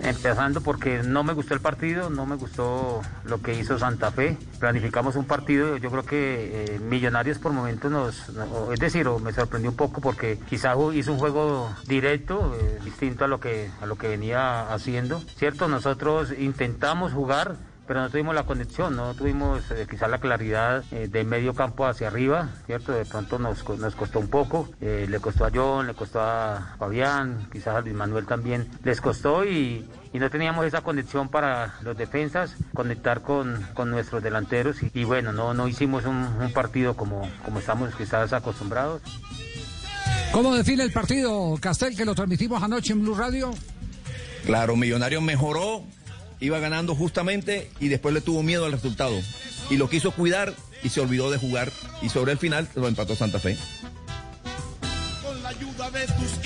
Speaker 67: Empezando porque no me gustó el partido, no me gustó lo que hizo Santa Fe. Planificamos un partido, yo creo que eh, Millonarios por momentos nos, no- es decir, me sorprendió un poco porque quizás hizo un juego directo, eh, distinto a lo que a lo que venía haciendo. Cierto, nosotros intentamos jugar, pero no tuvimos la conexión, no tuvimos eh, quizás la claridad eh, de medio campo hacia arriba, ¿cierto? De pronto nos, nos costó un poco, eh, le costó a John, le costó a Fabián, quizás a Luis Manuel también les costó y, y no teníamos esa conexión para los defensas, conectar con, con nuestros delanteros y, y bueno, no, no hicimos un, un partido como, como estamos quizás acostumbrados.
Speaker 6: ¿Cómo define el partido, Castel, que lo transmitimos anoche en Blue Radio?
Speaker 68: Claro, Millonario mejoró, iba ganando justamente y después le tuvo miedo al resultado. Y lo quiso cuidar y se olvidó de jugar. Y sobre el final lo empató Santa Fe.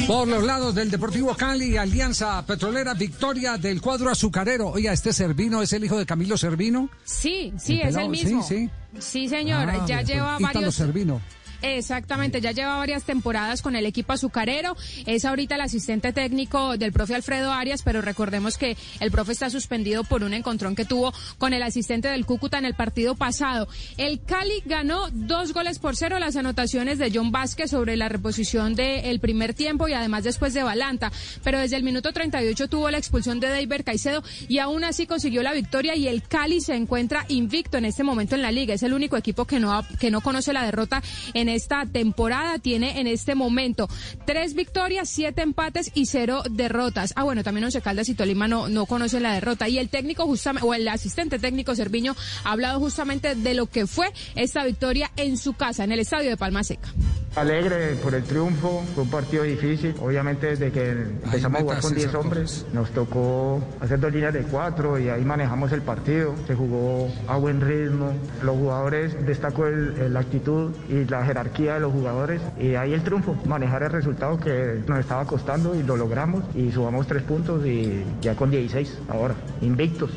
Speaker 6: Por los lados del Deportivo Cali, Alianza Petrolera, victoria del cuadro azucarero. Oiga, este Servino es el hijo de Camilo Servino.
Speaker 10: Sí, sí,
Speaker 6: El
Speaker 10: es el mismo.
Speaker 6: sí,
Speaker 10: Sí, señor,
Speaker 6: Ah,
Speaker 10: ya
Speaker 6: pues,
Speaker 10: lleva
Speaker 6: Ítalo
Speaker 10: varios...
Speaker 6: Servino.
Speaker 10: Exactamente, ya lleva varias temporadas con el equipo azucarero. Es ahorita el asistente técnico del profe Alfredo Arias, pero recordemos que el profe está suspendido por un encontrón que tuvo con el asistente del Cúcuta en el partido pasado. El Cali ganó dos goles por cero las anotaciones de John Vázquez sobre la reposición del primer tiempo y además después de Balanta. Pero desde el minuto 38 tuvo la expulsión de David Caicedo y aún así consiguió la victoria y el Cali se encuentra invicto en este momento en la liga. Es el único equipo que no, que no conoce la derrota en esta temporada. Tiene en este momento tres victorias, siete empates y cero derrotas. Ah, bueno, también Once Caldas y Tolima no, no conocen la derrota. Y el técnico justamente, o el asistente técnico Cerviño ha hablado justamente de lo que fue esta victoria en su casa, en el estadio de Palma Seca.
Speaker 69: Alegre por el triunfo, fue un partido difícil. Obviamente desde que empezamos a jugar con 10 hombres, nos tocó hacer dos líneas de cuatro y ahí manejamos el partido. Se jugó a buen ritmo. Los jugadores, destacó la actitud y la jerarquía de los jugadores. Y ahí el triunfo, manejar el resultado que nos estaba costando y lo logramos. Y subamos tres puntos y ya con 16 ahora, invictos.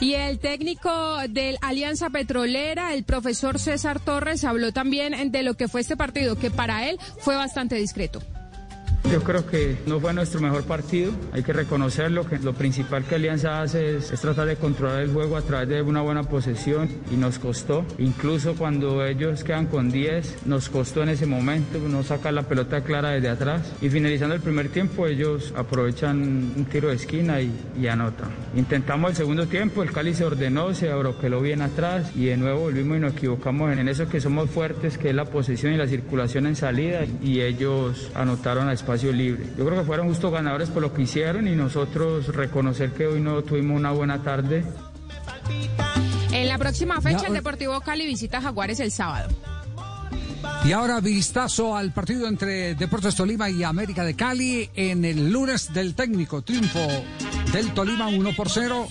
Speaker 10: Y el técnico del Alianza Petrolera, el profesor César Torres, habló también de lo que fue este partido, que para él fue bastante discreto.
Speaker 70: Yo creo que no fue nuestro mejor partido, hay que reconocerlo, que lo principal que Alianza hace es, es, tratar de controlar el juego a través de una buena posesión y nos costó, incluso cuando ellos quedan con 10, nos costó en ese momento no sacar la pelota clara desde atrás y finalizando el primer tiempo ellos aprovechan un tiro de esquina y, y anotan. Intentamos el segundo tiempo, el Cali se ordenó, se abroqueló bien atrás y de nuevo volvimos y nos equivocamos en eso que somos fuertes, que es la posesión y la circulación en salida y ellos anotaron a espacio libre. Yo creo que fueron justos ganadores por lo que hicieron y nosotros reconocer que hoy no tuvimos una buena tarde.
Speaker 10: En la próxima fecha, el Deportivo Cali visita Jaguares el sábado.
Speaker 6: Y ahora vistazo al partido entre Deportes Tolima y América de Cali en el lunes del técnico. Triunfo del Tolima 1 por 0.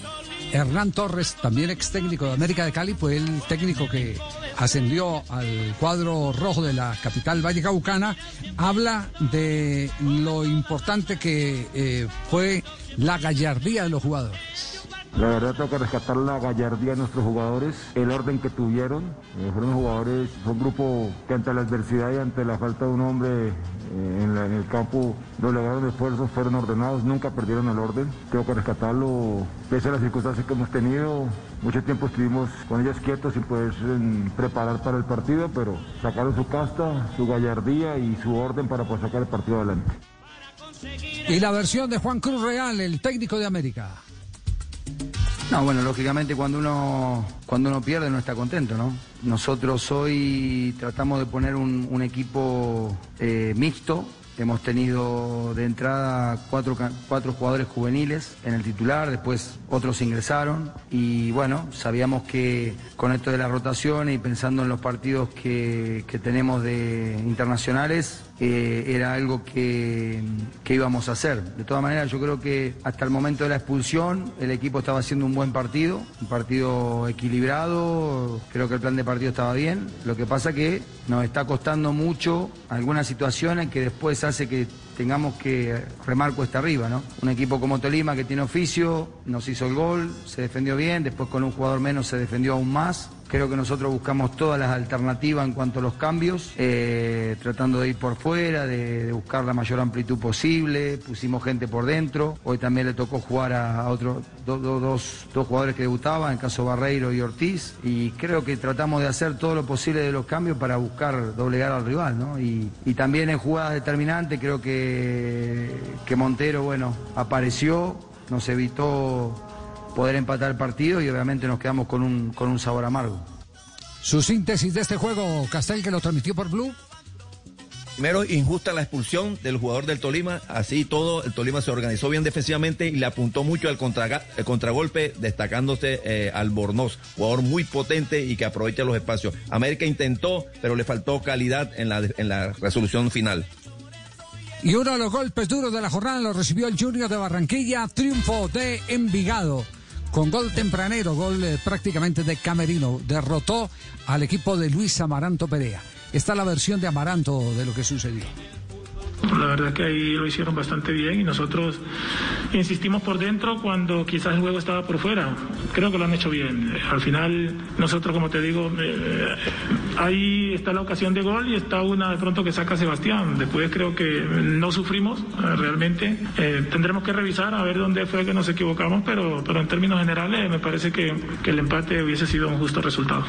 Speaker 6: Hernán Torres, también ex técnico de América de Cali, fue el técnico que ascendió al cuadro rojo de la capital vallecaucana, habla de lo importante que eh, fue la gallardía de los jugadores.
Speaker 71: La verdad tengo que rescatar la gallardía de nuestros jugadores, el orden que tuvieron. Eh, fueron jugadores, fue un grupo que ante la adversidad y ante la falta de un hombre en, el campo doblegaron esfuerzos, fueron ordenados, nunca perdieron el orden. Tengo que rescatarlo, pese a las circunstancias que hemos tenido. Mucho tiempo estuvimos con ellos quietos sin poder eh, preparar para el partido, pero sacaron su casta, su gallardía y su orden para poder sacar el partido adelante.
Speaker 6: Y la versión de Juan Cruz Real, el técnico de América.
Speaker 72: No, bueno, lógicamente cuando uno, cuando uno pierde no está contento, ¿no? Nosotros hoy tratamos de poner un, equipo eh, mixto. Hemos tenido de entrada cuatro, cuatro jugadores juveniles en el titular, después otros ingresaron y bueno, sabíamos que con esto de la rotación y pensando en los partidos que, que tenemos de internacionales, era algo que, que, íbamos a hacer. De todas maneras, yo creo que hasta el momento de la expulsión el equipo estaba haciendo un buen partido, un partido equilibrado, creo que el plan de partido estaba bien. Lo que pasa que nos está costando mucho algunas situaciones que después hace que tengamos que remar cuesta arriba, ¿no? Un equipo como Tolima que tiene oficio, nos hizo el gol, se defendió bien, después con un jugador menos se defendió aún más. Creo que nosotros buscamos todas las alternativas en cuanto a los cambios, eh, tratando de ir por fuera, de, buscar la mayor amplitud posible, pusimos gente por dentro, hoy también le tocó jugar a, otros do, dos, dos jugadores que debutaban, en el caso Barreiro y Ortiz, y creo que tratamos de hacer todo lo posible de los cambios para buscar doblegar al rival, ¿no? Y, y también en jugadas determinantes creo que, que Montero, bueno, apareció, nos evitó poder empatar el partido y obviamente nos quedamos con un, con un sabor amargo.
Speaker 6: Su síntesis de este juego, Castel, que lo transmitió por Blue.
Speaker 68: Primero, injusta la expulsión del jugador del Tolima. Así todo, el Tolima se organizó bien defensivamente y le apuntó mucho al contra, el contragolpe, destacándose eh, Albornoz, jugador muy potente y que aprovecha los espacios. América intentó, pero le faltó calidad en la, en la resolución final.
Speaker 6: Y uno de los golpes duros de la jornada lo recibió el Junior de Barranquilla, triunfo de Envigado. Con gol tempranero, gol eh, prácticamente de Camerino, derrotó al equipo de Luis Amaranto Perea. Esta es la versión de Amaranto de lo que sucedió.
Speaker 73: La verdad que ahí lo hicieron bastante bien y nosotros insistimos por dentro cuando quizás el juego estaba por fuera. Creo que lo han hecho bien. Al final, nosotros, como te digo, eh, ahí está la ocasión de gol y está una de pronto que saca Sebastián. Después creo que no sufrimos eh, realmente. Eh, tendremos que revisar a ver dónde fue que nos equivocamos, pero, pero en términos generales me parece que, que el empate hubiese sido un justo resultado.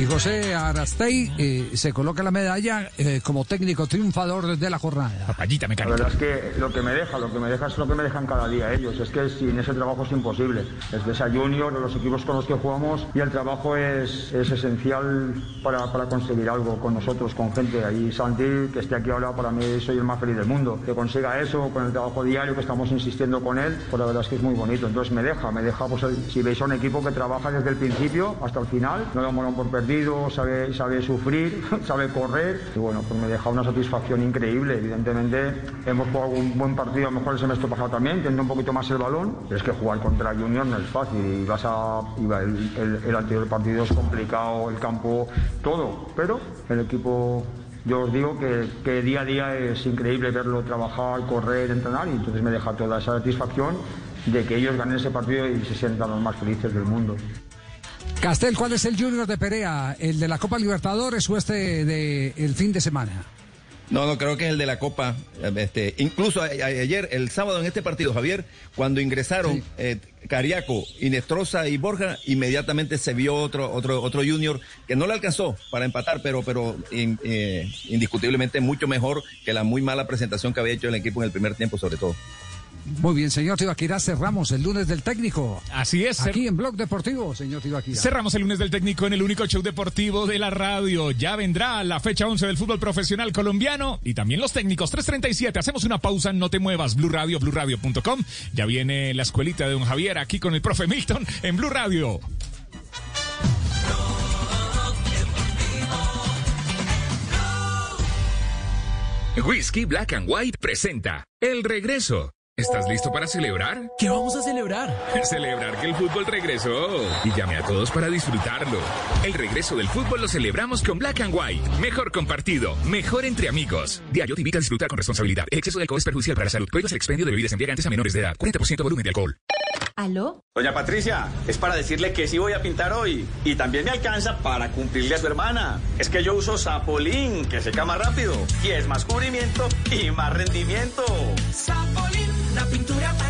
Speaker 6: Y José Arastey eh, se coloca la medalla eh, como técnico triunfador de la jornada.
Speaker 13: Papayita mecánica.
Speaker 71: La verdad es que lo que me deja, lo que me deja es lo que me dejan cada día ellos. Es que sin ese trabajo es imposible. Desde esa junior, los equipos con los que jugamos y el trabajo es, es esencial para, para, conseguir algo con nosotros, con gente. Ahí Santi, que esté aquí ahora, para mí soy el más feliz del mundo. Que consiga eso con el trabajo diario que estamos insistiendo con él, pues la verdad es que es muy bonito. Entonces me deja, me deja, pues el, si veis a un equipo que trabaja desde el principio hasta el final, no lo molan por sabe, sabe sufrir, sabe correr y bueno, pues me deja una satisfacción increíble. Evidentemente hemos jugado un buen partido, a lo mejor el semestre pasado también, teniendo un poquito más el balón, es que jugar contra Junior no es fácil y vas a, el, el anterior partido es complicado, el campo, todo, pero el equipo yo os digo que, que, día a día es increíble verlo trabajar, correr, entrenar y entonces me deja toda esa satisfacción de que ellos ganen ese partido y se sientan los más felices del mundo.
Speaker 6: Castel, ¿cuál es el Junior de Perea? ¿El de la Copa Libertadores o este del de fin de semana?
Speaker 26: No, no, creo que es el de la Copa. Este, incluso a- a- ayer, el sábado en este partido, Javier, cuando ingresaron eh, Cariaco, Inestrosa y Borja, inmediatamente se vio otro, otro, otro junior que no le alcanzó para empatar, pero, pero in- eh, indiscutiblemente mucho mejor que la muy mala presentación que había hecho el equipo en el primer tiempo, sobre todo.
Speaker 6: Muy bien, señor Tibaquirá, cerramos el lunes del técnico.
Speaker 74: Así es.
Speaker 6: Aquí en Blog Deportivo, señor Tibaquirá.
Speaker 74: Cerramos el lunes del técnico en el único show deportivo de la radio. Ya vendrá la fecha 11 del fútbol profesional colombiano y también los técnicos. 337. Hacemos una pausa, no te muevas. Blue Radio, BlueRadio.com. Ya viene la escuelita de don Javier aquí con el profe Milton en Blue Radio.
Speaker 4: Whisky Black and White presenta El Regreso. ¿Estás listo para celebrar?
Speaker 14: ¿Qué vamos a celebrar?
Speaker 4: Celebrar que el fútbol regresó. Y llame a todos para disfrutarlo. El regreso del fútbol lo celebramos con Black and White. Mejor compartido, mejor entre amigos. Diario te invita a disfrutar con responsabilidad. El exceso de alcohol es perjudicial para la salud. Prohíbas el expendio de bebidas embriagantes a menores de edad. 40% volumen de alcohol.
Speaker 75: ¿Aló?
Speaker 76: Doña Patricia, es para decirle que sí voy a pintar hoy. Y también me alcanza para cumplirle a su hermana. Es que yo uso Sapolín, que seca más rápido. Y es más cubrimiento y más rendimiento.
Speaker 77: Sapolín, la pintura para.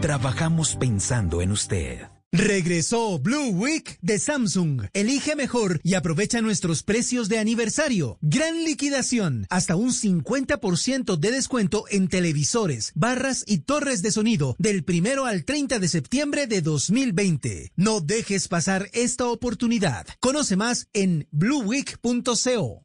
Speaker 14: Trabajamos pensando en usted.
Speaker 15: Regresó Blue Week de Samsung. Elige mejor y aprovecha nuestros precios de aniversario. Gran liquidación. Hasta un 50% de descuento en televisores, barras y torres de sonido del primero al 30 de septiembre de 2020. No dejes pasar esta oportunidad. Conoce más en blueweek.co.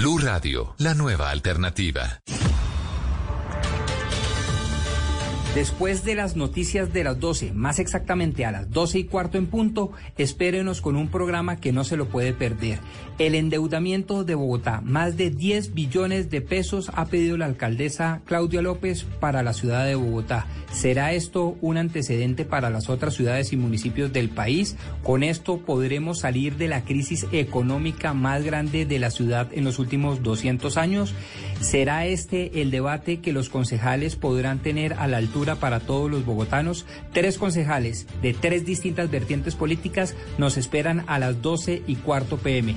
Speaker 4: Blue Radio, la nueva alternativa.
Speaker 78: Después de las noticias de las 12, más exactamente a las 12 y cuarto en punto, espérenos con un programa que no se lo puede perder. El endeudamiento de Bogotá, más de 10 billones de pesos ha pedido la alcaldesa Claudia López para la ciudad de Bogotá. ¿Será esto un antecedente para las otras ciudades y municipios del país? Con esto podremos salir de la crisis económica más grande de la ciudad en los últimos 200 años. ¿Será este el debate que los concejales podrán tener a la altura para todos los bogotanos? Tres concejales de tres distintas vertientes políticas nos esperan a las 12 y cuarto pm.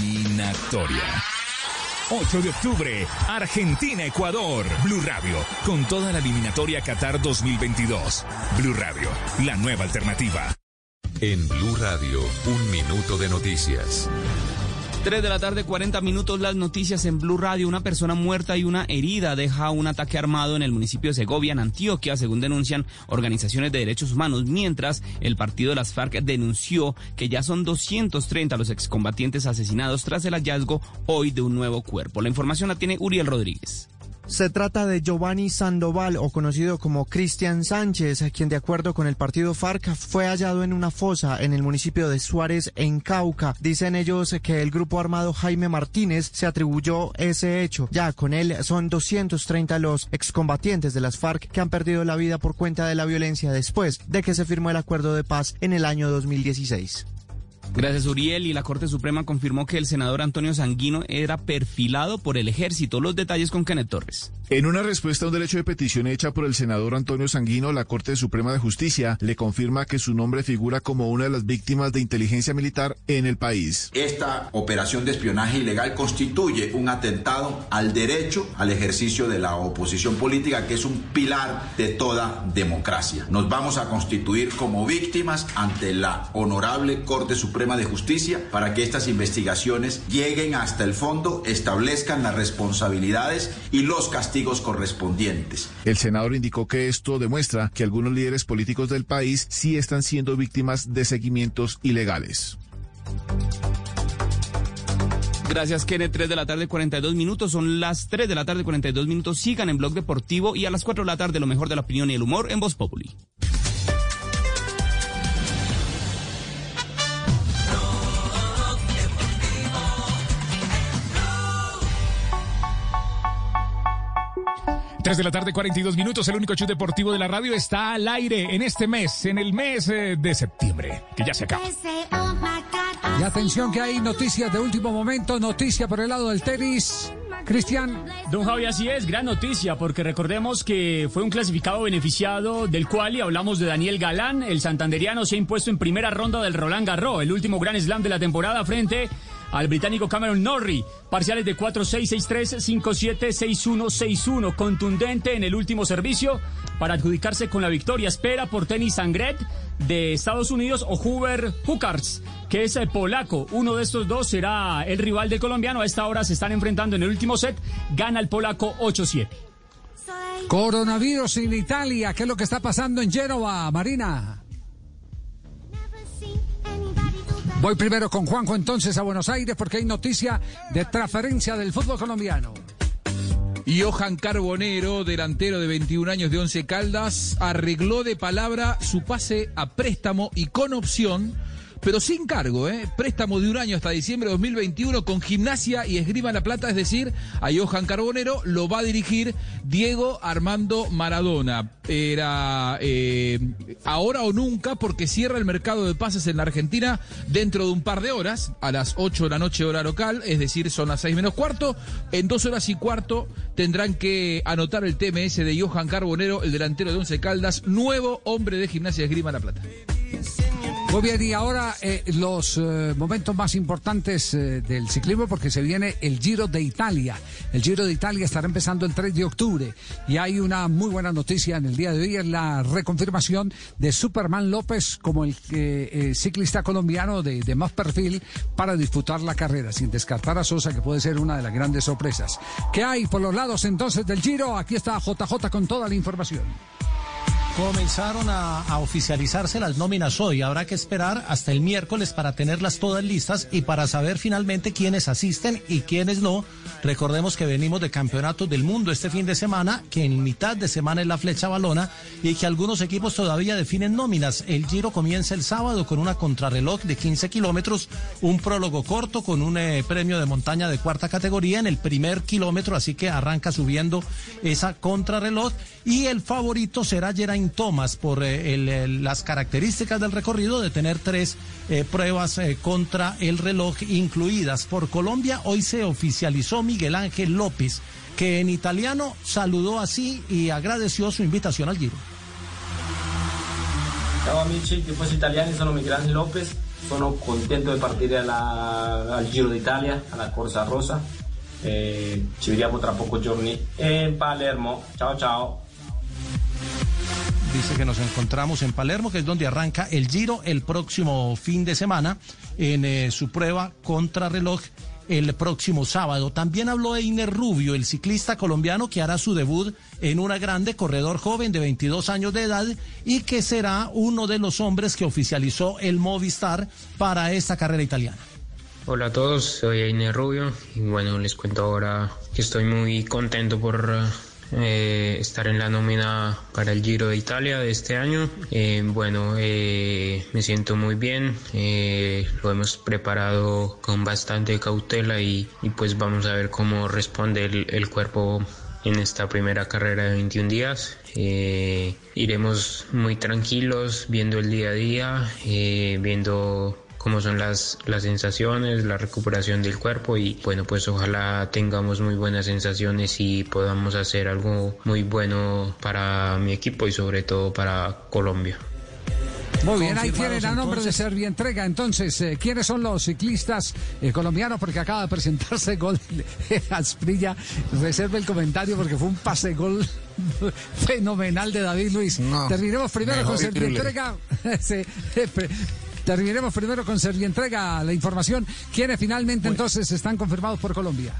Speaker 4: eliminatoria. 8 de octubre, Argentina-Ecuador. Blue Radio, con toda la eliminatoria Qatar 2022. Blue Radio, la nueva alternativa.
Speaker 1: En Blue Radio, un minuto de noticias.
Speaker 52: 3 de la tarde, 40 minutos, las noticias en Blue Radio. Una persona muerta y una herida deja un ataque armado en el municipio de Segovia, en Antioquia, según denuncian organizaciones de derechos humanos, mientras el partido de las FARC denunció que ya son 230 los excombatientes asesinados tras el hallazgo hoy de un nuevo cuerpo. La información la tiene Uriel Rodríguez.
Speaker 79: Se trata de Giovanni Sandoval, o conocido como Cristian Sánchez, quien de acuerdo con el partido FARC fue hallado en una fosa en el municipio de Suárez, en Cauca. Dicen ellos que el grupo armado Jaime Martínez se atribuyó ese hecho. Ya con él son 230 los excombatientes de las FARC que han perdido la vida por cuenta de la violencia después de que se firmó el acuerdo de paz en el año 2016.
Speaker 52: Gracias, Uriel. Y la Corte Suprema confirmó que el senador Antonio Sanguino era perfilado por el ejército. Los detalles con Kenneth Torres.
Speaker 80: En una respuesta a un derecho de petición hecha por el senador Antonio Sanguino, la Corte Suprema de Justicia le confirma que su nombre figura como una de las víctimas de inteligencia militar en el país.
Speaker 81: Esta operación de espionaje ilegal constituye un atentado al derecho al ejercicio de la oposición política, que es un pilar de toda democracia. Nos vamos a constituir como víctimas ante la honorable Corte Suprema de Justicia para que estas investigaciones lleguen hasta el fondo, establezcan las responsabilidades y los castigos correspondientes.
Speaker 80: El senador indicó que esto demuestra que algunos líderes políticos del país sí están siendo víctimas de seguimientos ilegales.
Speaker 52: Gracias, Kenneth. 3 de la tarde, 42 minutos. Son las 3 de la tarde, 42 minutos. Sigan en Blog Deportivo y a las 4 de la tarde, lo mejor de la opinión y el humor en Voz Populi.
Speaker 4: Tres de la tarde, 42 minutos. El único show deportivo de la radio está al aire en este mes, en el mes eh, de septiembre, que ya se acaba.
Speaker 6: Y atención que hay noticias de último momento, noticia por el lado del tenis. Cristian.
Speaker 82: Don Javi, así es, gran noticia, porque recordemos que fue un clasificado beneficiado del cual, y hablamos de Daniel Galán, el santanderiano se ha impuesto en primera ronda del Roland Garros, el último gran slam de la temporada frente al británico Cameron Norrie. Parciales de 4-6, 6-3, 5-7, 6-1, 6-1. Contundente en el último servicio para adjudicarse con la victoria. Espera por Tenis Sangret de Estados Unidos o Hoover Hookarts, que es el polaco. Uno de estos dos será el rival del colombiano. A esta hora se están enfrentando en el último set. Gana el polaco 8-7.
Speaker 6: Coronavirus en Italia. ¿Qué es lo que está pasando en Génova, Marina? Voy primero con Juanjo entonces a Buenos Aires porque hay noticia de transferencia del fútbol colombiano.
Speaker 13: Johan Carbonero, delantero de 21 años de Once Caldas, arregló de palabra su pase a préstamo y con opción pero sin cargo, ¿eh? Préstamo de un año hasta diciembre de 2021 con Gimnasia y Esgrima La Plata, es decir, a Johan Carbonero lo va a dirigir Diego Armando Maradona. Era eh, ahora o nunca porque cierra el mercado de pases en la Argentina dentro de un par de horas, a las 8 de la noche hora local, es decir, son las 6 menos cuarto. En dos horas y cuarto tendrán que anotar el TMS de Johan Carbonero, el delantero de Once Caldas, nuevo hombre de Gimnasia Esgrima La Plata.
Speaker 6: Muy bien, y ahora eh, los eh, momentos más importantes eh, del ciclismo porque se viene el Giro de Italia. El Giro de Italia estará empezando el 3 de octubre y hay una muy buena noticia en el día de hoy, es la reconfirmación de Superman López como el ciclista colombiano de, de, más perfil para disputar la carrera, sin descartar a Sosa que puede ser una de las grandes sorpresas. ¿Qué hay por los lados entonces del Giro? Aquí está JJ con toda la información.
Speaker 7: Comenzaron a, oficializarse las nóminas hoy. Habrá que esperar hasta el miércoles para tenerlas todas listas y para saber finalmente quiénes asisten y quiénes no. Recordemos que venimos de campeonatos del mundo este fin de semana, que en mitad de semana es la flecha balona y que algunos equipos todavía definen nóminas. El giro comienza el sábado con una contrarreloj de 15 kilómetros, un prólogo corto con un eh, premio de montaña de cuarta categoría en el primer kilómetro, así que arranca subiendo esa contrarreloj y el favorito será Geraint Thomas por eh, las características del recorrido de tener tres eh, pruebas eh, contra el reloj incluidas. Por Colombia hoy se oficializó Miguel Ángel López, que en italiano saludó así y agradeció su invitación al Giro.
Speaker 83: Ciao amici, tifosi italiani, sono Miguel Ángel López, sono contento di partire alla, al Giro d'Italia, alla Corsa Rosa. Eh, ci tra pochi giorni in Palermo. Ciao ciao.
Speaker 7: Dice que nos encontramos en Palermo, que es donde arranca el Giro el próximo fin de semana en eh, su prueba contrarreloj el próximo sábado. También habló Einer Rubio, el ciclista colombiano que hará su debut en una grande corredor joven de 22 años de edad y que será uno de los hombres que oficializó el Movistar para esta carrera italiana.
Speaker 84: Hola a todos, soy Einer Rubio y bueno, les cuento ahora que estoy muy contento por eh, estar en la nómina para el Giro de Italia de este año. Eh, bueno, eh, me siento muy bien, eh, lo hemos preparado con bastante cautela y, y, pues vamos a ver cómo responde el, el cuerpo en esta primera carrera de 21 días. Iremos muy tranquilos, viendo el día a día, viendo cómo son las, las sensaciones, la recuperación del cuerpo y bueno, pues ojalá tengamos muy buenas sensaciones y podamos hacer algo muy bueno para mi equipo y sobre todo para Colombia.
Speaker 6: Muy bien, ahí tienen a nombre
Speaker 84: entonces.
Speaker 6: de Servia Entrega. Entonces, eh, ¿quiénes son los ciclistas eh, colombianos? Porque acaba de presentarse gol Asprilla. Reserve el comentario porque fue un pase gol fenomenal de David Luis. Terminemos primero con
Speaker 11: increíble.
Speaker 6: Entrega. Sí, Terminemos primero con Servia Entrega la información. ¿Quiénes finalmente entonces están confirmados por Colombia?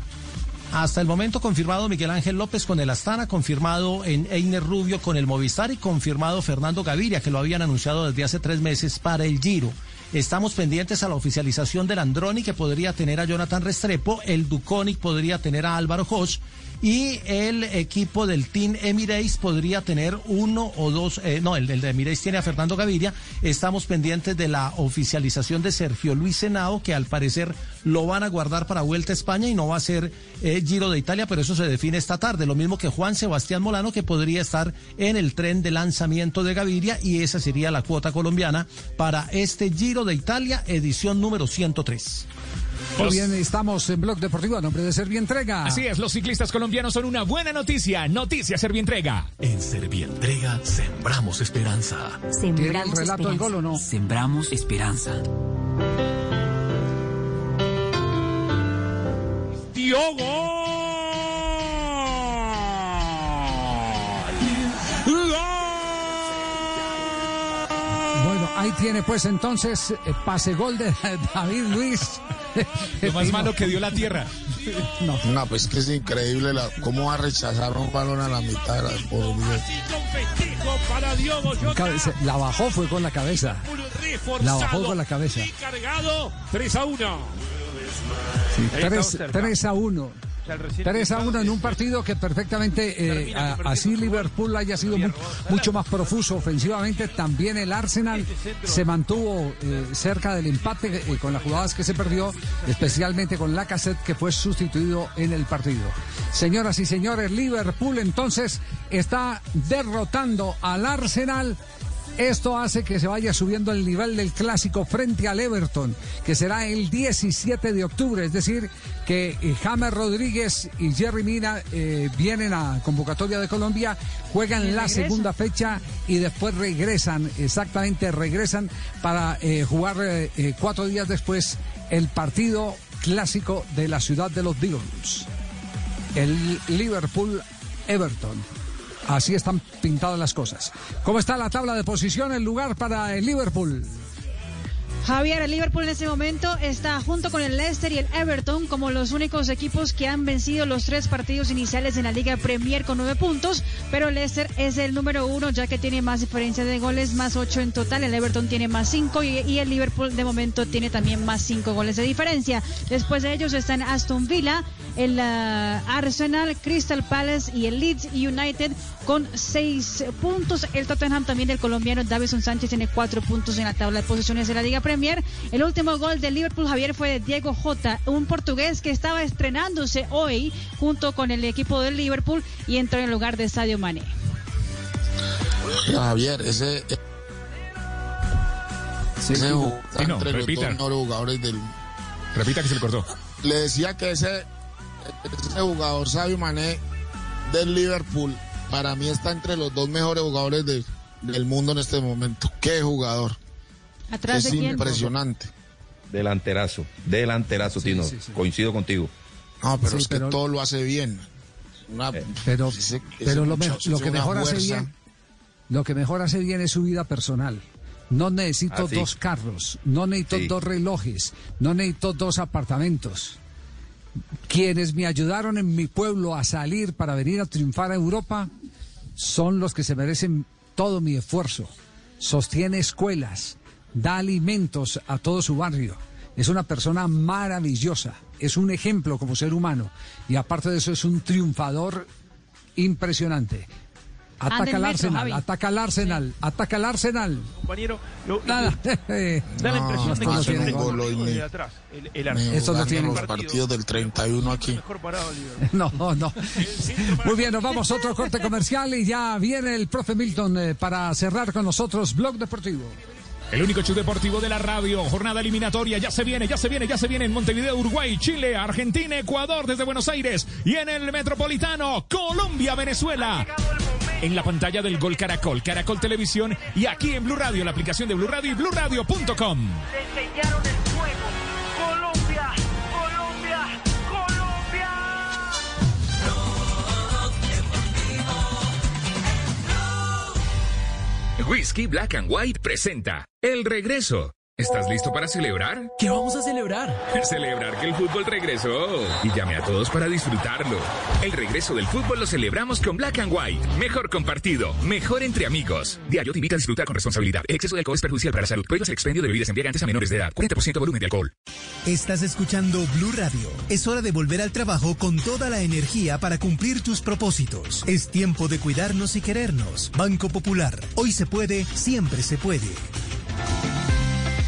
Speaker 7: Hasta el momento confirmado Miguel Ángel López con el Astana, confirmado en Einer Rubio con el Movistar y confirmado Fernando Gaviria, que lo habían anunciado desde hace tres meses para el Giro. Estamos pendientes a la oficialización del Androni, que podría tener a Jonathan Restrepo, el Duconic podría tener a Álvaro Hosch y el equipo del Team Emirates podría tener uno o dos, eh, no, el, de Emirates tiene a Fernando Gaviria. Estamos pendientes de la oficialización de Sergio Luis Henao, que al parecer lo van a guardar para Vuelta a España y no va a ser eh, Giro de Italia, pero eso se define esta tarde. Lo mismo que Juan Sebastián Molano, que podría estar en el tren de lanzamiento de Gaviria y esa sería la cuota colombiana para este Giro de Italia, edición número 103.
Speaker 6: Muy bien, estamos en Blog Deportivo a nombre de Servia Entrega.
Speaker 4: Así es, los ciclistas colombianos son una buena noticia. Noticia Servientrega.
Speaker 14: En Servientrega sembramos esperanza.
Speaker 6: ¿Tiene el relato del gol o no?
Speaker 14: Sembramos esperanza.
Speaker 6: Bueno, ahí tiene pues entonces eh, pase gol de David Luis.
Speaker 4: Lo más malo que dio la tierra.
Speaker 6: No.
Speaker 11: No, pues que es increíble la, cómo va a rechazar un balón a la mitad, por Dios.
Speaker 21: para Diogo
Speaker 6: Cabeza- La bajó, fue con la cabeza. La bajó con la cabeza.
Speaker 21: cargado 3 a 1.
Speaker 6: Sí,
Speaker 21: Ahí está
Speaker 6: 3,
Speaker 21: observando.
Speaker 6: a 1. 3 a 1 en un partido que perfectamente eh, así Liverpool haya sido mu- mucho más profuso ofensivamente. También el Arsenal se mantuvo eh, cerca del empate eh, con las jugadas que se perdió, especialmente con la cassette que fue sustituido en el partido. Señoras y señores, Liverpool entonces está derrotando al Arsenal. Esto hace que se vaya subiendo el nivel del clásico frente al Everton, que será el 17 de octubre. Es decir, que eh, James Rodríguez y Jerry Mina eh, vienen a convocatoria de Colombia, juegan la segunda fecha y después regresan, exactamente regresan para eh, jugar eh, cuatro días después el partido clásico de la ciudad de los Beatles, el Liverpool Everton. Así están pintadas las cosas. ¿Cómo está la tabla de posición? El lugar para el Liverpool.
Speaker 22: Javier, el Liverpool en este momento está junto con el Leicester y el Everton como los únicos equipos que han vencido los tres partidos iniciales en la Liga Premier con nueve puntos, pero el Leicester es el número uno ya que tiene más diferencia de goles, más ocho en total, el Everton tiene más cinco y, el Liverpool de momento tiene también más cinco goles de diferencia. Después de ellos están Aston Villa, el ah, Arsenal, Crystal Palace y el Leeds United con seis puntos. El Tottenham también del colombiano Davison Sánchez tiene cuatro puntos en la tabla de posiciones de la Liga Premier. El último gol del Liverpool Javier fue de Diego Jota, un portugués que estaba estrenándose hoy junto con el equipo del Liverpool y entró en el lugar de Sadio Mané.
Speaker 11: Javier, ese, ese jugador
Speaker 4: Sí, no,
Speaker 11: entre
Speaker 4: repita.
Speaker 11: los jugadores del
Speaker 4: Repita que se le cortó.
Speaker 11: Le decía que ese, ese jugador Sadio Mané del Liverpool para mí está entre los dos mejores jugadores de- del mundo en este momento. Qué jugador.
Speaker 22: ¿Atrás
Speaker 11: es
Speaker 22: de quién?
Speaker 11: impresionante.
Speaker 26: Delanterazo, delanterazo, Tino. Coincido contigo.
Speaker 11: No, pero
Speaker 6: Sí,
Speaker 11: es que
Speaker 6: pero-
Speaker 11: todo lo hace bien. Una-
Speaker 6: Pero,
Speaker 11: ese- ese
Speaker 6: pero lo,
Speaker 11: muchacho
Speaker 6: que mejor hace
Speaker 11: fuerza.
Speaker 6: bien, lo que mejor hace bien es su vida personal. No necesito
Speaker 11: Ah, sí.
Speaker 6: dos carros, no necesito
Speaker 11: Sí.
Speaker 6: dos relojes, no necesito dos apartamentos. Quienes me ayudaron en mi pueblo a salir para venir a triunfar a Europa son los que se merecen todo mi esfuerzo. Sostiene escuelas, da alimentos a todo su barrio. Es una persona maravillosa, es un ejemplo como ser humano y aparte de eso es un triunfador impresionante.
Speaker 22: Anda
Speaker 6: Ataca al Arsenal,
Speaker 22: Javi.
Speaker 6: ataca al Arsenal, ataca al Arsenal.
Speaker 21: Compañero, lo-
Speaker 6: Nada.
Speaker 21: da la impresión de que
Speaker 6: tiene gol.
Speaker 21: atrás. El.
Speaker 6: Esto no tiene
Speaker 11: los
Speaker 6: gol.
Speaker 11: partidos del 31 aquí.
Speaker 21: Mejor parado Liverpool.
Speaker 6: No, no. Muy bien, nos vamos a otro corte comercial y ya viene el profe Milton eh, para cerrar con nosotros Blog Deportivo.
Speaker 4: El único show deportivo de la radio. Jornada eliminatoria. Ya se viene, ya se viene, ya se viene en Montevideo, Uruguay, Chile, Argentina, Ecuador, desde Buenos Aires. Y en el Metropolitano, Colombia, Venezuela. En la pantalla del Gol Caracol, Caracol Televisión y aquí en Blue Radio, la aplicación de Blue Radio y BlueRadio.com.
Speaker 85: Whisky Black and White presenta El Regreso. ¿Estás listo para celebrar?
Speaker 86: ¿Qué vamos a celebrar?
Speaker 85: Celebrar que el fútbol regresó. Y llame a todos para disfrutarlo. El regreso del fútbol lo celebramos con Black and White. Mejor compartido, mejor entre amigos. Diario te invita a disfrutar con responsabilidad. El exceso de alcohol es perjudicial para la salud. Prohíbas el expendio de bebidas embriagantes a menores de edad. 40% volumen de alcohol.
Speaker 87: Estás escuchando Blue Radio. Es hora de volver al trabajo con toda la energía para cumplir tus propósitos. Es tiempo de cuidarnos y querernos. Banco Popular. Hoy se puede, siempre se puede.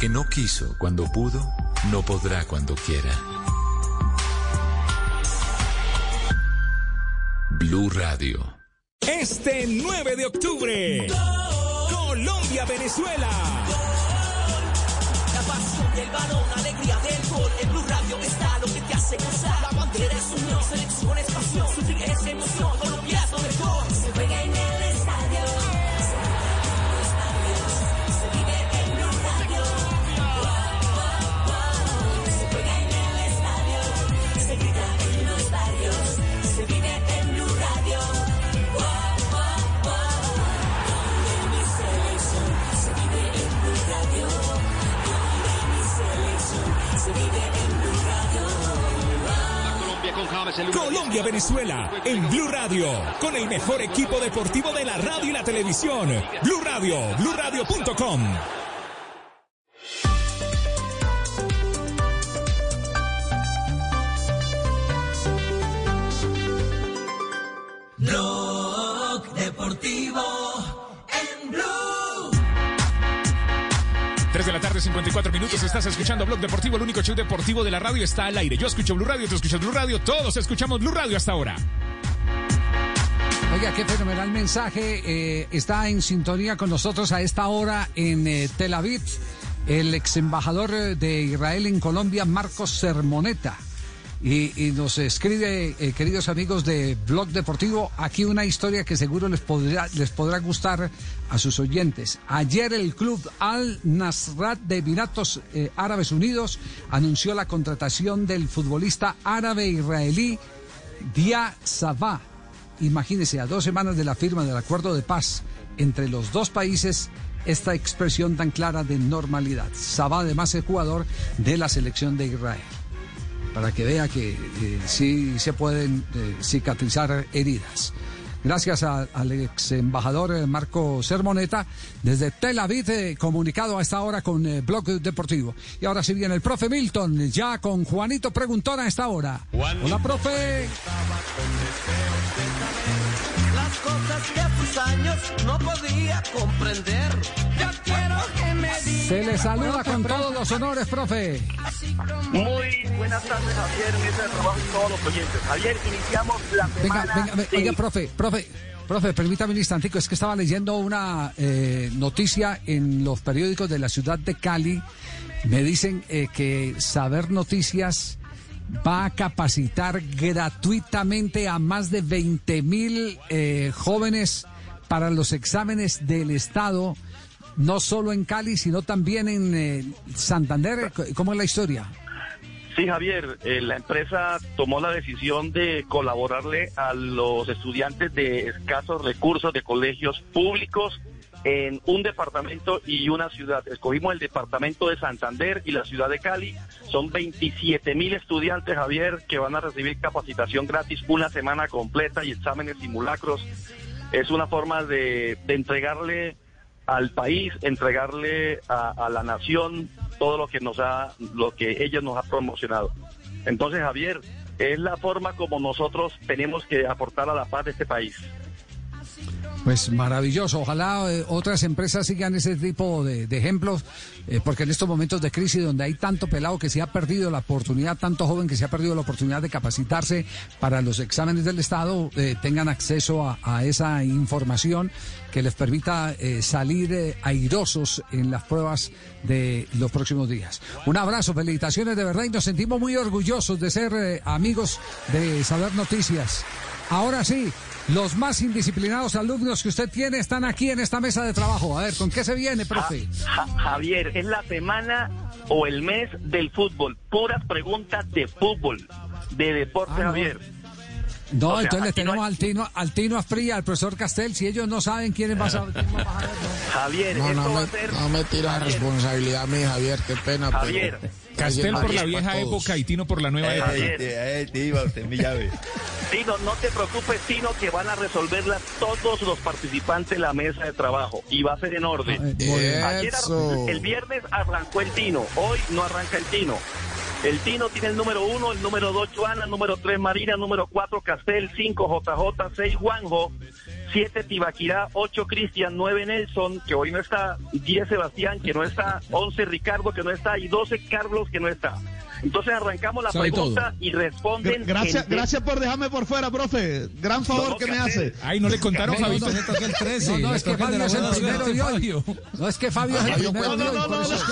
Speaker 1: Que no quiso cuando pudo, no podrá cuando quiera. Blue Radio.
Speaker 4: Este 9 de octubre, Colombia-Venezuela.
Speaker 5: La pasión del balón, alegría del gol. En Blue Radio está lo que te hace gozar. La bandera es unión, selección es pasión. Sufrir es emoción, Colombia es lo mejor. Se juega en el
Speaker 4: Colombia-Venezuela en Blue Radio, con el mejor equipo deportivo de la radio y la televisión. Blue Radio, BlueRadio.com. tarde, 54 minutos. Estás escuchando Blog Deportivo, el único show deportivo de la radio está al aire. Yo escucho Blue Radio, tú escuchas Blue Radio, todos escuchamos Blue Radio hasta ahora.
Speaker 6: Oiga, qué fenomenal mensaje. eh, está en sintonía con nosotros a esta hora en eh, Tel Aviv el ex embajador eh, de Israel en Colombia, Marcos Sermoneta. Y, nos escribe, eh, queridos amigos de Blog Deportivo, aquí una historia que seguro les podrá, les podrá gustar a sus oyentes. Ayer el club Al Nasrat de Emiratos eh, Árabes Unidos anunció la contratación del futbolista árabe-israelí Dia Sabah. Imagínense, a dos semanas de la firma del acuerdo de paz entre los dos países, esta expresión tan clara de normalidad. Sabah además es jugador de la selección de Israel. Para que vea que eh, sí se pueden eh, cicatrizar heridas. Gracias a- al ex embajador eh, Marco Sermoneta, desde Tel Aviv, eh, comunicado a esta hora con eh, Blog Deportivo. Y ahora sí viene el profe Milton, ya con Juanito Preguntón a esta hora. Hola, profe.
Speaker 5: Las cosas que a tus años no podía comprender.
Speaker 6: Se le saluda con todos los honores, profe.
Speaker 88: Muy buenas tardes, Javier, mesa de trabajo y todos los oyentes. Javier, iniciamos la
Speaker 6: Venga,
Speaker 88: semana.
Speaker 6: venga, venga,
Speaker 88: de-
Speaker 6: oiga, profe, profe, profe, permítame un instantico, es que estaba leyendo una eh, noticia en los periódicos de la ciudad de Cali. Me dicen eh, que Saber Noticias va a capacitar gratuitamente a más de 20 mil eh, jóvenes para los exámenes del Estado, no solo en Cali, sino también en eh, Santander. ¿Cómo es la historia?
Speaker 88: Sí, Javier, eh, la empresa tomó la decisión de colaborarle a los estudiantes de escasos recursos de colegios públicos en un departamento y una ciudad. Escogimos el departamento de Santander y la ciudad de Cali. Son 27 mil estudiantes, Javier, que van a recibir capacitación gratis una semana completa y exámenes simulacros. Es una forma de, de entregarle al país, entregarle a, a la nación todo lo que nos ha, lo que ella nos ha promocionado. Entonces, Javier, es la forma como nosotros tenemos que aportar a la paz de este país.
Speaker 6: Pues maravilloso. Ojalá eh, otras empresas sigan ese tipo de, ejemplos, eh, porque en estos momentos de crisis donde hay tanto pelado que se ha perdido la oportunidad, tanto joven que se ha perdido la oportunidad de capacitarse para los exámenes del Estado, eh, tengan acceso a, a esa información que les permita salir airosos en las pruebas de los próximos días. Un abrazo, felicitaciones de verdad y nos sentimos muy orgullosos de ser amigos de Saber Noticias. Ahora sí, los más indisciplinados alumnos que usted tiene están aquí en esta mesa de trabajo. A ver, ¿con qué se viene, profe?
Speaker 88: Ja- Javier, es la semana o el mes del fútbol. Puras preguntas de fútbol, de deporte,
Speaker 6: Ah.
Speaker 88: Javier.
Speaker 6: No,
Speaker 88: O sea,
Speaker 6: entonces le
Speaker 88: no
Speaker 6: tenemos
Speaker 88: hay-
Speaker 6: al Tino, al Tino Asprilla, al profesor Castel. Si ellos no saben quiénes va a saber. quién va a saber, no.
Speaker 88: Javier,
Speaker 89: No,
Speaker 88: esto
Speaker 89: no
Speaker 88: va a
Speaker 89: me,
Speaker 88: ser...
Speaker 89: no me tira responsabilidad a mí, Javier, qué pena.
Speaker 88: Javier.
Speaker 89: pero-
Speaker 4: Castel por la vieja época y Tino por la nueva
Speaker 88: Eh,
Speaker 4: época.
Speaker 88: Javier.
Speaker 90: iba usted mi llave.
Speaker 88: Tino, no te preocupes, Tino, que van a resolverlas todos los participantes de la mesa de trabajo y va a ser en orden. Ayer el viernes arrancó el Tino, hoy no arranca el Tino. El Tino tiene el número uno, el número dos Joana, el número tres Marina, el número cuatro Castel, cinco JJ, seis Juanjo, siete Tibaquirá, ocho Cristian, nueve Nelson, que hoy no está, diez Sebastián, que no está, once Ricardo, que no está, y doce Carlos, que no está. Entonces arrancamos la
Speaker 13: Sabe
Speaker 88: pregunta y responden.
Speaker 13: Gracias,
Speaker 88: en-
Speaker 13: gracias por dejarme por fuera, profe. Gran favor
Speaker 88: No,
Speaker 13: que me hace.
Speaker 4: Ay, no le contaron,
Speaker 6: No,
Speaker 4: Fabito.
Speaker 6: no,
Speaker 91: toca el 13.
Speaker 6: No, no, es que
Speaker 91: el
Speaker 6: Fabio es el primero de hoy.
Speaker 91: Fabio.
Speaker 6: No, es que Fabio es el
Speaker 89: Fabio,
Speaker 6: primero de
Speaker 89: no,
Speaker 6: hoy.
Speaker 13: no, no, no.
Speaker 6: es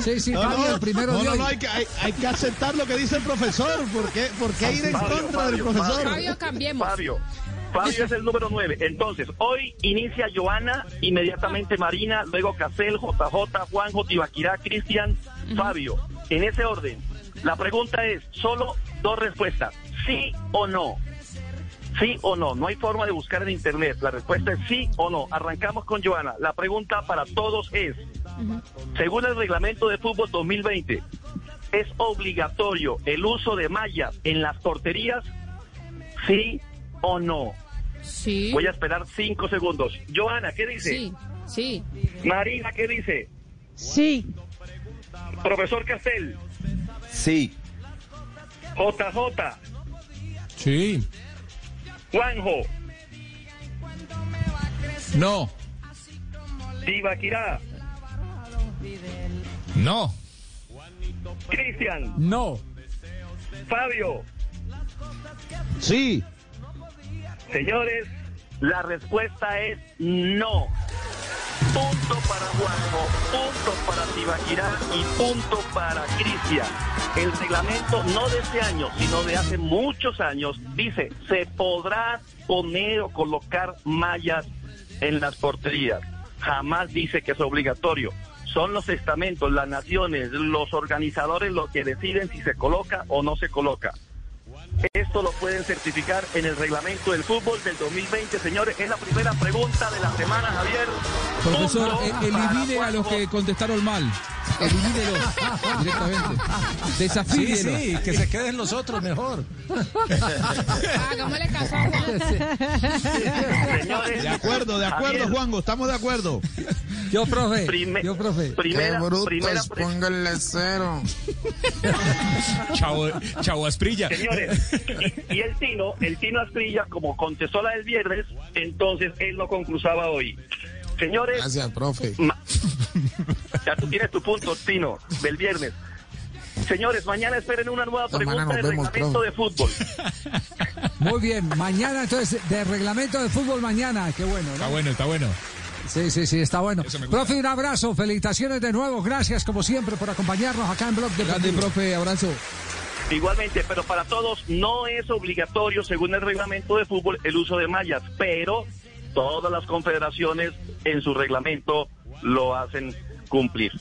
Speaker 6: Sí, sí,
Speaker 13: No,
Speaker 6: Fabio
Speaker 13: no,
Speaker 6: el primero
Speaker 13: no,
Speaker 6: de
Speaker 13: no,
Speaker 6: hoy.
Speaker 13: no, hay que, hay, hay que aceptar lo que dice el profesor. ¿Por qué, por qué ir en
Speaker 88: Fabio,
Speaker 13: contra del
Speaker 88: Fabio,
Speaker 13: profesor?
Speaker 92: Fabio, cambiemos.
Speaker 88: Fabio. Fabio es el número 9. Entonces, hoy inicia Joana, inmediatamente Marina, luego Casel, JJ, Juanjo, Tibaquirá, Cristian, Fabio. En ese orden. La pregunta es, solo dos respuestas, sí o no. Sí o no, no hay forma de buscar en internet. La respuesta es sí o no. Arrancamos con Joana. La pregunta para todos es, según el reglamento de fútbol 2020, ¿es obligatorio el uso de mallas en las porterías? ¿Sí o no?
Speaker 92: Sí.
Speaker 88: Voy a esperar cinco segundos. Joana, ¿qué dice?
Speaker 92: Sí, sí.
Speaker 88: Marina, ¿qué dice?
Speaker 93: Sí.
Speaker 88: Profesor Castel,
Speaker 90: Sí.
Speaker 88: JJ,
Speaker 13: Sí.
Speaker 88: Juanjo,
Speaker 13: No.
Speaker 88: Tibaquirá,
Speaker 4: No.
Speaker 88: Cristian,
Speaker 6: No.
Speaker 88: Fabio.
Speaker 13: Sí.
Speaker 88: Señores, la respuesta es no. Punto para Juanjo, punto para Tibaquirá y punto para Cristian. El reglamento no de este año, sino de hace muchos años, dice, se podrá poner o colocar mallas en las porterías. Jamás dice que es obligatorio. Son los estamentos, las naciones, los organizadores los que deciden si se coloca o no se coloca. Esto lo pueden certificar en el reglamento del fútbol del 2020, señores. Es la primera pregunta de la semana, Javier.
Speaker 13: Profesor, eh, elimine a los que contestaron mal. Elimínelos directamente.
Speaker 91: Sí,
Speaker 13: Desafíelos.
Speaker 91: sí, que se queden los otros mejor.
Speaker 92: Hagámosle caso a Juan.
Speaker 88: Señores,
Speaker 13: De acuerdo, de acuerdo,
Speaker 88: Javier,
Speaker 13: Juanjo, estamos de acuerdo.
Speaker 6: Yo, profe.
Speaker 88: prime-
Speaker 6: Yo, profe.
Speaker 88: Primera,
Speaker 89: Qué brutos,
Speaker 88: primera pre-
Speaker 89: pónganle cero.
Speaker 4: Chavo, chavo Asprilla.
Speaker 88: Señores, y, y el Tino, el Tino Asprilla, como contestó la del viernes, entonces él no concursaba hoy. Señores,
Speaker 89: Gracias, profe.
Speaker 88: ya tú tienes tu punto, Tino, del viernes. Señores, mañana esperen una nueva pregunta
Speaker 89: semana
Speaker 88: de
Speaker 89: nos vemos,
Speaker 88: reglamento
Speaker 89: profe.
Speaker 88: de fútbol.
Speaker 6: Muy bien. Mañana, entonces, de reglamento de fútbol mañana. Qué bueno,
Speaker 4: Está
Speaker 6: ¿no?
Speaker 4: bueno, está bueno.
Speaker 6: Sí, sí, sí, está bueno. Profe, un abrazo. Felicitaciones de nuevo. Gracias, como siempre, por acompañarnos acá en Blog de
Speaker 13: Grande, profe, abrazo.
Speaker 88: Igualmente, pero para todos no es obligatorio, según el reglamento de fútbol, el uso de mallas, pero todas las confederaciones en su reglamento lo hacen cumplir.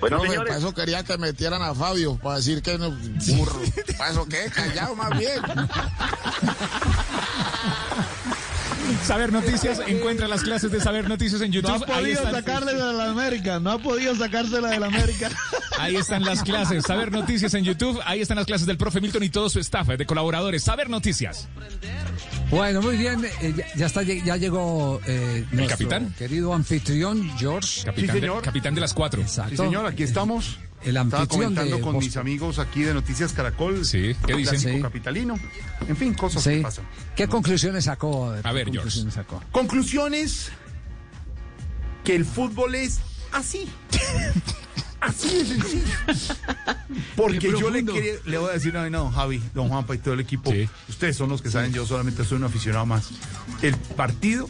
Speaker 88: Bueno,
Speaker 89: Profe,
Speaker 88: señores,
Speaker 89: para eso quería que metieran a Fabio, para decir que no, burro. Para eso que callado más bien.
Speaker 4: Saber Noticias, encuentra las clases de Saber Noticias en
Speaker 90: No
Speaker 4: YouTube.
Speaker 90: ha
Speaker 4: Ahí
Speaker 90: podido
Speaker 4: están,
Speaker 90: sacarle de la América, no ha podido sacársela de la América.
Speaker 4: ahí están las clases. Saber Noticias en YouTube. Ahí están las clases del profe Milton y todo su staff de colaboradores. Saber Noticias.
Speaker 6: Bueno, muy bien. eh, ya, ya está, ya llegó eh, nuestro
Speaker 4: capitán?
Speaker 6: querido anfitrión, George.
Speaker 4: Capitán, de, capitán de las cuatro.
Speaker 6: Exacto.
Speaker 94: Sí, señor, aquí estamos.
Speaker 6: El
Speaker 94: Estaba comentando
Speaker 6: de
Speaker 94: con mis amigos aquí de Noticias Caracol.
Speaker 4: Sí, ¿qué dicen?
Speaker 6: Sí.
Speaker 94: capitalino. En fin, cosas
Speaker 6: Sí.
Speaker 94: que pasan.
Speaker 6: ¿Qué conclusiones sacó?
Speaker 4: A ver,
Speaker 6: ¿qué
Speaker 4: George.
Speaker 6: conclusiones sacó?
Speaker 94: Conclusiones que el fútbol es así. Así de sencillo. Porque yo le, quería- le voy a decir, no, no, Javi, don Juanpa y todo el equipo, ustedes son los que saben, yo solamente soy un aficionado más. El partido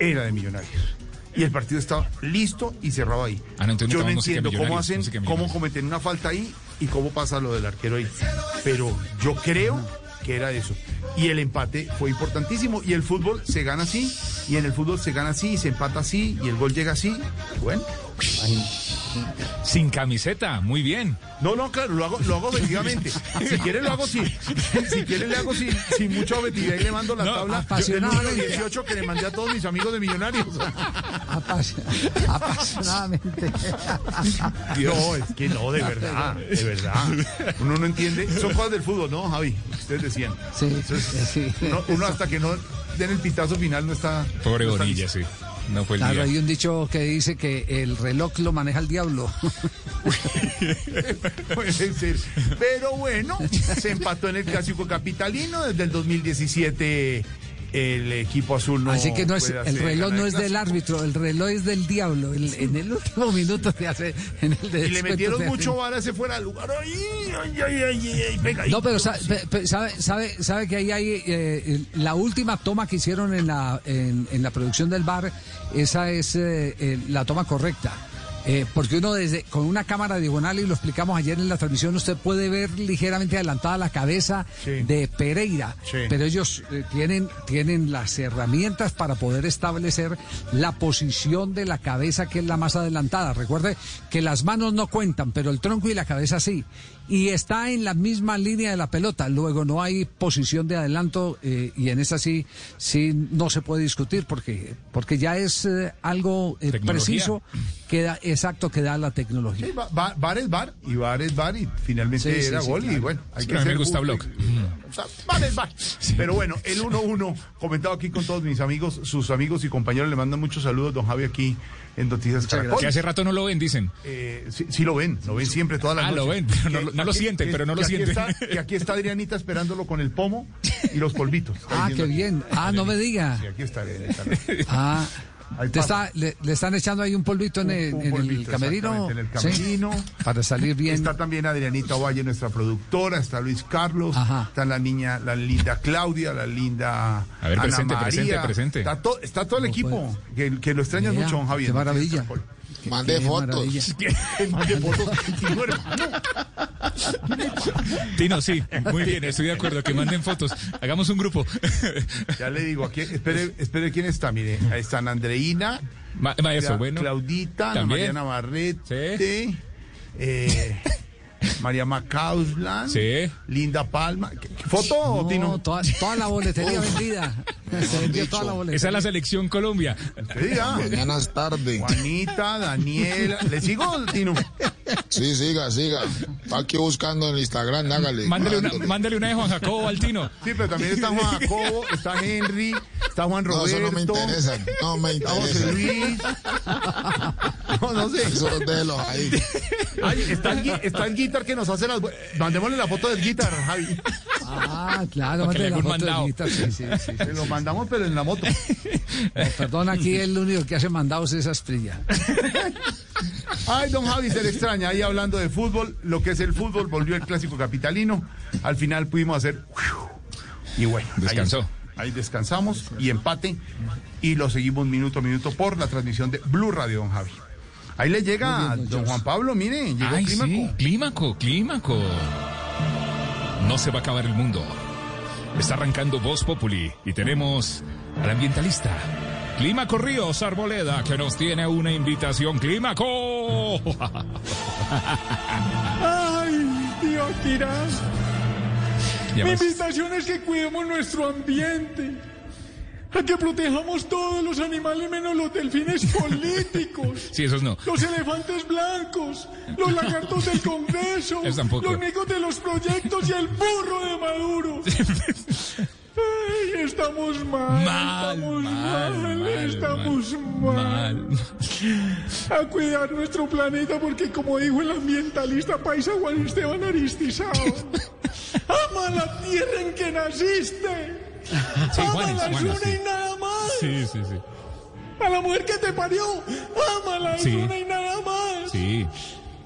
Speaker 94: era de millonarios. Y el partido estaba listo y cerrado ahí.
Speaker 4: Ah, no,
Speaker 94: yo no entiendo cómo hacen, cómo cometen una falta ahí y cómo pasa lo del arquero ahí. Pero yo creo que era eso. Y el empate fue importantísimo. Y el fútbol se gana así, y en el fútbol se gana así, y se empata así, y el gol llega así. Bueno, ahí.
Speaker 4: Sin camiseta, muy bien.
Speaker 94: No, no, claro, lo hago, lo hago objetivamente. Si quiere lo hago sin, si quiere le hago sin, sin mucha objetividad y le mando la
Speaker 4: No,
Speaker 94: tabla del
Speaker 6: apasionadamente.
Speaker 94: número 18 que le mandé a todos mis amigos de Millonarios.
Speaker 6: Apas- apasionadamente.
Speaker 94: No, es que no, de verdad, de verdad. Uno no entiende. Son cosas del fútbol, ¿no, Javi? Ustedes decían.
Speaker 6: Sí,
Speaker 94: Entonces,
Speaker 6: sí.
Speaker 94: uno, uno hasta que no den el pitazo final no está.
Speaker 4: Pobre
Speaker 94: no está
Speaker 4: Bonilla, sí. No fue el
Speaker 6: Claro,
Speaker 4: día.
Speaker 6: hay un dicho que dice que el reloj lo maneja el diablo.
Speaker 94: Puede ser. Pero bueno, se empató en el clásico capitalino. Desde el 2017 el equipo azul no.
Speaker 6: Así que no es, el reloj no es del árbitro, el reloj es del diablo. El- en el último minuto se hace. En el
Speaker 94: Y le metieron
Speaker 6: se
Speaker 94: mucho vara ese fuera de lugar. Ay, ay, ay, ay, ay, pega ahí.
Speaker 6: No, pero sa- pe- pe- sabe, sabe, sabe que ahí hay eh, la última toma que hicieron en la, en, en la producción del bar, esa es eh, eh, la toma correcta. Eh, porque uno desde con una cámara diagonal y lo explicamos ayer en la transmisión, usted puede ver ligeramente adelantada la cabeza de Pereira,
Speaker 94: Sí.
Speaker 6: pero ellos eh, tienen tienen las herramientas para poder establecer la posición de la cabeza que es la más adelantada. Recuerde que las manos no cuentan, pero el tronco y la cabeza sí. Y está en la misma línea de la pelota. Luego no hay posición de adelanto eh, y en esa sí sí no se puede discutir porque porque ya es eh, algo eh, preciso que da exacto que da la tecnología.
Speaker 94: Sí, va- va- bar es bar y bar es bar y finalmente
Speaker 6: Sí, sí,
Speaker 94: era
Speaker 6: sí,
Speaker 94: gol y
Speaker 6: claro.
Speaker 94: bueno, hay
Speaker 4: Sí,
Speaker 94: que
Speaker 4: me gusta
Speaker 94: justo
Speaker 4: Block.
Speaker 94: y- o sea, bar es bar. Pero bueno, el 1-1 comentado aquí con todos mis amigos, sus amigos y compañeros le mandan muchos saludos don Javi aquí en Noticias Caracol.
Speaker 4: Que hace rato no lo ven, dicen.
Speaker 94: Eh, sí, sí lo ven, lo ven siempre todas las
Speaker 4: Ah, lo ven, pero no-
Speaker 94: Que
Speaker 4: no lo sienten, pero no lo sienten.
Speaker 94: está- que aquí está Adrianita esperándolo con el pomo y los polvitos.
Speaker 6: Ah, qué bien. Ah, no me diga.
Speaker 94: Sí, aquí está Adrianita.
Speaker 6: Ah,
Speaker 94: Ahí
Speaker 6: te está, le, le están echando ahí un polvito en el,
Speaker 94: Un
Speaker 6: en el
Speaker 94: polvito,
Speaker 6: camerino.
Speaker 94: En el
Speaker 6: ¿sí?
Speaker 94: camerino.
Speaker 6: Para salir bien.
Speaker 94: Está también Adrianita Valle, nuestra productora, está Luis Carlos, está la niña, la linda Claudia, la linda
Speaker 4: A ver,
Speaker 94: Ana
Speaker 4: presente,
Speaker 94: María.
Speaker 4: presente, presente.
Speaker 94: Está, to- está todo el equipo, que, que lo extraña
Speaker 6: Vea,
Speaker 94: mucho, don Javier.
Speaker 6: qué maravilla.
Speaker 89: Mande fotos.
Speaker 94: mande fotos. Tino, hermano.
Speaker 4: Tino, sí, muy bien, estoy de acuerdo, que manden fotos. Hagamos un grupo.
Speaker 94: Ya le digo, aquí, espere, espere quién está, mire, ahí están Andreina,
Speaker 4: Ma-
Speaker 94: Cla-
Speaker 4: bueno.
Speaker 94: Claudita, Ana
Speaker 4: También.
Speaker 94: María Navarrete, eh, María Macauslan,
Speaker 4: Sí.
Speaker 94: Linda Palma. ¿Qué- qué ¿Foto,
Speaker 6: No,
Speaker 94: Tino?
Speaker 6: toda, toda la boletería vendida. Se vendió toda la boletería.
Speaker 4: Esa es la selección Colombia.
Speaker 89: Mañana es tarde.
Speaker 94: Juanita, Daniela. ¿Le sigo, Tino?
Speaker 89: Sí, siga, siga. Está aquí buscando en el Instagram, hágale.
Speaker 4: Mándale una,
Speaker 89: Mándale.
Speaker 4: una de Juan Jacobo al Tino.
Speaker 94: Sí, pero también está Juan Jacobo, está Henry, está Juan
Speaker 89: No,
Speaker 94: Roberto.
Speaker 89: eso no me interesa. No me
Speaker 94: Está José
Speaker 89: interesa.
Speaker 94: Luis. No, no sé.
Speaker 89: Eso déjelo ahí.
Speaker 94: Ay, está, el, está el guitar que nos hace las... Mandémosle la foto del guitar, Javi.
Speaker 6: Ah, claro, mándale
Speaker 4: le
Speaker 6: la foto de
Speaker 4: mandado.
Speaker 6: Guita, sí, sí, sí, sí.
Speaker 94: Se lo mandamos, pero en la moto.
Speaker 6: No, perdón, aquí el único que hace mandados es Asprilla.
Speaker 94: Ay, don Javi, se le extraña. Ahí hablando de fútbol, lo que es el fútbol, volvió el clásico capitalino. Al final pudimos hacer. Y bueno.
Speaker 4: Descansó.
Speaker 94: Ahí, descansamos y empate. Y lo seguimos minuto a minuto por la transmisión de Blue Radio, don Javi. Ahí le llega
Speaker 6: bien, don.
Speaker 94: Juan Pablo, mire, llegó
Speaker 4: Ay,
Speaker 94: Clímaco.
Speaker 4: sí, clímaco, clímaco. No se va a acabar el mundo. Está arrancando Voz Populi y tenemos al ambientalista. Clímaco Ríos Arboleda, que nos tiene una invitación. ¡Clímaco!
Speaker 95: Ay, tío
Speaker 4: Ya
Speaker 95: Mi
Speaker 4: ves.
Speaker 95: invitación es que cuidemos nuestro ambiente.
Speaker 96: A que protejamos todos los animales menos los delfines políticos.
Speaker 4: Sí, esos no.
Speaker 96: Los elefantes blancos, los lagartos del Congreso, los micos de los proyectos y el burro de Maduro. Ay, estamos mal,
Speaker 4: Mal,
Speaker 96: estamos
Speaker 4: mal,
Speaker 96: mal,
Speaker 4: mal,
Speaker 96: estamos mal. A cuidar nuestro planeta porque como dijo el ambientalista paisa Juan Esteban Aristizao, ama la tierra en que naciste.
Speaker 4: Sí, Juanes, Juanes,
Speaker 96: una
Speaker 4: sí.
Speaker 96: y nada más.
Speaker 4: Sí, sí, sí.
Speaker 96: A la mujer que te parió, ámala, es
Speaker 4: Sí.
Speaker 96: una y nada más.
Speaker 4: Sí.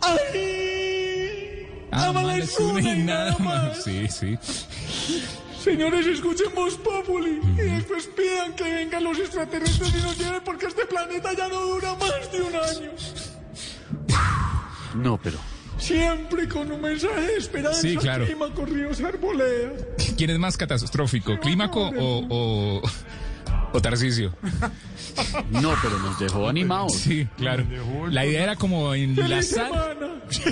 Speaker 96: ¡Ay! Ámala,
Speaker 4: Ámala,
Speaker 96: es una y nada más.
Speaker 4: Sí, sí.
Speaker 96: Señores, escuchen Voz Populi y después pidan que vengan los extraterrestres y nos lleven porque este planeta ya no dura más de un año.
Speaker 97: No, pero.
Speaker 96: Siempre con un mensaje de esperanza.
Speaker 4: Sí, claro.
Speaker 96: Clima, corridos, arboleda.
Speaker 4: ¿Quién es más catastrófico, Clímaco o, o, o Tarcisio?
Speaker 97: No, pero nos dejó animados.
Speaker 4: Sí, claro. La idea era como enlazar.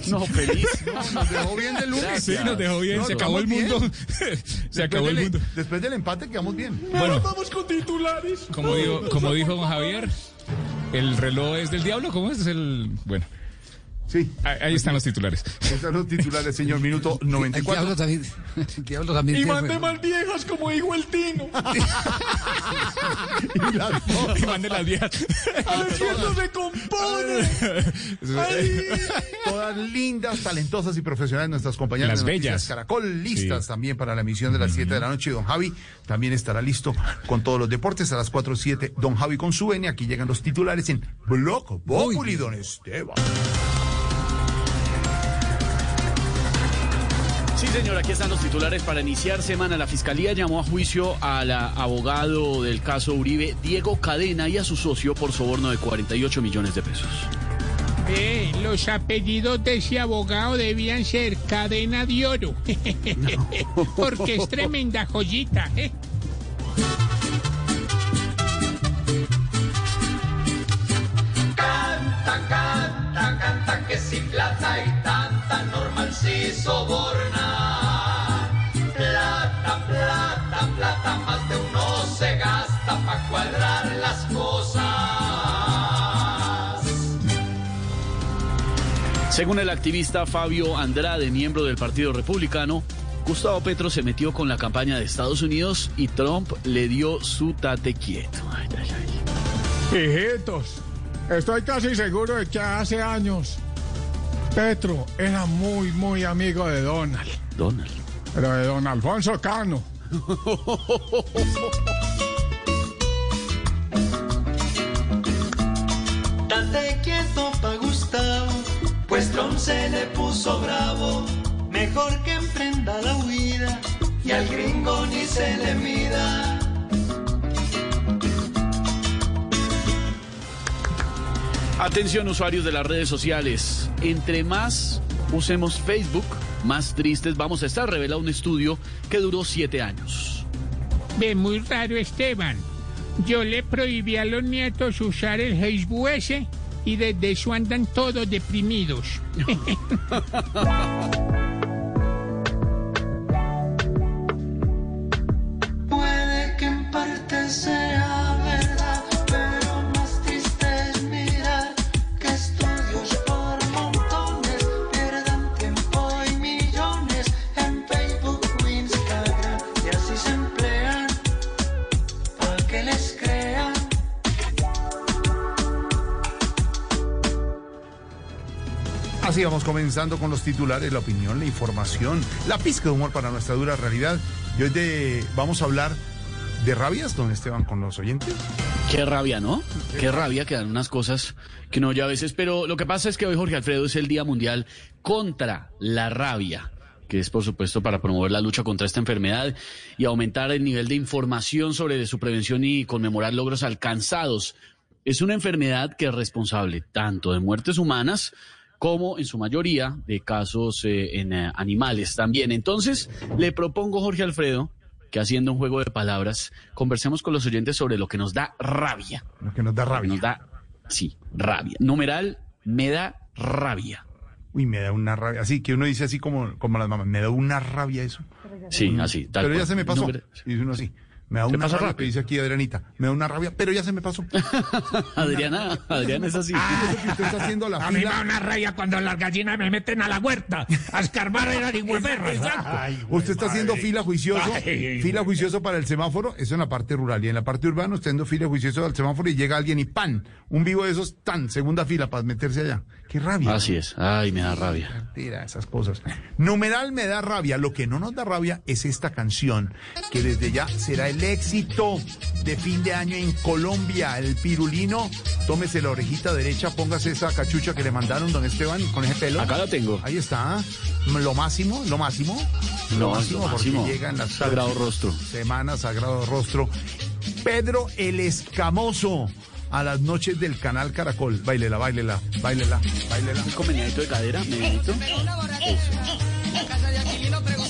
Speaker 97: No, feliz.
Speaker 94: No, nos dejó bien de lunes.
Speaker 4: Sí, nos dejó bien.
Speaker 94: No,
Speaker 4: Se acabó el mundo.
Speaker 94: bien.
Speaker 4: Se acabó el mundo.
Speaker 94: Después del empate quedamos bien.
Speaker 96: Ahora vamos con titulares.
Speaker 4: Como dijo, como dijo Javier, el reloj es del diablo. ¿Cómo es? Es el. Bueno.
Speaker 94: Sí.
Speaker 4: Ahí, ahí están los titulares.
Speaker 94: Están los titulares, señor. Minuto
Speaker 6: El
Speaker 94: 94.
Speaker 6: diablo también. El diablo también.
Speaker 96: Y mande más viejas como dijo el Tino.
Speaker 4: Y manden las viejas.
Speaker 96: A ver si esto se compone. Ay.
Speaker 94: Todas lindas, talentosas y profesionales nuestras compañeras
Speaker 4: Las
Speaker 94: de Noticias
Speaker 4: bellas.
Speaker 94: Caracol, listas
Speaker 4: Sí.
Speaker 94: también para la emisión de las 7 de la noche. Don Javi también estará listo con todos los deportes a las 4 o 7. Don Javi con su N. Aquí llegan los titulares en Block Populi, Don Esteban.
Speaker 97: Sí, señor, aquí están los titulares para iniciar semana. La Fiscalía llamó a juicio al abogado del caso Uribe, Diego Cadena, y a su socio por soborno de 48 millones de pesos.
Speaker 96: Eh, los apellidos de ese abogado debían ser cadena de oro. Porque es tremenda joyita. ¿eh?
Speaker 98: Canta, canta, canta que sin plata y tanta normal si soborna.
Speaker 97: Según el activista Fabio Andrade, miembro del Partido Republicano, Gustavo Petro se metió con la campaña de Estados Unidos y Trump le dio su tate quieto. Ay, ay, ay.
Speaker 96: Hijitos, estoy casi seguro de que hace años Petro era muy, muy amigo de Donald.
Speaker 97: Donald.
Speaker 96: Pero de don Alfonso Cano.
Speaker 98: Date quieto pa' Gustavo, pues Trump se le puso bravo. Mejor que emprenda la huida y al gringo ni se le mida.
Speaker 97: Atención usuarios de las redes sociales. Entre más usemos Facebook, más tristes vamos a estar, revela un estudio que duró siete años.
Speaker 96: Ve, muy raro, Esteban. Yo le prohibí a los nietos usar el Facebook ese y desde eso andan todos deprimidos.
Speaker 94: comenzando con los titulares, la opinión, la información, la pizca de humor para nuestra dura realidad. Y hoy vamos a hablar de rabias, don Esteban, con los oyentes.
Speaker 97: Qué rabia, ¿no? Qué rabia que dan unas cosas que no oye a veces. Pero lo que pasa es que hoy, Jorge Alfredo, es el Día Mundial contra la Rabia, que es, por supuesto, para promover la lucha contra esta enfermedad y aumentar el nivel de información sobre su prevención y conmemorar logros alcanzados. Es una enfermedad que es responsable tanto de muertes humanas como en su mayoría de casos eh, en eh, animales también. Entonces, le propongo, Jorge Alfredo, que haciendo un juego de palabras, conversemos con los oyentes sobre lo que nos da rabia.
Speaker 94: Lo que nos da rabia.
Speaker 97: Nos da, sí, rabia. Numeral, me da rabia.
Speaker 94: Uy, me da una rabia. Así que uno dice así como, como las mamás, me da una rabia eso.
Speaker 97: Sí, así, tal
Speaker 94: Pero ya
Speaker 97: cual.
Speaker 94: se me pasó. Y uno así,
Speaker 99: Me da
Speaker 97: ¿Qué
Speaker 99: una
Speaker 97: pasa,
Speaker 99: rabia que dice aquí Adrianita. Me da una rabia, pero ya se me pasó.
Speaker 97: Adriana, Adriana es así.
Speaker 99: Eso que usted está haciendo la
Speaker 100: A mí me da una raya cuando las gallinas me meten a la huerta a escarbar el arigüeperro. Exacto.
Speaker 99: Usted está haciendo fila juicioso,
Speaker 100: Ay.
Speaker 99: fila juicioso para el semáforo, eso en la parte rural. Y en la parte urbana, usted haciendo fila juicioso al semáforo y llega alguien y ¡pan! Un vivo de esos, tan, segunda fila para meterse allá. ¡Qué rabia!
Speaker 97: Así es. Ay, me da rabia.
Speaker 99: Mentira, esas cosas. Numeral me da rabia. Lo que no nos da rabia es esta canción, que desde ya será el éxito de fin de año en Colombia. El pirulino, tómese la orejita derecha, póngase esa cachucha que le mandaron, don Esteban, con ese pelo.
Speaker 97: Acá la tengo.
Speaker 99: Ahí está. Lo máximo, lo máximo.
Speaker 97: Lo máximo,
Speaker 99: porque
Speaker 97: máximo.
Speaker 99: llegan las
Speaker 97: Sagrado rostro.
Speaker 99: Semana Sagrado Rostro. Pedro el Escamoso. A las noches del canal Caracol. Báilela, báilela, báilela, báilela.
Speaker 97: Con meneadito de cadera, meneadito.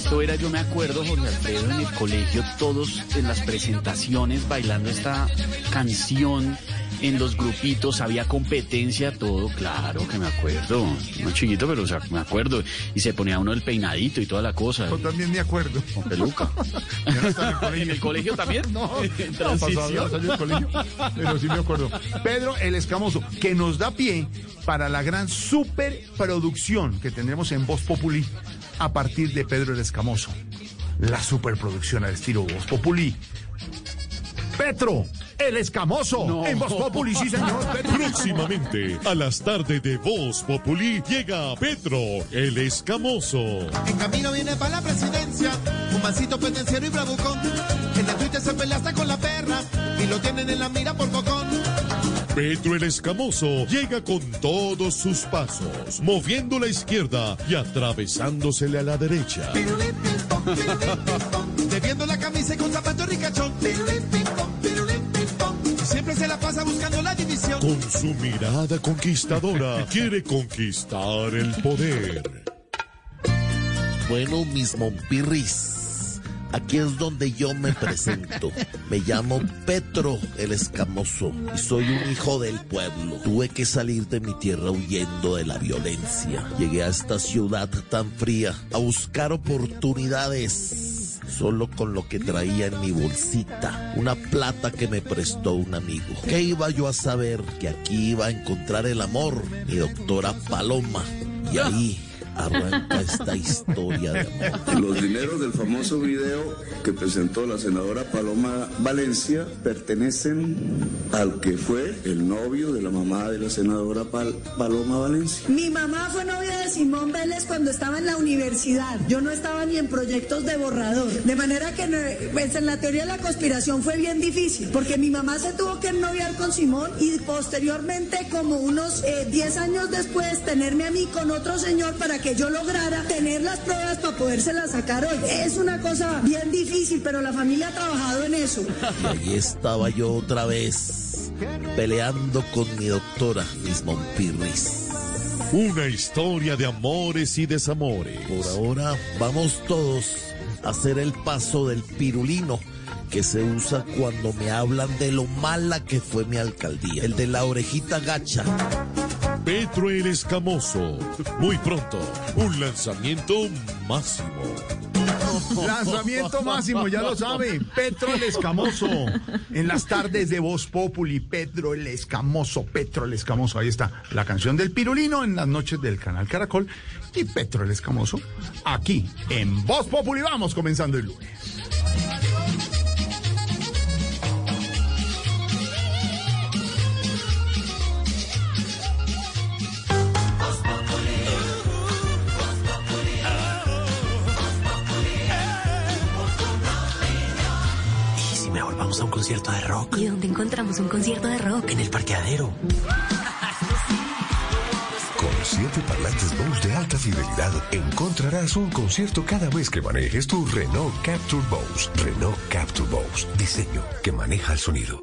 Speaker 97: Esto era, yo me acuerdo, Jorge Alfredo, en el colegio, todos en las presentaciones bailando esta canción, en los grupitos, había competencia, todo, claro que me acuerdo. No chiquito, pero o sea, me acuerdo. Y se ponía uno el peinadito y toda la cosa.
Speaker 99: Yo también me acuerdo.
Speaker 97: Con peluca.
Speaker 99: No en el colegio.
Speaker 97: ¿En el también?
Speaker 99: No, no salió del colegio, pero sí me acuerdo. Pedro el Escamoso, que nos da pie para la gran superproducción que tendremos en Voz Populi a partir de Pedro el Escamoso. La superproducción al estilo Voz Populi. Petro el Escamoso en Voz Populi, sí señor. Petro.
Speaker 101: Próximamente, a las tardes de Voz Populi, llega Petro, el escamoso.
Speaker 38: En camino viene para la presidencia, un mancito pendenciero y bravucón. En el Twitter se pelea hasta con la perra y lo tienen en la mira por bocón.
Speaker 101: Petro el escamoso llega con todos sus pasos, moviendo la izquierda y atravesándosele a la derecha.
Speaker 38: Bebiendo la camisa y con zapato ricachón. Siempre se la pasa buscando la división.
Speaker 101: Con su mirada conquistadora, quiere conquistar el poder.
Speaker 102: Bueno, mis Mompirris, aquí es donde yo me presento. Me llamo Petro el Escamoso y soy un hijo del pueblo. Tuve que salir de mi tierra huyendo de la violencia. Llegué a esta ciudad tan fría a buscar oportunidades. Solo con lo que traía en mi bolsita, una plata que me prestó un amigo. ¿Qué iba yo a saber? Que aquí iba a encontrar el amor, mi doctora Paloma. Y ahí arranca esta historia de amor.
Speaker 103: Los dineros del famoso video que presentó la senadora Paloma Valencia pertenecen al que fue el novio de la mamá de la senadora Pal- Paloma Valencia.
Speaker 104: Mi mamá fue novia de Simón Vélez cuando estaba en la universidad. Yo no estaba ni en proyectos de borrador. De manera que no- pues, en la teoría de la conspiración fue bien difícil, porque mi mamá se tuvo que noviar con Simón y posteriormente, como unos eh, 10 años después, tenerme a mí con otro señor para que yo lograra tener las pruebas para podérselas sacar hoy. Es una cosa bien difícil, pero la familia ha trabajado en eso.
Speaker 102: Y ahí estaba yo otra vez, peleando con mi doctora, mis Mompirris.
Speaker 101: Una historia de amores y desamores.
Speaker 102: Por ahora vamos todos a hacer el paso del pirulino que se usa cuando me hablan de lo mala que fue mi alcaldía. El de la orejita gacha.
Speaker 101: Petro el escamoso. Muy pronto, un lanzamiento máximo.
Speaker 99: Lanzamiento máximo, ya lo sabe. Petro el Escamoso. En las tardes de Voz Populi, Pedro el Escamoso, Petro el Escamoso. Ahí está la canción del Pirulino en las noches del canal Caracol. Y Petro el Escamoso aquí en Voz Populi. Vamos comenzando el lunes.
Speaker 105: Vamos a un concierto de rock?
Speaker 106: ¿Y dónde encontramos un concierto de rock?
Speaker 105: En el parqueadero.
Speaker 107: Con siete parlantes Bose de alta fidelidad encontrarás un concierto cada vez que manejes tu Renault Capture Bose. Renault Capture Bose. Diseño que maneja el sonido.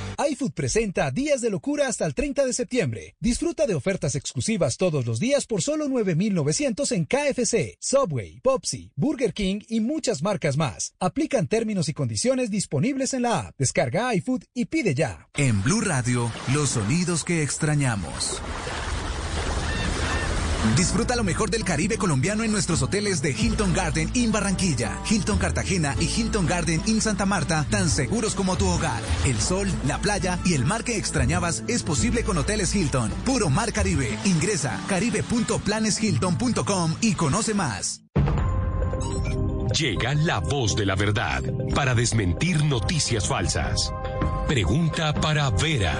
Speaker 104: iFood presenta Días de Locura hasta el 30 de septiembre. Disfruta de ofertas exclusivas todos los días por solo 9,900 en KFC, Subway, Popsi, Burger King y muchas marcas más. Aplican términos y condiciones disponibles en la app. Descarga iFood y pide ya.
Speaker 101: En Blue Radio, los sonidos que extrañamos. Disfruta lo mejor del Caribe colombiano en nuestros hoteles de Hilton Garden in Barranquilla, Hilton Cartagena y Hilton Garden in Santa Marta, tan seguros como tu hogar. El sol, la playa y el mar que extrañabas es posible con Hoteles Hilton. Puro Mar Caribe. Ingresa caribe.planeshilton.com y conoce más.
Speaker 108: Llega la voz de la verdad para desmentir noticias falsas. Pregunta para Vera.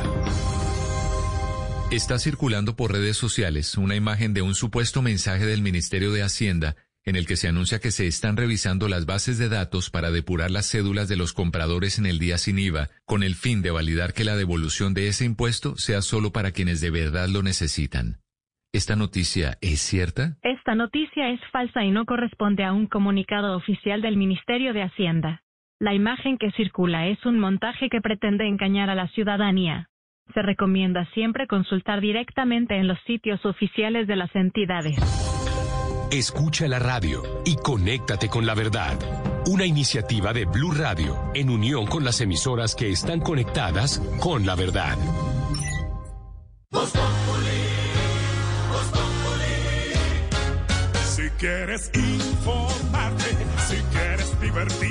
Speaker 1: Está circulando por redes sociales una imagen de un supuesto mensaje del Ministerio de Hacienda en el que se anuncia que se están revisando las bases de datos para depurar las cédulas de los compradores en el día sin IVA, con el fin de validar que la devolución de ese impuesto sea solo para quienes de verdad lo necesitan. ¿Esta noticia es cierta?
Speaker 109: Esta noticia es falsa y no corresponde a un comunicado oficial del Ministerio de Hacienda. La imagen que circula es un montaje que pretende engañar a la ciudadanía. Se recomienda siempre consultar directamente en los sitios oficiales de las entidades.
Speaker 108: Escucha la radio y conéctate con la verdad. Una iniciativa de Blue Radio en unión con las emisoras que están conectadas con la verdad.
Speaker 5: Si quieres informarte, si quieres divertirte,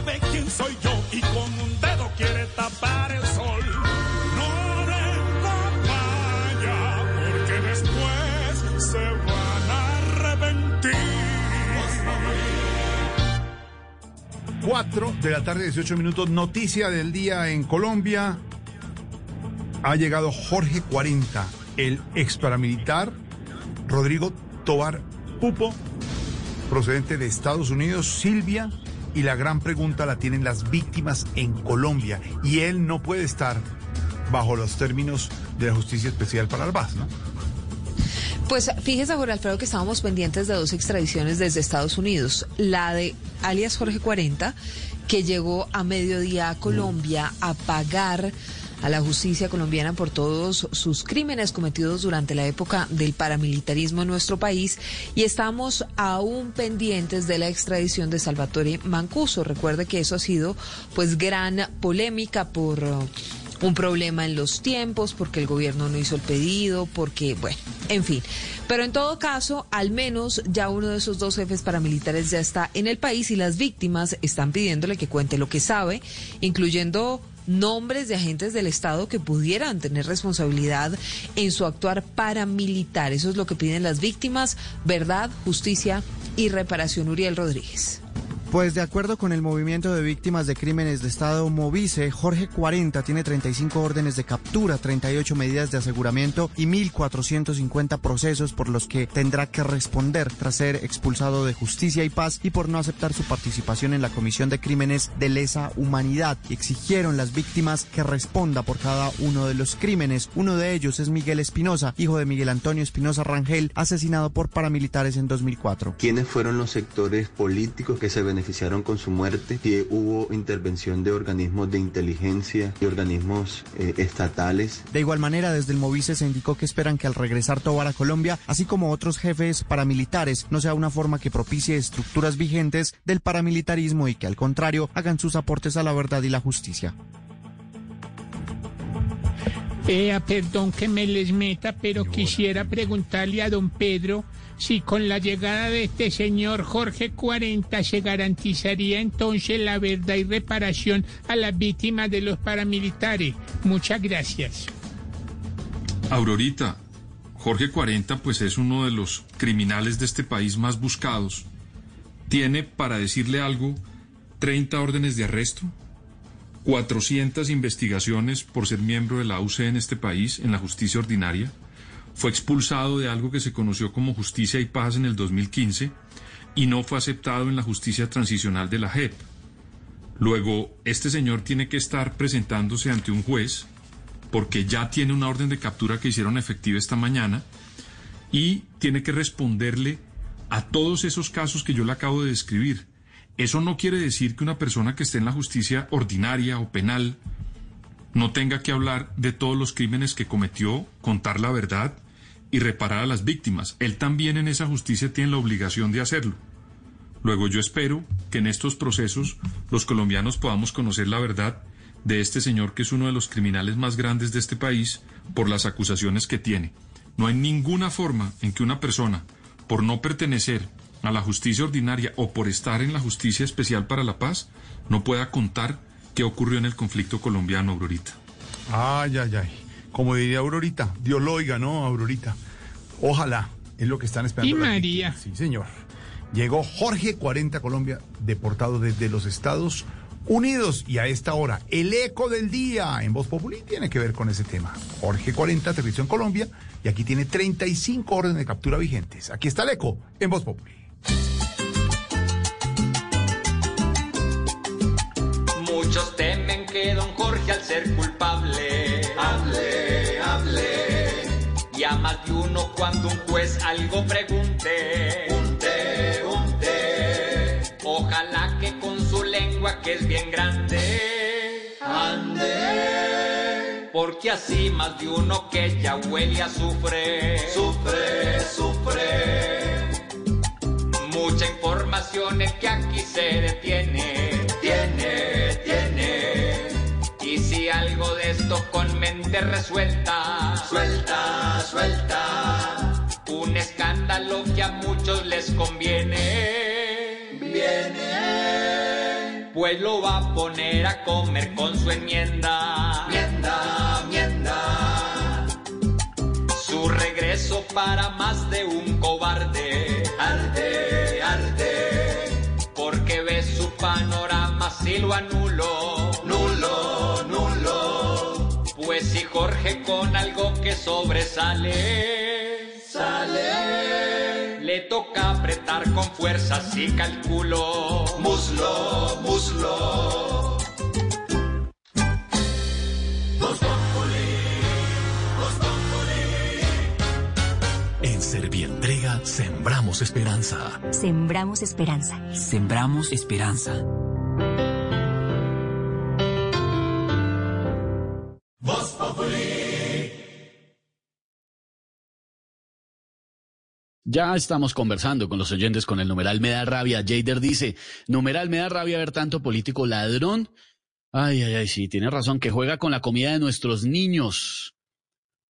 Speaker 94: 4 de la tarde, 18 minutos. Noticia del día en Colombia. Ha llegado Jorge 40, el ex paramilitar Rodrigo Tobar Pupo, procedente de Estados Unidos, Silvia. Y la gran pregunta la tienen las víctimas en Colombia. Y él no puede estar bajo los términos de la Justicia Especial para el VAS, ¿no?
Speaker 110: Pues fíjese, Jorge Alfredo, que estábamos pendientes de dos extradiciones desde Estados Unidos. La de alias Jorge 40, que llegó a mediodía a Colombia a pagar a la justicia colombiana por todos sus crímenes cometidos durante la época del paramilitarismo en nuestro país y estamos aún pendientes de la extradición de Salvatore Mancuso. Recuerde que eso ha sido pues gran polémica por un problema en los tiempos, porque el gobierno no hizo el pedido, porque, bueno, en fin. Pero en todo caso, al menos ya uno de esos dos jefes paramilitares ya está en el país y las víctimas están pidiéndole que cuente lo que sabe, incluyendo nombres de agentes del Estado que pudieran tener responsabilidad en su actuar paramilitar. Eso es lo que piden las víctimas, verdad, justicia y reparación. Uriel Rodríguez.
Speaker 111: Pues de acuerdo con el movimiento de víctimas de crímenes de Estado Movice, Jorge 40 tiene 35 órdenes de captura, 38 medidas de aseguramiento y 1.450 procesos por los que tendrá que responder tras ser expulsado de justicia y paz y por no aceptar su participación en la comisión de crímenes de lesa humanidad. Exigieron las víctimas que responda por cada uno de los crímenes. Uno de ellos es Miguel Espinosa, hijo de Miguel Antonio Espinosa Rangel, asesinado por paramilitares en 2004.
Speaker 112: ¿Quiénes fueron los sectores políticos que se beneficiaron?
Speaker 113: Beneficiaron con su muerte, si hubo intervención de organismos de inteligencia y organismos eh, estatales.
Speaker 114: De igual manera, desde el Movice se indicó que esperan que al regresar Tobar a Colombia, así como otros jefes paramilitares, no sea una forma que propicie estructuras vigentes del paramilitarismo y que al contrario hagan sus aportes a la verdad y la justicia.
Speaker 115: Eh, perdón que me les meta, pero quisiera preguntarle a don Pedro si con la llegada de este señor Jorge 40 se garantizaría entonces la verdad y reparación a las víctimas de los paramilitares. Muchas gracias.
Speaker 111: Aurorita, Jorge 40 pues es uno de los criminales de este país más buscados. Tiene, para decirle algo, 30 órdenes de arresto, 400 investigaciones por ser miembro de la UC en este país, en la justicia ordinaria. Fue expulsado de algo que se conoció como justicia y paz en el 2015 y no fue aceptado en la justicia transicional de la JEP. Luego, este señor tiene que estar presentándose ante un juez porque ya tiene una orden de captura que hicieron efectiva esta mañana y tiene que responderle a todos esos casos que yo le acabo de describir. Eso no quiere decir que una persona que esté en la justicia ordinaria o penal no tenga que hablar de todos los crímenes que cometió, contar la verdad y reparar a las víctimas. Él también en esa justicia tiene la obligación de hacerlo. Luego yo espero que en estos procesos los colombianos podamos conocer la verdad de este señor que es uno de los criminales más grandes de este país por las acusaciones que tiene. No hay ninguna forma en que una persona, por no pertenecer a la justicia ordinaria o por estar en la justicia especial para la paz, no pueda contar qué ocurrió en el conflicto colombiano, Aurorita.
Speaker 94: Ay, ay, ay. Como diría Aurorita, Dios lo oiga, ¿no, Aurorita? Ojalá, es lo que están esperando.
Speaker 115: Y María.
Speaker 94: Sí, señor. Llegó Jorge 40 Colombia, deportado desde los Estados Unidos. Y a esta hora, el eco del día en Voz Populi tiene que ver con ese tema. Jorge 40 aterrizó en Colombia y aquí tiene 35 órdenes de captura vigentes. Aquí está el eco en Voz Populi.
Speaker 98: Ser culpable hable, hable. Y a más de uno cuando un juez algo pregunte, unte, unte. Ojalá que con su lengua que es bien grande, ande. Porque así más de uno que ya huele a sufre, sufre, sufre. Mucha información es que aquí se detiene, algo de esto con mente resuelta, suelta, suelta. Un escándalo que a muchos les conviene, viene. Pues lo va a poner a comer con su enmienda, enmienda, enmienda. Su regreso para más de un cobarde. Arde, arde. Porque ve su panorama si lo anulo. Jorge con algo que sobresale. Sale. Le toca apretar con fuerza si calculo. Muslo, muslo.
Speaker 116: En Servientrega sembramos esperanza.
Speaker 117: Sembramos esperanza.
Speaker 116: Sembramos esperanza.
Speaker 98: Voz
Speaker 97: Ya estamos conversando con los oyentes con el numeral Me da rabia. Jader dice, numeral me da rabia ver tanto político ladrón. Ay, ay, ay, sí, tiene razón, que juega con la comida de nuestros niños.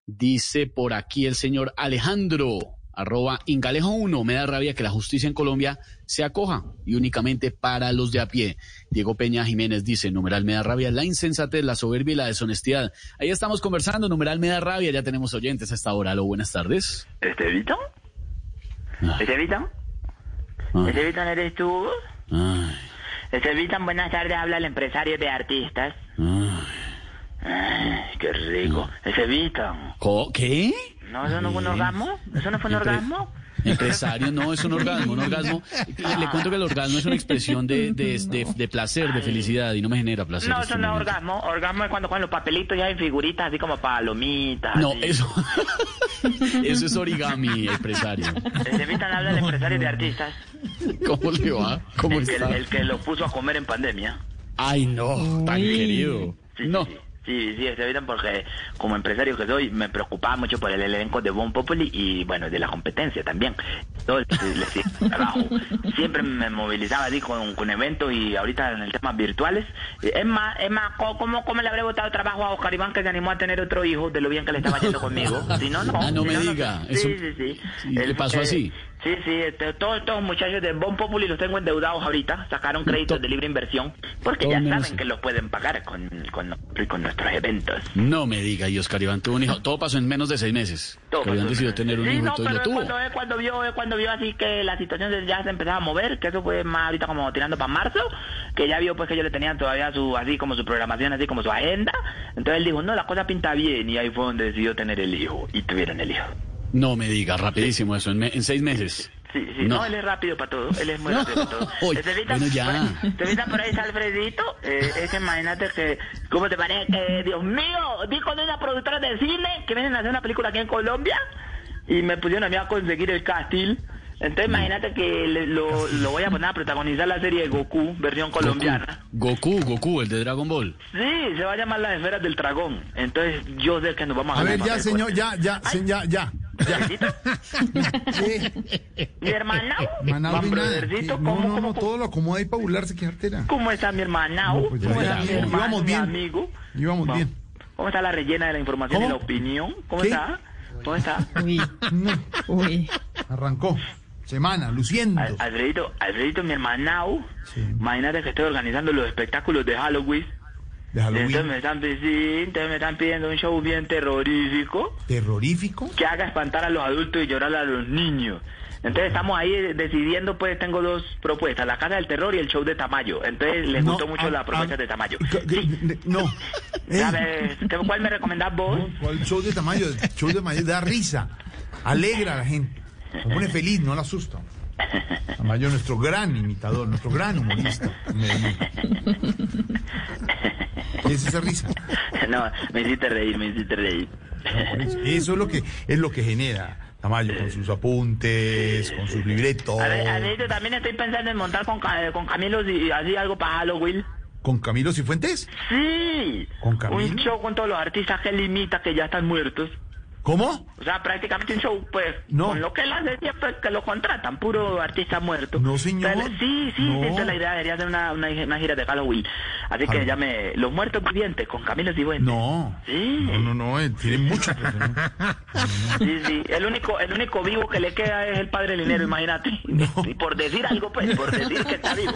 Speaker 97: Dice por aquí el señor Alejandro, arroba Ingalejo 1, me da rabia que la justicia en Colombia se acoja y únicamente para los de a pie. Diego Peña Jiménez dice, numeral me da rabia, la insensatez, la soberbia y la deshonestidad. Ahí estamos conversando, numeral me da rabia, ya tenemos oyentes a esta hora. Aló, buenas tardes.
Speaker 104: ¿Estevito? ¿Estevito? ¿Estevito no eres tú? Estevito, buenas tardes, habla el empresario de artistas. Ay, qué rico. Estevito.
Speaker 97: Co- ¿Qué?
Speaker 104: ¿No, eso no fue un orgasmo? ¿Eso no fue un orgasmo?
Speaker 97: Empresario, no, es un orgasmo, un orgasmo. Le, cuento que el orgasmo es una expresión de, de, de- de placer, de felicidad, y no me genera placer.
Speaker 104: No,
Speaker 97: este
Speaker 104: eso no es orgasmo. Orgasmo es cuando con los papelitos ya hay figuritas así como palomitas.
Speaker 97: No,
Speaker 104: así.
Speaker 97: eso, eso es origami, empresario.
Speaker 104: Se evitan hablar de empresarios y de artistas.
Speaker 97: ¿Cómo le va? ¿Cómo
Speaker 104: el, que,
Speaker 97: está?
Speaker 104: el que lo puso a comer en pandemia.
Speaker 97: Ay, no, tan querido.
Speaker 104: Sí,
Speaker 97: No.
Speaker 104: Sí, sí, sí, se evitan porque como empresario que soy me preocupaba mucho por el elenco de Bon Populi y bueno, de la competencia también. Todo el les hacía trabajo. Siempre me movilizaba así con, con eventos y ahorita en el tema virtuales. Es más, es más, ¿cómo, cómo le habré botado trabajo a Oscar Iván que se animó a tener otro hijo de lo bien que le estaba yendo conmigo? Si no, no.
Speaker 97: Ah, no
Speaker 104: si
Speaker 97: me
Speaker 104: no,
Speaker 97: diga.
Speaker 104: Sí,
Speaker 97: Eso-
Speaker 104: sí, sí.
Speaker 97: ¿Y qué pasó así?
Speaker 104: Sí, sí, este, todos estos muchachos de Bon Populi los tengo endeudados ahorita, sacaron créditos de libre inversión, porque
Speaker 97: Todo
Speaker 104: ya
Speaker 97: menos-
Speaker 104: saben que los pueden pagar con, con, con nuestros eventos.
Speaker 97: No me diga, y Oscar Iván tuvo un hijo. Todo pasó en menos de seis meses.
Speaker 104: Todo
Speaker 97: Oscar Iván decidió tener un
Speaker 104: Sí,
Speaker 97: hijo y lo tuvo.
Speaker 104: cuando, es cuando vio, es cuando vio así que la situación ya se empezaba a mover, que eso fue más ahorita como tirando para marzo, que ya vio pues que ellos le tenían todavía su, así como su programación, así como su agenda, entonces él dijo, no, la cosa pinta bien, y ahí fue donde decidió tener el hijo, y tuvieron el hijo.
Speaker 97: No me diga, rapidísimo eso, en, me- en seis meses.
Speaker 104: Sí, sí, no. él es rápido para todo, él es muy rápido para todo.
Speaker 97: Uy,
Speaker 104: Te
Speaker 97: bueno, ya.
Speaker 104: por- te evitan por ahí, Alfredito, eh, es que imagínate que, ¿cómo te parece? que, Dios mío, di con una productora de cine que vienen a hacer una película aquí en Colombia y me pusieron a mí a conseguir el casting. Entonces imagínate que le- lo, lo voy a poner a protagonizar la serie de Goku, versión colombiana.
Speaker 97: Goku, Goku, el de Dragon Ball.
Speaker 104: Sí, se va a llamar Las Esferas del Dragón. Entonces yo sé que nos vamos a
Speaker 94: A ver, ya, señor, ya, ya, se- ya, ya.
Speaker 104: Mi hermana,
Speaker 94: Manao.
Speaker 104: Brothercito,
Speaker 94: Sí, No,
Speaker 104: ¿cómo,
Speaker 94: no,
Speaker 104: cómo,
Speaker 94: no, todo lo acomoda ahí para burlarse, qué artera.
Speaker 104: ¿Cómo está mi hermana?
Speaker 94: No, pues ya,
Speaker 104: ¿Cómo está mi hermano,
Speaker 94: Íbamos
Speaker 104: mi
Speaker 94: bien.
Speaker 104: amigo?
Speaker 94: Íbamos
Speaker 104: ¿Cómo-
Speaker 94: bien.
Speaker 104: ¿Cómo está la rellena de la información y
Speaker 94: ¿Cómo?
Speaker 104: la opinión? ¿Cómo
Speaker 94: ¿Qué?
Speaker 104: está? ¿Cómo está?
Speaker 114: Uy,
Speaker 94: No,
Speaker 114: uy.
Speaker 94: arrancó. Semana, luciendo.
Speaker 104: Al- Alfredito, Alfredito, mi hermanao, imagínate que estoy organizando los espectáculos de Halloween.
Speaker 94: De Halloween.
Speaker 104: Entonces me están, sí, entonces me están pidiendo un show bien terrorífico
Speaker 94: ¿Terrorífico?
Speaker 104: que haga espantar a los adultos y llorar a los niños. Entonces estamos ahí decidiendo, pues tengo dos propuestas, la Casa del Terror y el show de Tamayo. Entonces les
Speaker 94: No,
Speaker 104: gustó mucho
Speaker 94: ah,
Speaker 104: la propuesta
Speaker 94: ah,
Speaker 104: de Tamayo.
Speaker 94: No. Eh,
Speaker 104: ¿Sabes cuál me recomendás vos?
Speaker 94: ¿Cuál show de tamaño? El show de tamaño da risa. Alegra a la gente. Lo pone feliz, no la asusta. Tamayo, nuestro gran imitador, nuestro gran humorista. ¿Qué es esa risa?
Speaker 104: no, me hiciste reír, me hiciste reír.
Speaker 94: Eso es lo que es lo que genera Tamayo con sus apuntes, con sus libretos,
Speaker 104: A ver, también estoy pensando en montar con, Ca- con Camilo y así algo para Halloween.
Speaker 94: con Camilo Cifuentes.
Speaker 104: Sí.
Speaker 94: ¿Con Camilo?
Speaker 104: Un show con todos los artistas que él imita que ya están muertos.
Speaker 94: ¿Cómo?
Speaker 104: O sea, prácticamente un show, pues,
Speaker 94: No.
Speaker 104: con lo que él hace siempre que lo contratan, puro artista muerto.
Speaker 94: No, señor.
Speaker 104: Entonces, sí, sí,
Speaker 94: No.
Speaker 104: sí, entonces la idea debería ser una, una, una gira de Halloween. Así que llame Los Muertos Vivientes con Camilo Cifuentes.
Speaker 94: No.
Speaker 104: Sí.
Speaker 94: No, no, no, eh, tiene mucha presión.
Speaker 104: Sí, sí, el único, el único vivo que le queda es el padre Linero, imagínate. Y por decir algo, pues, por decir que está vivo.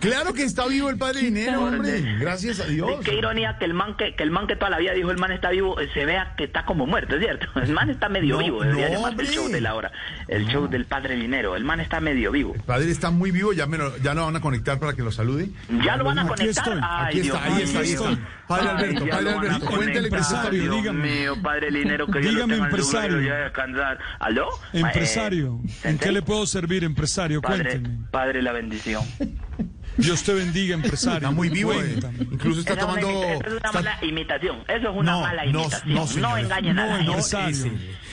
Speaker 94: Claro que está vivo el padre Dinero, hombre. Gracias a Dios.
Speaker 104: Sí, qué ironía que el man que, que el man que toda la vida dijo el man está vivo, eh, se vea que está como muerto, ¿es cierto? El man está medio
Speaker 94: No,
Speaker 104: vivo, debería
Speaker 94: no,
Speaker 104: llamarse el show de la hora. El show del padre Linero, el man está medio vivo.
Speaker 94: El padre está muy vivo, ya, me lo, ya lo van a conectar para que lo salude.
Speaker 104: ¿Ya lo van a
Speaker 94: Aquí
Speaker 104: conectar?
Speaker 94: estoy,
Speaker 104: Ay,
Speaker 94: aquí
Speaker 104: Dios
Speaker 94: está, ahí está, ahí está. Padre Alberto, padre Alberto, cuéntele vivo.
Speaker 118: dígame.
Speaker 104: mío, padre Linero, que Dios lo
Speaker 118: Dígame, empresario.
Speaker 104: a descansar. ¿Aló?
Speaker 118: Empresario,
Speaker 104: Eh,
Speaker 118: ¿en qué le puedo servir, empresario?
Speaker 104: Padre,
Speaker 118: Cuénteme.
Speaker 104: padre, la bendición.
Speaker 118: Dios te bendiga, empresario.
Speaker 94: Está muy vivo, eh. Incluso está
Speaker 104: es una
Speaker 94: tomando...
Speaker 104: imita- es una
Speaker 94: está-
Speaker 104: mala imitación. Eso es una
Speaker 94: No,
Speaker 104: mala
Speaker 94: no,
Speaker 104: imitación.
Speaker 94: no,
Speaker 104: No,
Speaker 94: señor.
Speaker 104: engañen a la
Speaker 118: No,
Speaker 104: gente.
Speaker 118: empresario.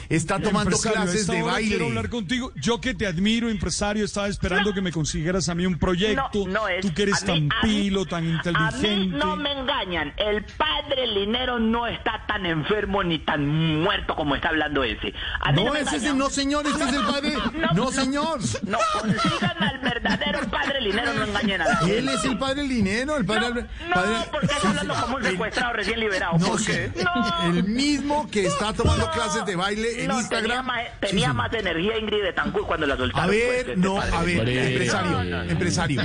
Speaker 94: Ese. Está tomando
Speaker 118: Empresario,
Speaker 94: clases de baile.
Speaker 118: Quiero hablar contigo. Yo que te admiro, empresario, estaba esperando que me consiguieras a mí un proyecto.
Speaker 104: No, no es.
Speaker 118: Tú que eres
Speaker 104: mí-
Speaker 118: tan
Speaker 104: mí-
Speaker 118: pilo, tan
Speaker 104: A mí
Speaker 118: inteligente.
Speaker 104: no me engañan. El padre Linero no está tan enfermo ni tan muerto como está hablando ese. A mí
Speaker 94: No, ese es el, no señor, este es el padre. No, señor.
Speaker 104: No, consigan al verdadero padre Linero, no engañen a la gente.
Speaker 94: Él es el padre Linero, el padre...
Speaker 104: No,
Speaker 94: padre-
Speaker 104: porque estás hablando como un secuestrado recién liberado.
Speaker 94: No
Speaker 104: ¿Por
Speaker 94: sé.
Speaker 104: qué? No.
Speaker 94: El mismo que está tomando clases de baile en
Speaker 104: No,
Speaker 94: Instagram.
Speaker 104: Tenía, más,
Speaker 94: Sí,
Speaker 104: tenía
Speaker 94: señor.
Speaker 104: más energía Ingrid de Tancur cuando la soltaron.
Speaker 94: A
Speaker 104: pues,
Speaker 94: ver, no,
Speaker 104: padre
Speaker 94: a ver, empresario,
Speaker 104: No, no, no.
Speaker 94: empresario.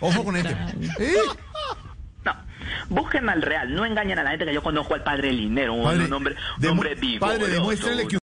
Speaker 94: Ojo con este. ¿Eh?
Speaker 104: No, busquen al real, no engañen a la gente que yo conozco al padre Linero, un hombre, un hombre vivo.
Speaker 94: padre, demuéstrele que